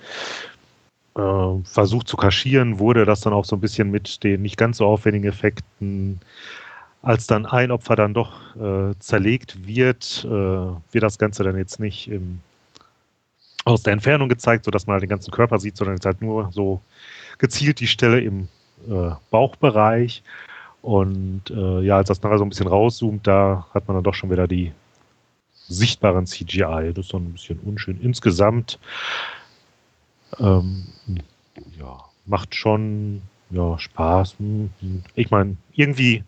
Äh, versucht zu kaschieren, wurde das dann auch so ein bisschen mit den nicht ganz so aufwendigen Effekten. Als dann ein Opfer dann doch äh, zerlegt wird, äh, wird das Ganze dann jetzt nicht im, aus der Entfernung gezeigt, sodass man halt den ganzen Körper sieht, sondern jetzt halt nur so gezielt die Stelle im äh, Bauchbereich. Und äh, ja, als das nachher so ein bisschen rauszoomt, da hat man dann doch schon wieder die sichtbaren CGI. Das ist dann ein bisschen unschön. Insgesamt, ähm, ja, macht schon ja, Spaß. Ich meine, irgendwie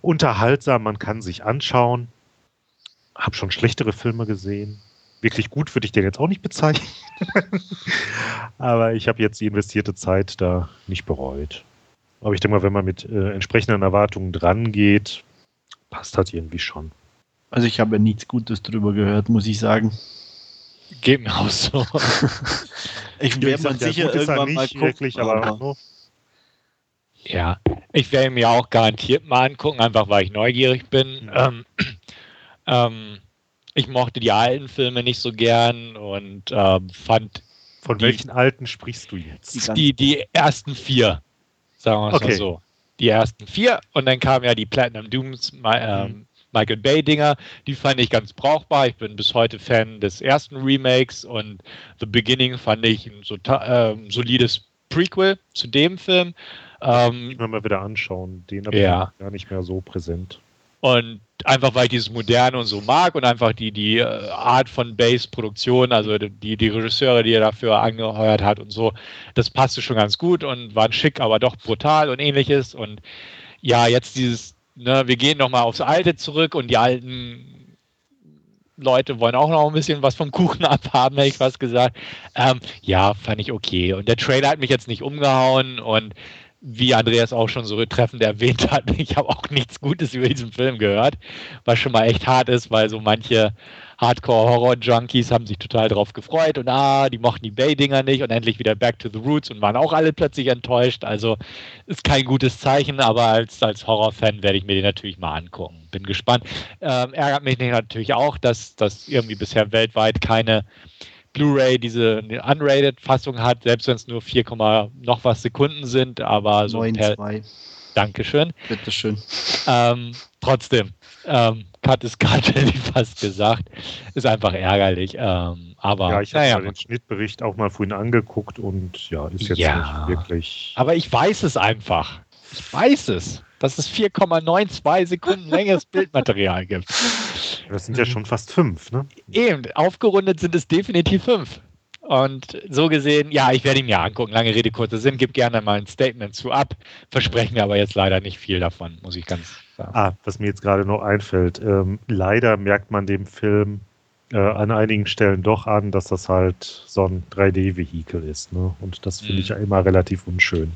unterhaltsam, man kann sich anschauen. Hab schon schlechtere Filme gesehen. Wirklich gut würde ich den jetzt auch nicht bezeichnen. [laughs] Aber ich habe jetzt die investierte Zeit da nicht bereut. Aber ich denke mal, wenn man mit äh, entsprechenden Erwartungen dran geht, passt das irgendwie schon. Also ich habe ja nichts Gutes drüber gehört, muss ich sagen. Geht mir auch so. [laughs] ich werde man sicher irgendwann mal gucken, wirklich, aber, aber ja, ich werde mir auch garantiert mal angucken, einfach weil ich neugierig bin. Ähm, [clears throat] ähm, ich mochte die alten Filme nicht so gern und ähm, fand. Von die, welchen alten sprichst du jetzt? Die, die ersten vier. Sagen wir es okay. mal so. Die ersten vier und dann kamen ja die Platinum Dooms, äh, mhm. Michael Bay-Dinger, die fand ich ganz brauchbar. Ich bin bis heute Fan des ersten Remakes und The Beginning fand ich ein so, äh, solides Prequel zu dem Film. Ähm, ich mal wieder anschauen. Den habe ja. ich gar nicht mehr so präsent. Und einfach weil ich dieses Moderne und so mag und einfach die, die äh, Art von Base-Produktion, also die, die Regisseure, die er dafür angeheuert hat und so, das passte schon ganz gut und waren schick, aber doch brutal und ähnliches. Und ja, jetzt dieses, ne, wir gehen nochmal aufs Alte zurück und die alten Leute wollen auch noch ein bisschen was vom Kuchen [laughs] abhaben, hätte ich fast gesagt. Ähm, ja, fand ich okay. Und der Trailer hat mich jetzt nicht umgehauen und wie Andreas auch schon so treffend erwähnt hat, [laughs] ich habe auch nichts Gutes über diesen Film gehört, was schon mal echt hart ist, weil so manche Hardcore-Horror-Junkies haben sich total drauf gefreut und ah, die mochten die Bay-Dinger nicht und endlich wieder Back to the Roots und waren auch alle plötzlich enttäuscht. Also ist kein gutes Zeichen, aber als, als Horror-Fan werde ich mir den natürlich mal angucken. Bin gespannt. Ähm, ärgert mich natürlich auch, dass das irgendwie bisher weltweit keine Blu-ray diese unrated-Fassung hat, selbst wenn es nur 4, noch was Sekunden sind, aber so 9, per, 2. Dankeschön. Bitteschön. Ähm, trotzdem, ähm, Cut ist Cut, [laughs] hätte ich fast gesagt. Ist einfach ärgerlich. Ähm, aber, ja, ich habe naja, den Schnittbericht auch mal vorhin angeguckt und ja, ist jetzt ja, nicht wirklich. Aber ich weiß es einfach. Ich weiß es, dass es 4,92 Sekunden längeres Bildmaterial gibt. Das sind ja schon fast fünf, ne? Eben, aufgerundet sind es definitiv fünf. Und so gesehen, ja, ich werde ihn mir angucken. Lange Rede, kurzer Sinn. Gib gerne mal ein Statement zu ab. Versprechen mir aber jetzt leider nicht viel davon, muss ich ganz sagen. Ah, was mir jetzt gerade noch einfällt. Ähm, leider merkt man dem Film äh, an einigen Stellen doch an, dass das halt so ein 3D-Vehikel ist. Ne? Und das finde mhm. ich ja immer relativ unschön.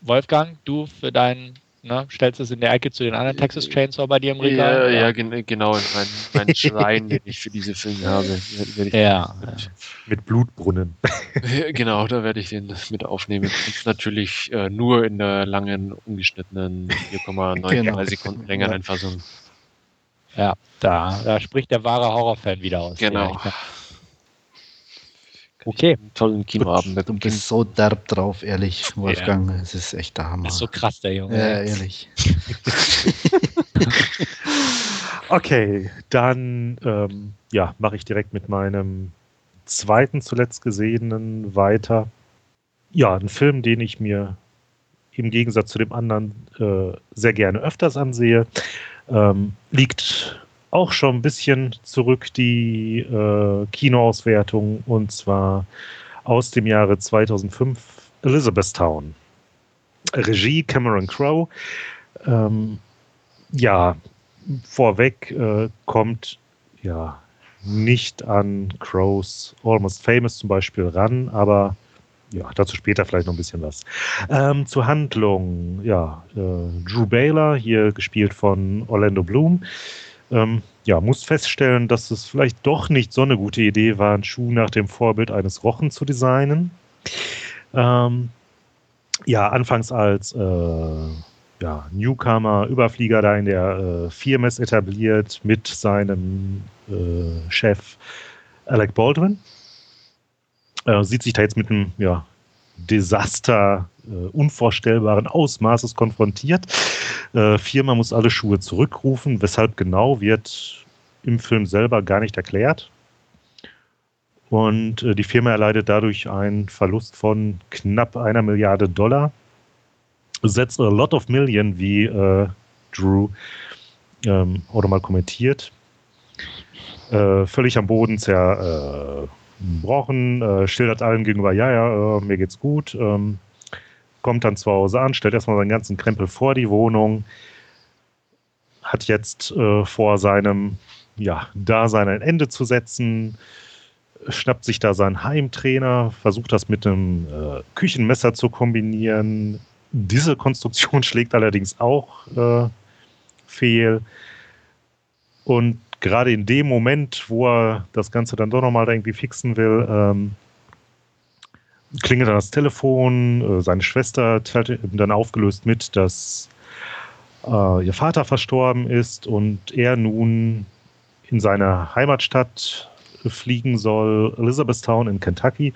Wolfgang, du für deinen Ne? Stellst es in der Ecke zu den anderen Texas Chainsaw bei dir im Regal? Ja, ja, ja genau, in meinen mein Schrein, den ich für diese Filme habe. ja. Mit, mit, Blutbrunnen. genau, da werde ich den mit aufnehmen. Und natürlich äh, nur in der langen, ungeschnittenen 4,93 genau. Sekunden längeren Fassung. Ja, da, da spricht der wahre Horrorfan wieder aus. Genau. Ja, Okay. Tollen Kinoabend mit. Du bist so derb drauf, ehrlich, Wolfgang. Es ist echt der Hammer. Ist so krass, der Junge. Ja, ehrlich. [laughs] okay, dann ähm, ja, mache ich direkt mit meinem zweiten zuletzt gesehenen weiter. Ja, ein Film, den ich mir im Gegensatz zu dem anderen äh, sehr gerne öfters ansehe, ähm, liegt auch schon ein bisschen zurück, die äh, Kinoauswertung, und zwar aus dem Jahre 2005, Elizabethtown. Regie Cameron Crowe. Ähm, ja, vorweg äh, kommt ja nicht an Crows Almost Famous zum Beispiel ran, aber ja, dazu später vielleicht noch ein bisschen was. Ähm, zur Handlung, ja, äh, Drew Baylor, hier gespielt von Orlando Bloom, ähm, ja, muss feststellen, dass es vielleicht doch nicht so eine gute Idee war, einen Schuh nach dem Vorbild eines Rochen zu designen. Ähm, ja, anfangs als äh, ja, Newcomer, Überflieger da in der äh, Firmes etabliert mit seinem äh, Chef Alec Baldwin. Äh, sieht sich da jetzt mit einem ja, Desaster äh, unvorstellbaren Ausmaßes konfrontiert. Äh, Firma muss alle Schuhe zurückrufen. Weshalb genau wird im Film selber gar nicht erklärt. Und äh, die Firma erleidet dadurch einen Verlust von knapp einer Milliarde Dollar. Setzt a lot of million, wie äh, Drew ähm, oder mal kommentiert. Äh, völlig am Boden zerbrochen, äh, schildert allen gegenüber, ja, ja, mir geht's gut. Ähm, kommt dann zu Hause an, stellt erstmal seinen ganzen Krempel vor die Wohnung, hat jetzt äh, vor seinem ja, Dasein ein Ende zu setzen, schnappt sich da seinen Heimtrainer, versucht das mit einem äh, Küchenmesser zu kombinieren. Diese Konstruktion [laughs] schlägt allerdings auch äh, fehl. Und gerade in dem Moment, wo er das Ganze dann doch nochmal irgendwie fixen will, ähm, klingelt dann das Telefon. Äh, seine Schwester teilt ihm dann aufgelöst mit, dass äh, ihr Vater verstorben ist und er nun in seine Heimatstadt fliegen soll, Elizabethtown in Kentucky,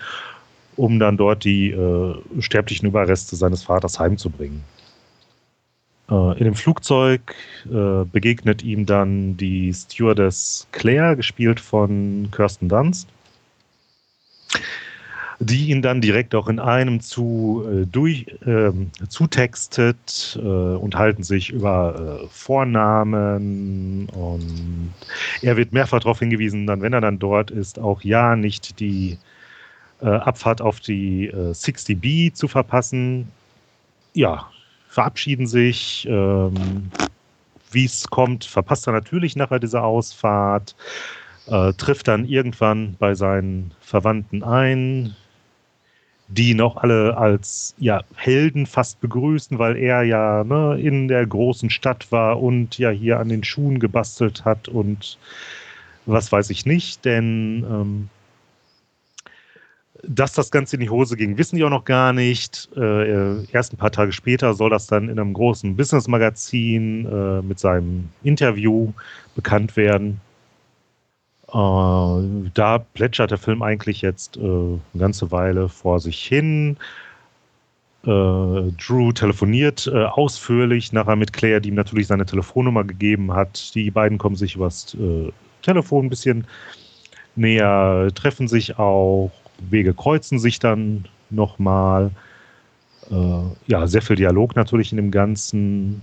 um dann dort die äh, sterblichen Überreste seines Vaters heimzubringen. Äh, in dem Flugzeug äh, begegnet ihm dann die Stewardess Claire, gespielt von Kirsten Dunst die ihn dann direkt auch in einem zu äh, durch äh, zutextet, äh, unterhalten sich über äh, Vornamen und er wird mehrfach darauf hingewiesen, dann wenn er dann dort ist, auch ja nicht die äh, Abfahrt auf die 60B äh, zu verpassen. Ja, verabschieden sich. Ähm, Wie es kommt, verpasst er natürlich nachher diese Ausfahrt. Äh, trifft dann irgendwann bei seinen Verwandten ein, die noch alle als ja, Helden fast begrüßen, weil er ja ne, in der großen Stadt war und ja hier an den Schuhen gebastelt hat und was weiß ich nicht, denn ähm, dass das Ganze in die Hose ging, wissen die auch noch gar nicht. Äh, erst ein paar Tage später soll das dann in einem großen Business-Magazin äh, mit seinem Interview bekannt werden. Äh, da plätschert der Film eigentlich jetzt äh, eine ganze Weile vor sich hin. Äh, Drew telefoniert ausführlich nachher mit Claire, die ihm natürlich seine Telefonnummer gegeben hat. Die beiden kommen sich übers Telefon ein bisschen näher, treffen sich auch, Wege kreuzen sich dann nochmal. Ja, sehr viel Dialog natürlich in dem Ganzen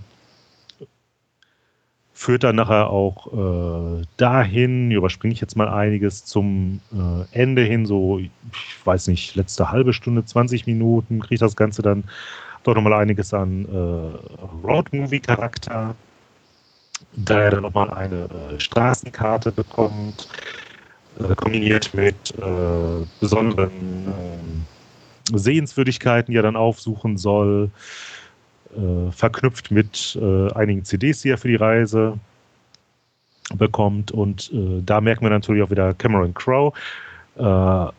führt dann nachher auch äh, dahin, überspringe ich jetzt mal einiges, zum äh, Ende hin, so, ich weiß nicht, letzte halbe Stunde, 20 Minuten, kriegt das Ganze dann doch nochmal einiges an äh, Roadmovie-Charakter, da er dann nochmal eine äh, Straßenkarte bekommt, äh, kombiniert mit äh, besonderen Sehenswürdigkeiten, die er dann aufsuchen soll verknüpft mit äh, einigen CDs, die er für die Reise bekommt. Und äh, da merken wir natürlich auch wieder Cameron Crowe. Äh,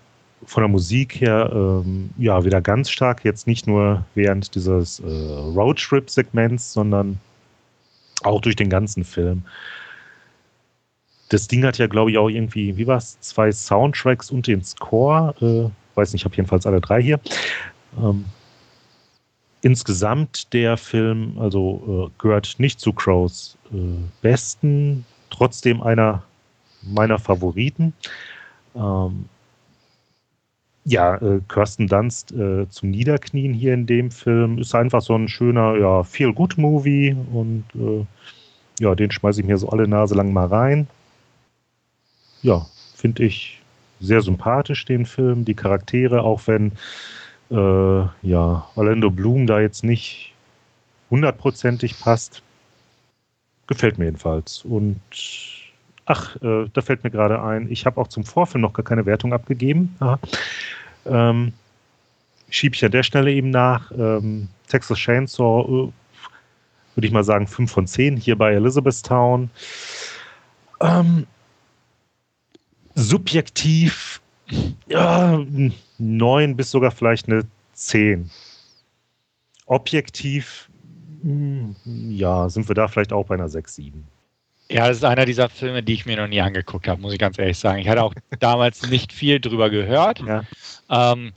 von der Musik her, ähm, ja, wieder ganz stark. Jetzt nicht nur während dieses äh, Roadtrip-Segments, sondern auch durch den ganzen Film. Das Ding hat ja, glaube ich, auch irgendwie, wie war es, zwei Soundtracks und den Score. Äh, weiß nicht, ich habe jedenfalls alle drei hier. Ähm, insgesamt der Film, also äh, gehört nicht zu Crows äh, besten, trotzdem einer meiner Favoriten. Ähm, ja, äh, Kirsten Dunst äh, zum Niederknien hier in dem Film ist einfach so ein schöner, ja, Feel-Good-Movie und äh, ja, den schmeiße ich mir so alle Nase lang mal rein. Ja, finde ich sehr sympathisch, den Film. Die Charaktere, auch wenn äh, ja, Orlando Bloom da jetzt nicht hundertprozentig passt, gefällt mir jedenfalls. Und ach, äh, da fällt mir gerade ein, ich habe auch zum Vorfilm noch gar keine Wertung abgegeben. Ähm, Schiebe ich an der Stelle eben nach. Ähm, Texas Chainsaw, äh, würde ich mal sagen, 5 von 10 hier bei Elizabethtown. Ähm, subjektiv ja, 9 bis sogar vielleicht eine 10. Objektiv, hm, ja, sind wir da vielleicht auch bei einer 6, 7. Ja, das ist einer dieser Filme, die ich mir noch nie angeguckt habe, muss ich ganz ehrlich sagen. Ich hatte auch [laughs] damals nicht viel drüber gehört. Ja. Ähm,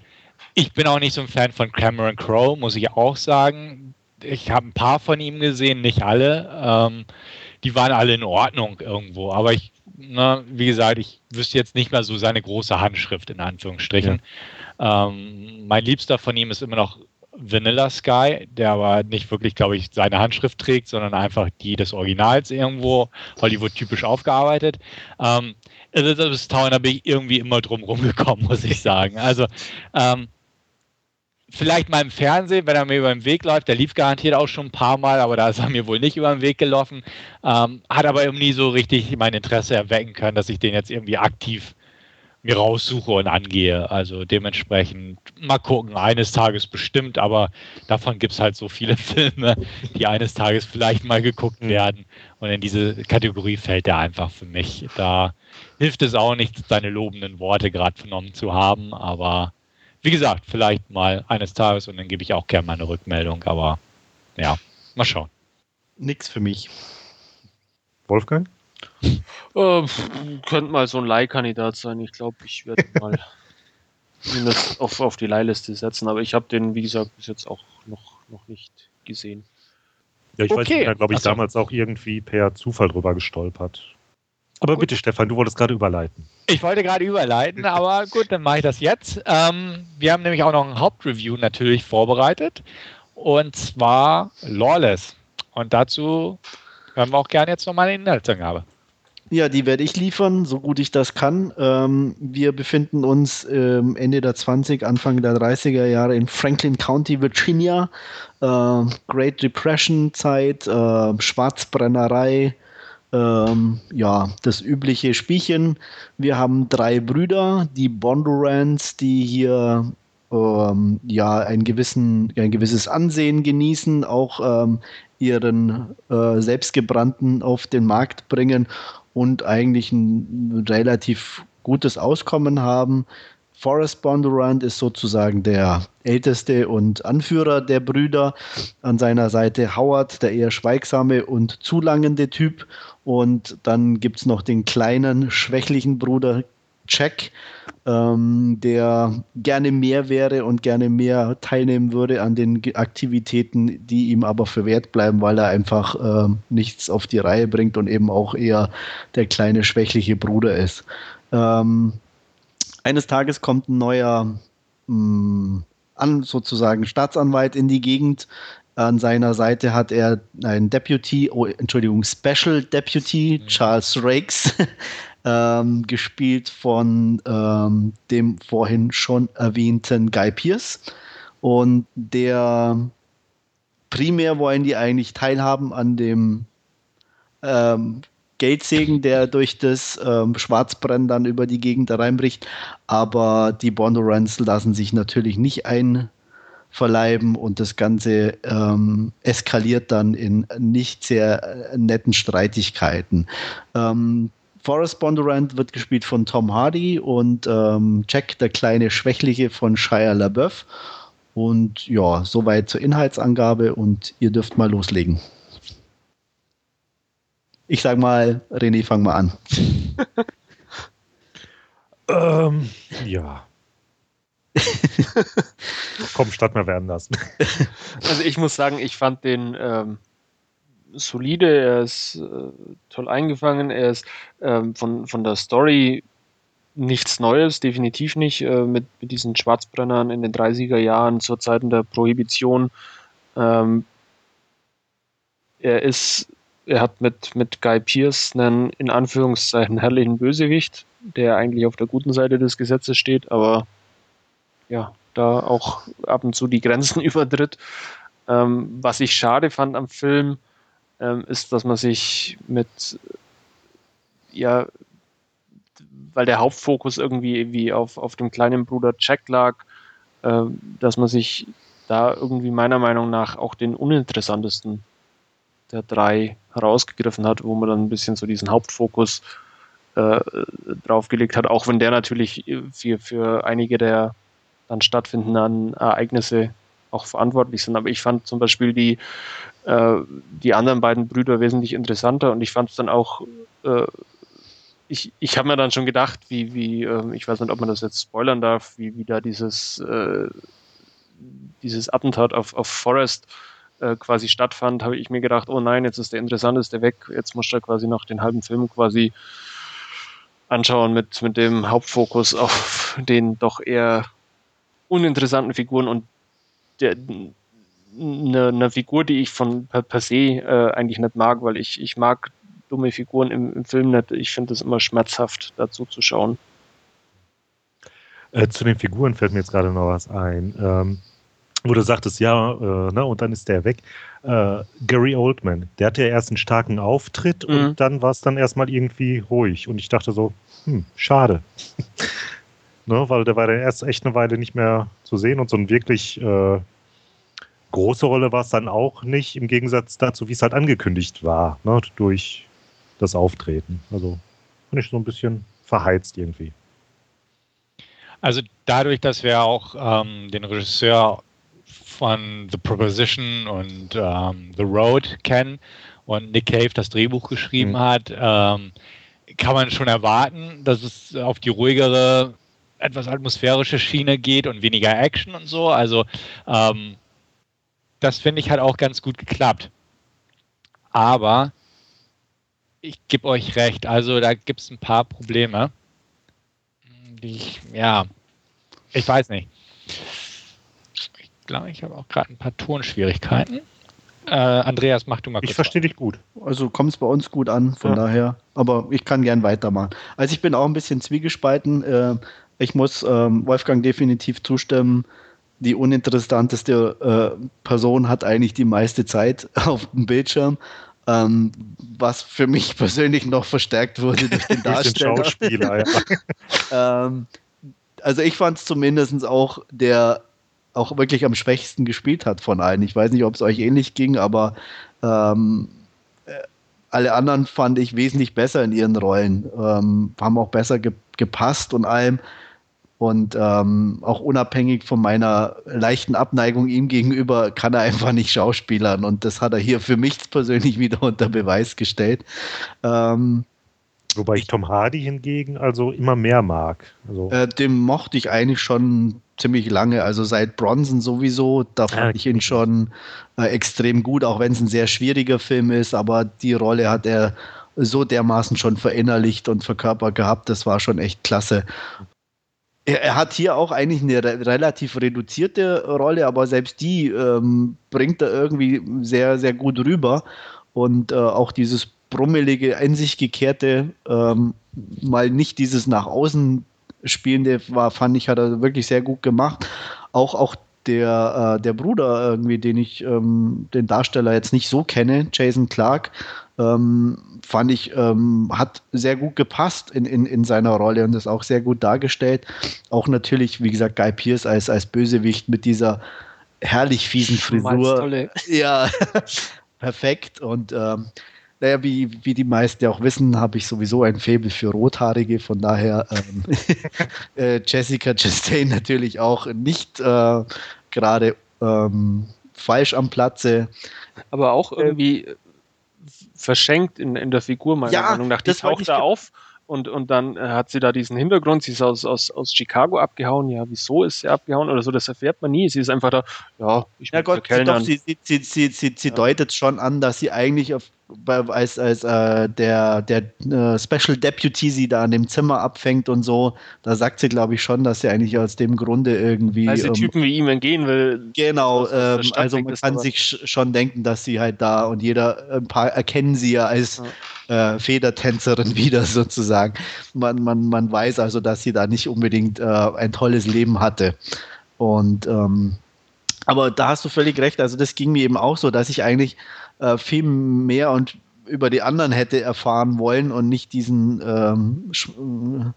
ich bin auch nicht so ein Fan von Cameron Crowe, muss ich auch sagen. Ich habe ein paar von ihm gesehen, nicht alle. Ähm, die waren alle in Ordnung irgendwo. Aber ich na, wie gesagt, ich wüsste jetzt nicht mehr so seine große Handschrift in Anführungsstrichen. Ja. Ähm, mein Liebster von ihm ist immer noch Vanilla Sky, der aber nicht wirklich, glaube ich, seine Handschrift trägt, sondern einfach die des Originals irgendwo Hollywood-typisch aufgearbeitet. Ähm, Elizabeth Town, da bin ich irgendwie immer drum rumgekommen, [laughs] muss ich sagen. Also, ähm, vielleicht mal im Fernsehen, wenn er mir über den Weg läuft. Der lief garantiert auch schon ein paar Mal, aber da ist er mir wohl nicht über den Weg gelaufen. Ähm, hat aber irgendwie nie so richtig mein Interesse erwecken können, dass ich den jetzt irgendwie aktiv mir raussuche und angehe. Also dementsprechend mal gucken, eines Tages bestimmt, aber davon gibt es halt so viele [laughs] Filme, die eines Tages vielleicht mal geguckt mhm. werden. Und in diese Kategorie fällt er einfach für mich. Da hilft es auch nicht, seine lobenden Worte gerade vernommen zu haben, aber wie gesagt, vielleicht mal eines Tages und dann gebe ich auch gerne mal eine Rückmeldung, aber ja, mal schauen. Nix für mich. Wolfgang? Äh, könnte mal so ein Leihkandidat sein. Ich glaube, ich werde [laughs] mal das auf, auf die Leihliste setzen, aber ich habe den, wie gesagt, bis jetzt auch noch, noch nicht gesehen. Ja, ich okay. weiß, ich bin glaube ich, so. damals auch irgendwie per Zufall drüber gestolpert. Aber gut. bitte, Stefan, du wolltest gerade überleiten. Ich wollte gerade überleiten, aber gut, dann mache ich das jetzt. Ähm, wir haben nämlich auch noch ein Hauptreview natürlich vorbereitet. Und zwar Lawless. Und dazu hören wir auch gerne jetzt nochmal eine Inhaltsangabe. Ja, die werde ich liefern, so gut ich das kann. Ähm, wir befinden uns ähm, Ende der 20, Anfang der 30er Jahre in Franklin County, Virginia. Äh, Great Depression Zeit, äh, Schwarzbrennerei, ähm, ja, das übliche Spielchen. Wir haben drei Brüder, die Bondurants, die hier ähm, ja ein, gewissen, ein gewisses Ansehen genießen, auch ähm, ihren äh, selbstgebrannten auf den Markt bringen und eigentlich ein relativ gutes Auskommen haben. Forrest Bondurant ist sozusagen der älteste und Anführer der Brüder. An seiner Seite Howard, der eher schweigsame und zulangende Typ. Und dann gibt es noch den kleinen, schwächlichen Bruder Jack, ähm, der gerne mehr wäre und gerne mehr teilnehmen würde an den Aktivitäten, die ihm aber verwehrt bleiben, weil er einfach äh, nichts auf die Reihe bringt und eben auch eher der kleine, schwächliche Bruder ist. Ähm, eines Tages kommt ein neuer mh, mm, an, sozusagen Staatsanwalt in die Gegend. An seiner Seite hat er einen Deputy, oh, Entschuldigung, Special Deputy, mhm. Charles Rakes, [laughs] ähm, gespielt von ähm, dem vorhin schon erwähnten Guy Pierce. Und der primär wollen die eigentlich teilhaben an dem ähm, Geldsegen, der durch das ähm, Schwarzbrennen dann über die Gegend reinbricht. Aber die Bondurants lassen sich natürlich nicht einverleiben und das Ganze ähm, eskaliert dann in nicht sehr äh, netten Streitigkeiten. Ähm, Forrest Bondurant wird gespielt von Tom Hardy und ähm, Jack, der kleine Schwächliche von Shia LaBeouf. Und ja, soweit zur Inhaltsangabe und ihr dürft mal loslegen. Ich sag mal, René, fang mal an. [laughs] ähm, ja. Komm, statt mehr werden lassen. [laughs] Also ich muss sagen, ich fand den ähm, solide, er ist äh, toll eingefangen, er ist ähm, von, von der Story nichts Neues, definitiv nicht, äh, mit, mit diesen Schwarzbrennern in den 30er Jahren zur Zeiten der Prohibition. Ähm, er ist er hat mit, mit Guy Pierce einen in Anführungszeichen herrlichen Bösewicht, der eigentlich auf der guten Seite des Gesetzes steht, aber ja, da auch ab und zu die Grenzen [laughs] übertritt. Ähm, was ich schade fand am Film, ähm, ist, dass man sich mit, ja, weil der Hauptfokus irgendwie wie auf, auf dem kleinen Bruder Jack lag, äh, dass man sich da irgendwie meiner Meinung nach auch den uninteressantesten der drei herausgegriffen hat, wo man dann ein bisschen so diesen Hauptfokus äh, draufgelegt hat, auch wenn der natürlich für, für einige der dann stattfindenden Ereignisse auch verantwortlich sind. Aber ich fand zum Beispiel die, äh, die anderen beiden Brüder wesentlich interessanter und ich fand es dann auch, äh, ich, ich habe mir dann schon gedacht, wie, wie äh, ich weiß nicht, ob man das jetzt spoilern darf, wie, wie da dieses, äh, dieses Attentat auf, auf Forrest äh, quasi stattfand, habe ich mir gedacht, oh nein, jetzt ist der interessanteste weg, jetzt muss er quasi noch den halben Film quasi anschauen mit, mit dem Hauptfokus auf den doch eher uninteressanten Figuren und der, eine, eine Figur, die ich von per, per se äh, eigentlich nicht mag, weil ich, ich mag dumme Figuren im, im Film nicht. Ich finde es immer schmerzhaft, dazu zu schauen. Äh, zu den Figuren fällt mir jetzt gerade noch was ein. Ähm, wo du sagtest, ja, äh, ne, und dann ist der weg. Äh, Gary Oldman, der hatte ja erst einen starken Auftritt mhm. und dann war es dann erstmal irgendwie ruhig. Und ich dachte so, hm, schade. Ne, weil der war dann erst echt eine Weile nicht mehr zu sehen und so ein wirklich äh, große Rolle war es dann auch nicht, im Gegensatz dazu, wie es halt angekündigt war, ne, durch das Auftreten. Also fand ich so ein bisschen verheizt irgendwie. Also dadurch, dass wir auch ähm, den Regisseur von The Proposition und ähm, The Road kennen und Nick Cave das Drehbuch geschrieben mhm. hat, ähm, kann man schon erwarten, dass es auf die ruhigere, etwas atmosphärische Schiene geht und weniger Action und so. Also ähm, das finde ich hat auch ganz gut geklappt. Aber ich gebe euch recht, also da gibt es ein paar Probleme. Die ich, ja, ich weiß nicht. Ich glaube, ich habe auch gerade ein paar Tonschwierigkeiten. Äh, Andreas, mach du mal kurz. Ich verstehe dich gut. Also kommt es bei uns gut an, von ja. daher. Aber ich kann gern weitermachen. Also ich bin auch ein bisschen zwiegespalten. Äh, ich muss ähm, Wolfgang definitiv zustimmen die uninteressanteste äh, Person hat eigentlich die meiste Zeit [laughs] auf dem Bildschirm, ähm, was für mich [laughs] persönlich noch verstärkt wurde durch den [laughs] Darsteller. Den Schauspieler, ja. ähm, also ich fand es zumindest auch der auch wirklich am schwächsten gespielt hat von allen. Ich weiß nicht, ob es euch ähnlich ging, aber ähm, äh, alle anderen fand ich wesentlich besser in ihren Rollen, ähm, haben auch besser ge gepasst und allem. Und ähm, auch unabhängig von meiner leichten Abneigung ihm gegenüber kann er einfach nicht schauspielern. Und das hat er hier für mich persönlich wieder unter Beweis gestellt. Ähm, Wobei ich Tom Hardy hingegen also immer mehr mag. Also äh, den mochte ich eigentlich schon ziemlich lange. Also seit Bronson sowieso, da fand ja, ich ihn schon äh, extrem gut, auch wenn es ein sehr schwieriger Film ist. Aber die Rolle hat er so dermaßen schon verinnerlicht und verkörpert gehabt. Das war schon echt klasse. Er, hat hier auch eigentlich eine re relativ reduzierte Rolle, aber selbst die ähm, bringt er irgendwie sehr, sehr gut rüber. Und äh, auch dieses brummelige, in sich gekehrte, ähm, mal nicht dieses nach außen spielende war, fand ich, hat er wirklich sehr gut gemacht. Auch, auch der, äh, der Bruder irgendwie, den ich, ähm, den Darsteller jetzt nicht so kenne, Jason Clark, ähm, fand ich, ähm, hat sehr gut gepasst in, in, in seiner Rolle und das auch sehr gut dargestellt. Auch natürlich, wie gesagt, Guy Pierce als, als Bösewicht mit dieser herrlich fiesen Frisur. [laughs] Ja, [laughs] perfekt. Und ähm, naja, wie, wie die meisten ja auch wissen, habe ich sowieso ein Faible für Rothaarige. Von daher ähm, [laughs] äh, Jessica Chastain natürlich auch nicht äh, gerade ähm, falsch am Platze. Aber auch irgendwie verschenkt in, in der Figur, meiner ja, Meinung nach. Die taucht da auf und, und dann äh, hat sie da diesen Hintergrund, sie ist aus, aus, aus Chicago abgehauen. Ja, wieso ist sie abgehauen oder so? Das erfährt man nie. Sie ist einfach da, ja, ich ja Gott, doch, sie, sie, sie, sie, deutet schon an, dass sie eigentlich auf als, als äh, der, der äh, Special Deputy sie da an dem Zimmer abfängt und so, da sagt sie, glaube ich, schon, dass sie eigentlich aus dem Grunde irgendwie. Sie ähm, Typen wie ihm entgehen will. Genau, ähm, also man kann sich schon denken, dass sie halt da und jeder, ein paar erkennen sie ja als ja. Äh, Federtänzerin [laughs] wieder sozusagen. Man, man, man weiß also, dass sie da nicht unbedingt äh, ein tolles Leben hatte. Und ähm, aber da hast du völlig recht. Also das ging mir eben auch so, dass ich eigentlich äh, viel mehr und über die anderen hätte erfahren wollen und nicht diesen, ähm, äh,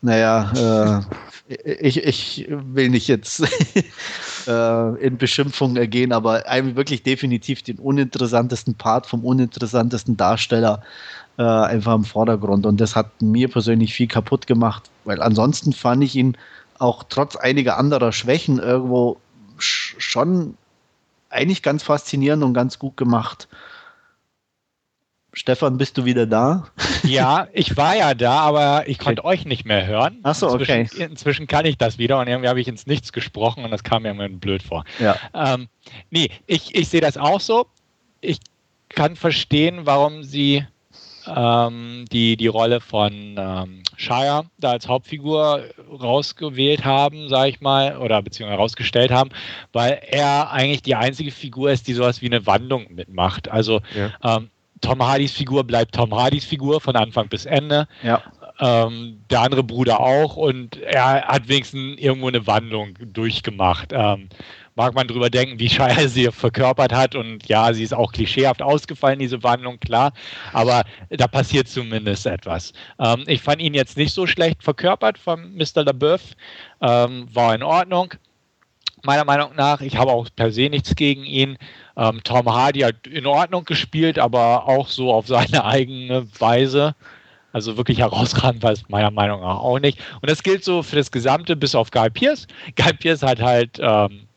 naja, äh, ich, ich will nicht jetzt [laughs] äh, in Beschimpfungen ergehen, aber eigentlich wirklich definitiv den uninteressantesten Part vom uninteressantesten Darsteller äh, einfach im Vordergrund. Und das hat mir persönlich viel kaputt gemacht, weil ansonsten fand ich ihn auch trotz einiger anderer Schwächen irgendwo schon eigentlich ganz faszinierend und ganz gut gemacht. Stefan, bist du wieder da? [laughs] Ja, ich war ja da, aber ich konnte okay. euch nicht mehr hören. Achso, okay. Inzwischen kann ich das wieder und irgendwie habe ich ins Nichts gesprochen und das kam mir irgendwie blöd vor. Ja. Ähm, nee, ich, ich sehe das auch so. Ich kann verstehen, warum sie ähm, die die Rolle von ähm, Shire da als Hauptfigur rausgewählt haben, sage ich mal, oder beziehungsweise herausgestellt haben, weil er eigentlich die einzige Figur ist, die sowas wie eine Wandlung mitmacht. Also ja. ähm, Tom Hardys Figur bleibt Tom Hardys Figur von Anfang bis Ende. Ja. Ähm, der andere Bruder auch und er hat wenigstens irgendwo eine Wandlung durchgemacht. Ähm, mag man drüber denken, wie Shire sie verkörpert hat. Und ja, sie ist auch klischeehaft ausgefallen, diese Wandlung, klar. Aber da passiert zumindest etwas. Ähm, ich fand ihn jetzt nicht so schlecht verkörpert von Mr. LaBeouf. Ähm, war in Ordnung. Meiner Meinung nach, ich habe auch per se nichts gegen ihn. Ähm, Tom Hardy hat in Ordnung gespielt, aber auch so auf seine eigene Weise. Also wirklich herausragend war es meiner Meinung nach auch nicht. Und das gilt so für das Gesamte, bis auf Guy Pierce. Guy Pierce hat halt ähm,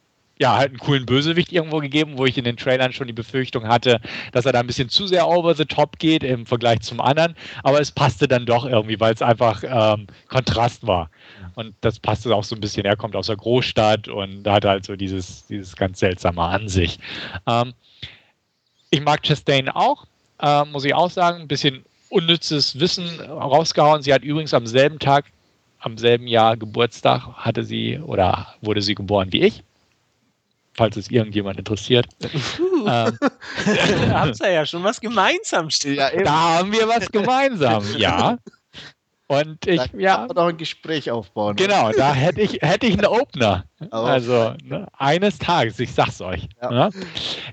ja, halt einen coolen Bösewicht irgendwo gegeben, wo ich in den Trailern schon die Befürchtung hatte, dass er da ein bisschen zu sehr over the top geht im Vergleich zum anderen. Aber es passte dann doch irgendwie, weil es einfach ähm, Kontrast war. Und das passte auch so ein bisschen. Er kommt aus der Großstadt und hat halt so dieses, dieses ganz seltsame an sich. Ähm, ich mag Chastain auch, äh, muss ich auch sagen. Ein bisschen unnützes Wissen rausgehauen. Sie hat übrigens am selben Tag, am selben Jahr Geburtstag, hatte sie oder wurde sie geboren wie ich falls es irgendjemand interessiert. Uh. Ähm, da [laughs] habt ihr ja schon was gemeinsam. Ja, da haben wir was gemeinsam, [laughs] ja. Und ich, da ja. noch ein Gespräch aufbauen. Genau, da hätte ich, hätte ich einen Opener. [laughs] Aber also, ne, eines Tages, ich sag's euch. Ja. Ne?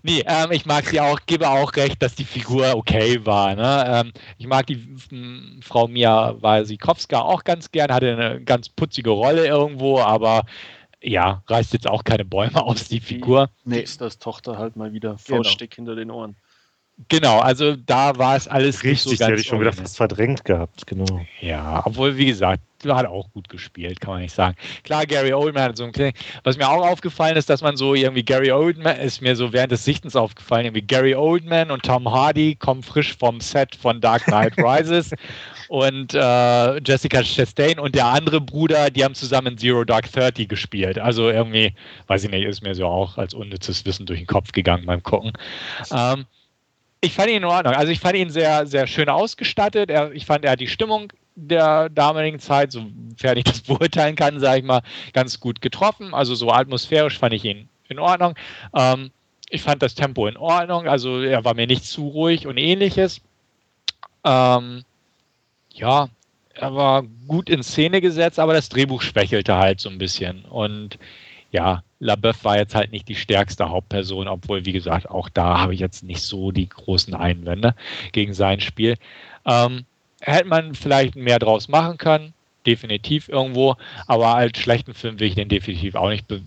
Nee, ähm, ich mag sie auch, gebe auch recht, dass die Figur okay war. Ne? Ähm, ich mag die m, Frau Mia Wasikowska auch ganz gern, hatte eine ganz putzige Rolle irgendwo, aber ja, reißt jetzt auch keine Bäume aus, die Figur. Nee, ist das Tochter halt mal wieder genau. Fauststick genau. hinter den Ohren. Genau, also da war es alles Richtig, nicht so hätte ich schon wieder fast verdrängt gehabt, genau. Ja, obwohl, wie gesagt, hat auch gut gespielt, kann man nicht sagen. Klar, Gary Oldman hat so ein Kling. Was mir auch aufgefallen ist, dass man so irgendwie Gary Oldman, ist mir so während des Sichtens aufgefallen, irgendwie Gary Oldman und Tom Hardy kommen frisch vom Set von Dark Knight [laughs] Rises und äh, Jessica Chastain und der andere Bruder, die haben zusammen Zero Dark Thirty gespielt. Also irgendwie, weiß ich nicht, ist mir so auch als unnützes Wissen durch den Kopf gegangen beim Gucken. Ähm, ich fand ihn in Ordnung. Also ich fand ihn sehr, sehr schön ausgestattet. Er, ich fand, er hat die Stimmung der damaligen Zeit, sofern ich das [laughs] beurteilen kann, sage ich mal, ganz gut getroffen. Also so atmosphärisch fand ich ihn in Ordnung. Ähm, ich fand das Tempo in Ordnung. Also er war mir nicht zu ruhig und ähnliches. Ähm, ja, er war gut in Szene gesetzt, aber das Drehbuch schwächelte halt so ein bisschen. Und ja, LaBeouf war jetzt halt nicht die stärkste Hauptperson, obwohl, wie gesagt, auch da habe ich jetzt nicht so die großen Einwände gegen sein Spiel. Ähm, hätte man vielleicht mehr draus machen können, definitiv irgendwo, aber als schlechten Film will ich den definitiv auch nicht be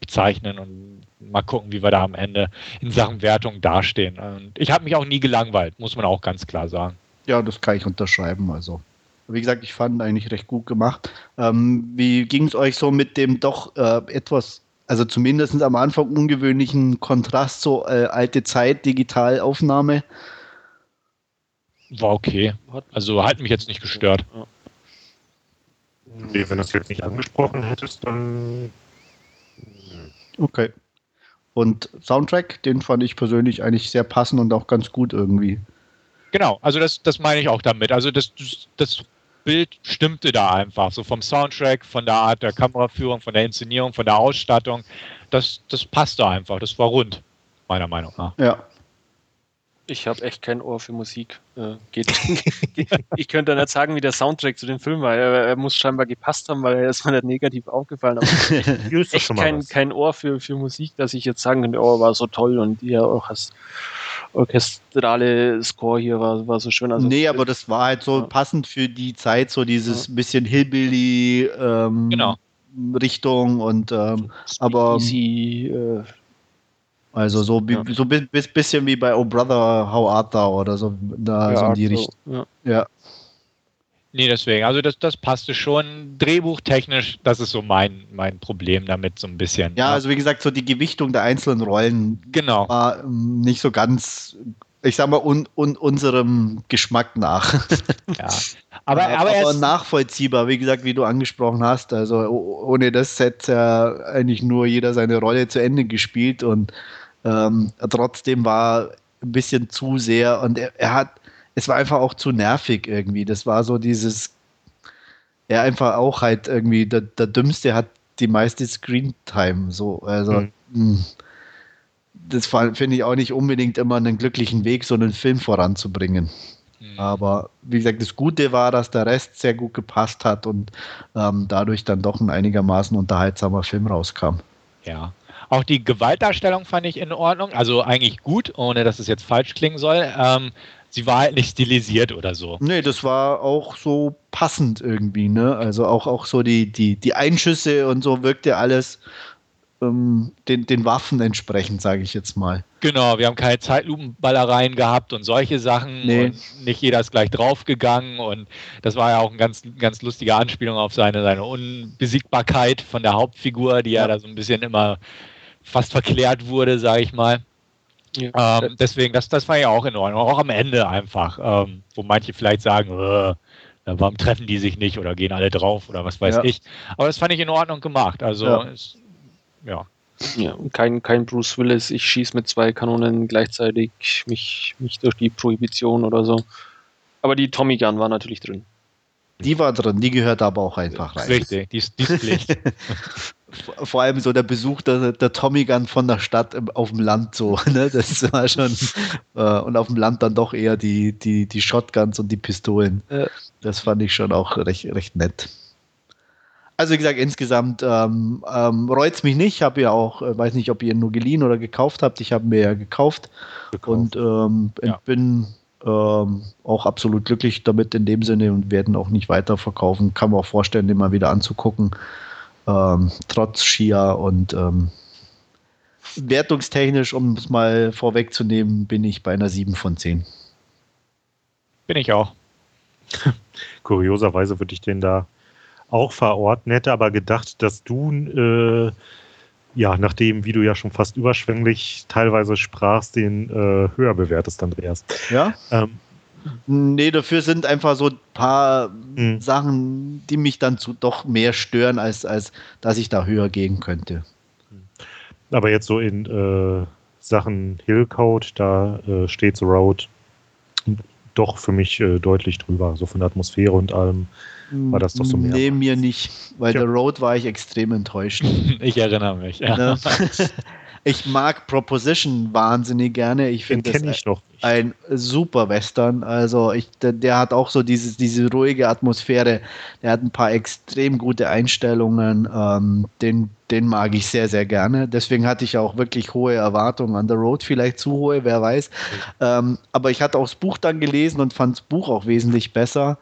bezeichnen und mal gucken, wie wir da am Ende in Sachen Wertung dastehen. Und ich habe mich auch nie gelangweilt, muss man auch ganz klar sagen. Ja, das kann ich unterschreiben. Also, wie gesagt, ich fand eigentlich recht gut gemacht. Ähm, wie ging es euch so mit dem doch äh, etwas, also zumindest am Anfang ungewöhnlichen Kontrast, so äh, alte Zeit, Digitalaufnahme? War okay. Also hat mich jetzt nicht gestört. Nee, wenn du es jetzt nicht angesprochen hättest, dann. Okay. Und Soundtrack, den fand ich persönlich eigentlich sehr passend und auch ganz gut irgendwie. Genau, also das, das meine ich auch damit. Also das, das Bild stimmte da einfach. So vom Soundtrack, von der Art der Kameraführung, von der Inszenierung, von der Ausstattung. Das, das passte einfach. Das war rund, meiner Meinung nach. Ja. Ich habe echt kein Ohr für Musik. Äh, geht, [laughs] ich könnte nicht sagen, wie der Soundtrack zu dem Film war. Er, er, muss scheinbar gepasst haben, weil er ist mir nicht negativ aufgefallen. Aber [laughs] echt kein, kein Ohr für, für Musik, dass ich jetzt sagen könnte, oh, war so toll und ja auch das orchestrale Score hier war, war so schön. Also nee, aber das war halt so ja. passend für die Zeit, so dieses ja. bisschen Hillbilly ähm, genau. Richtung und ähm, aber easy, äh, also so, ja. so ein bisschen wie bei Oh Brother, How Art Thou oder so, da ja, so in die Richtung. Ja. ja. Nee, deswegen. Also das, das passte schon. Drehbuchtechnisch, das ist so mein, mein Problem damit so ein bisschen. Ja, also wie gesagt, so die Gewichtung der einzelnen Rollen genau. war ähm, nicht so ganz, ich sag mal, un, un, unserem Geschmack nach. [laughs] Ja. Aber, aber, aber nachvollziehbar, wie gesagt, wie du angesprochen hast. Also ohne das hätte ja eigentlich nur jeder seine Rolle zu Ende gespielt und ähm, trotzdem war ein bisschen zu sehr und er, er, hat, es war einfach auch zu nervig irgendwie. Das war so dieses, er einfach auch halt irgendwie, der, der Dümmste hat die meiste Screentime. So, also, mhm. Hm. das finde ich auch nicht unbedingt immer einen glücklichen Weg, so einen Film voranzubringen. Mhm. Aber wie gesagt, das Gute war, dass der Rest sehr gut gepasst hat und ähm, dadurch dann doch ein einigermaßen unterhaltsamer Film rauskam. Ja, auch die Gewaltdarstellung fand ich in Ordnung, also eigentlich gut, ohne dass es jetzt falsch klingen soll. Ähm, sie war halt nicht stilisiert oder so. Nee, das war auch so passend irgendwie, ne? Also auch, auch so die, die, die Einschüsse und so wirkte alles ähm, den, den Waffen entsprechend, sage ich jetzt mal. Genau, wir haben keine Zeitlupenballereien gehabt und solche Sachen. Nee. Und nicht jeder ist gleich draufgegangen. Und das war ja auch eine ganz, ganz lustige Anspielung auf seine, seine Unbesiegbarkeit von der Hauptfigur, die ja, ja da so ein bisschen immer fast verklärt wurde, sage ich mal. Ja. Ähm, deswegen, das, das war ja auch in Ordnung. Auch am Ende einfach, ähm, wo manche vielleicht sagen, äh, warum treffen die sich nicht oder gehen alle drauf oder was weiß ja. ich. Aber das fand ich in Ordnung gemacht. Also, ja. Es, ja. ja. kein, kein Bruce Willis, ich schieße mit zwei Kanonen gleichzeitig mich, mich durch die Prohibition oder so. Aber die Tommy Gun war natürlich drin. Die war drin, die gehört aber auch einfach rein. Richtig, die ist, die ist Pflicht. [laughs] vor allem so der Besuch der, der Tommy Gun von der Stadt auf dem Land so, [laughs] ne? Das war schon äh, und auf dem Land dann doch eher die, die, die Shotguns und die Pistolen. Ja. Das fand ich schon auch recht, recht nett. Also wie gesagt, insgesamt ähm, ähm, reut es mich nicht. Ich habe ja auch, äh, weiß nicht, ob ihr nur geliehen oder gekauft habt. Ich habe mir ja gekauft, gekauft. und ähm, ja. bin ähm, auch absolut glücklich damit in dem Sinne und werden auch nicht weiterverkaufen. Kann man auch vorstellen, den mal wieder anzugucken ähm, trotz Shia und ähm, wertungstechnisch, um es mal vorwegzunehmen, bin ich bei einer 7 von 10. Bin ich auch. [laughs] Kurioserweise würde ich den da auch verorten, hätte aber gedacht, dass du, äh, ja, nachdem, wie du ja schon fast überschwänglich teilweise sprachst, den äh, höher bewertest, Andreas. Ja. Ähm, Nee, dafür sind einfach so ein paar mhm. Sachen, die mich dann zu doch mehr stören, als, als dass ich da höher gehen könnte. Aber jetzt so in äh, Sachen Hillcode, da äh, steht The Road doch für mich äh, deutlich drüber. So von der Atmosphäre und allem war das doch so mehr. Nee, mir nicht, weil ja. The Road war ich extrem enttäuscht. [laughs] ich erinnere mich. Ja. [laughs] Ich mag Proposition wahnsinnig gerne. Ich finde das ich ein super Western. Also ich, der, der, hat auch so dieses, diese ruhige Atmosphäre. Der hat ein paar extrem gute Einstellungen. Ähm, den, den mag ich sehr, sehr gerne. Deswegen hatte ich auch wirklich hohe Erwartungen an The Road, vielleicht zu hohe, wer weiß. Ähm, aber ich hatte auch das Buch dann gelesen und fand das Buch auch wesentlich besser.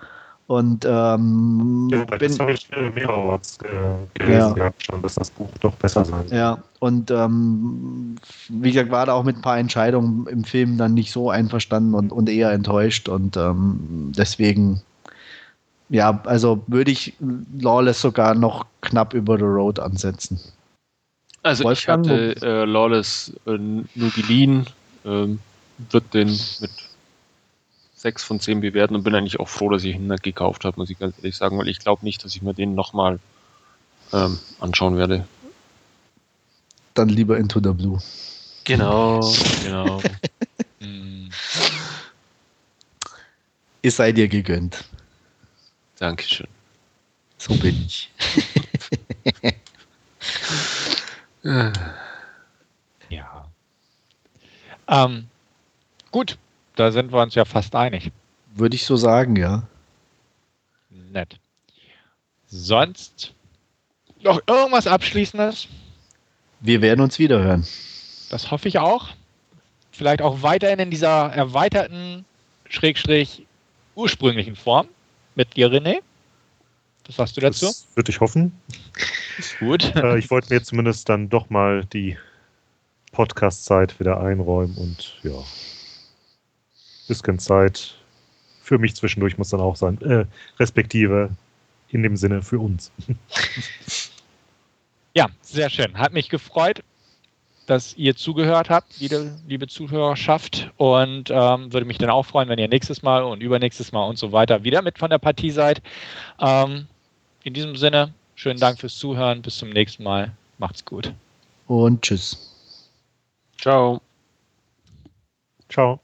Und ähm, ja, bin, das habe ich äh, mehrere Awards äh, gelesen ja. gehabt schon, dass das Buch doch besser sein soll. Ja, und ähm, wie gesagt, war da auch mit ein paar Entscheidungen im Film dann nicht so einverstanden und, und eher enttäuscht. Und ähm, deswegen, ja, also würde ich Lawless sogar noch knapp über The Road ansetzen. Also Wolfgang, ich hatte äh, Lawless äh, nur geliehen, ähm, wird den mit 6 von 10 bewerten und bin eigentlich auch froh, dass ich ihn nicht gekauft habe, muss ich ganz ehrlich sagen, weil ich glaube nicht, dass ich mir den nochmal ähm, anschauen werde. dann lieber Into the Blue. Genau, [laughs] genau. [laughs] Es sei dir gegönnt. Dankeschön. So bin ich. [laughs] ja. Ähm, gut, da sind wir uns ja fast einig. Würde ich so sagen, ja. Nett. Sonst noch irgendwas Abschließendes? Wir werden uns wiederhören. Das hoffe ich auch. Vielleicht auch weiterhin in dieser erweiterten, Schrägstrich, ursprünglichen Form mit dir, René. Was sagst du dazu? Das würde ich hoffen. Ist gut. [laughs] Äh, ich wollte mir zumindest dann doch mal die Podcast-Zeit wieder einräumen und ja, bisschen Zeit für mich zwischendurch muss dann auch sein, äh, respektive in dem Sinne für uns. [laughs] Ja, sehr schön. Hat mich gefreut, dass ihr zugehört habt, liebe, liebe Zuhörerschaft. Und ähm, würde mich dann auch freuen, wenn ihr nächstes Mal und übernächstes Mal und so weiter wieder mit von der Partie seid. Ähm, in diesem Sinne, schönen Dank fürs Zuhören. Bis zum nächsten Mal. Macht's gut. Und tschüss. Ciao. Ciao.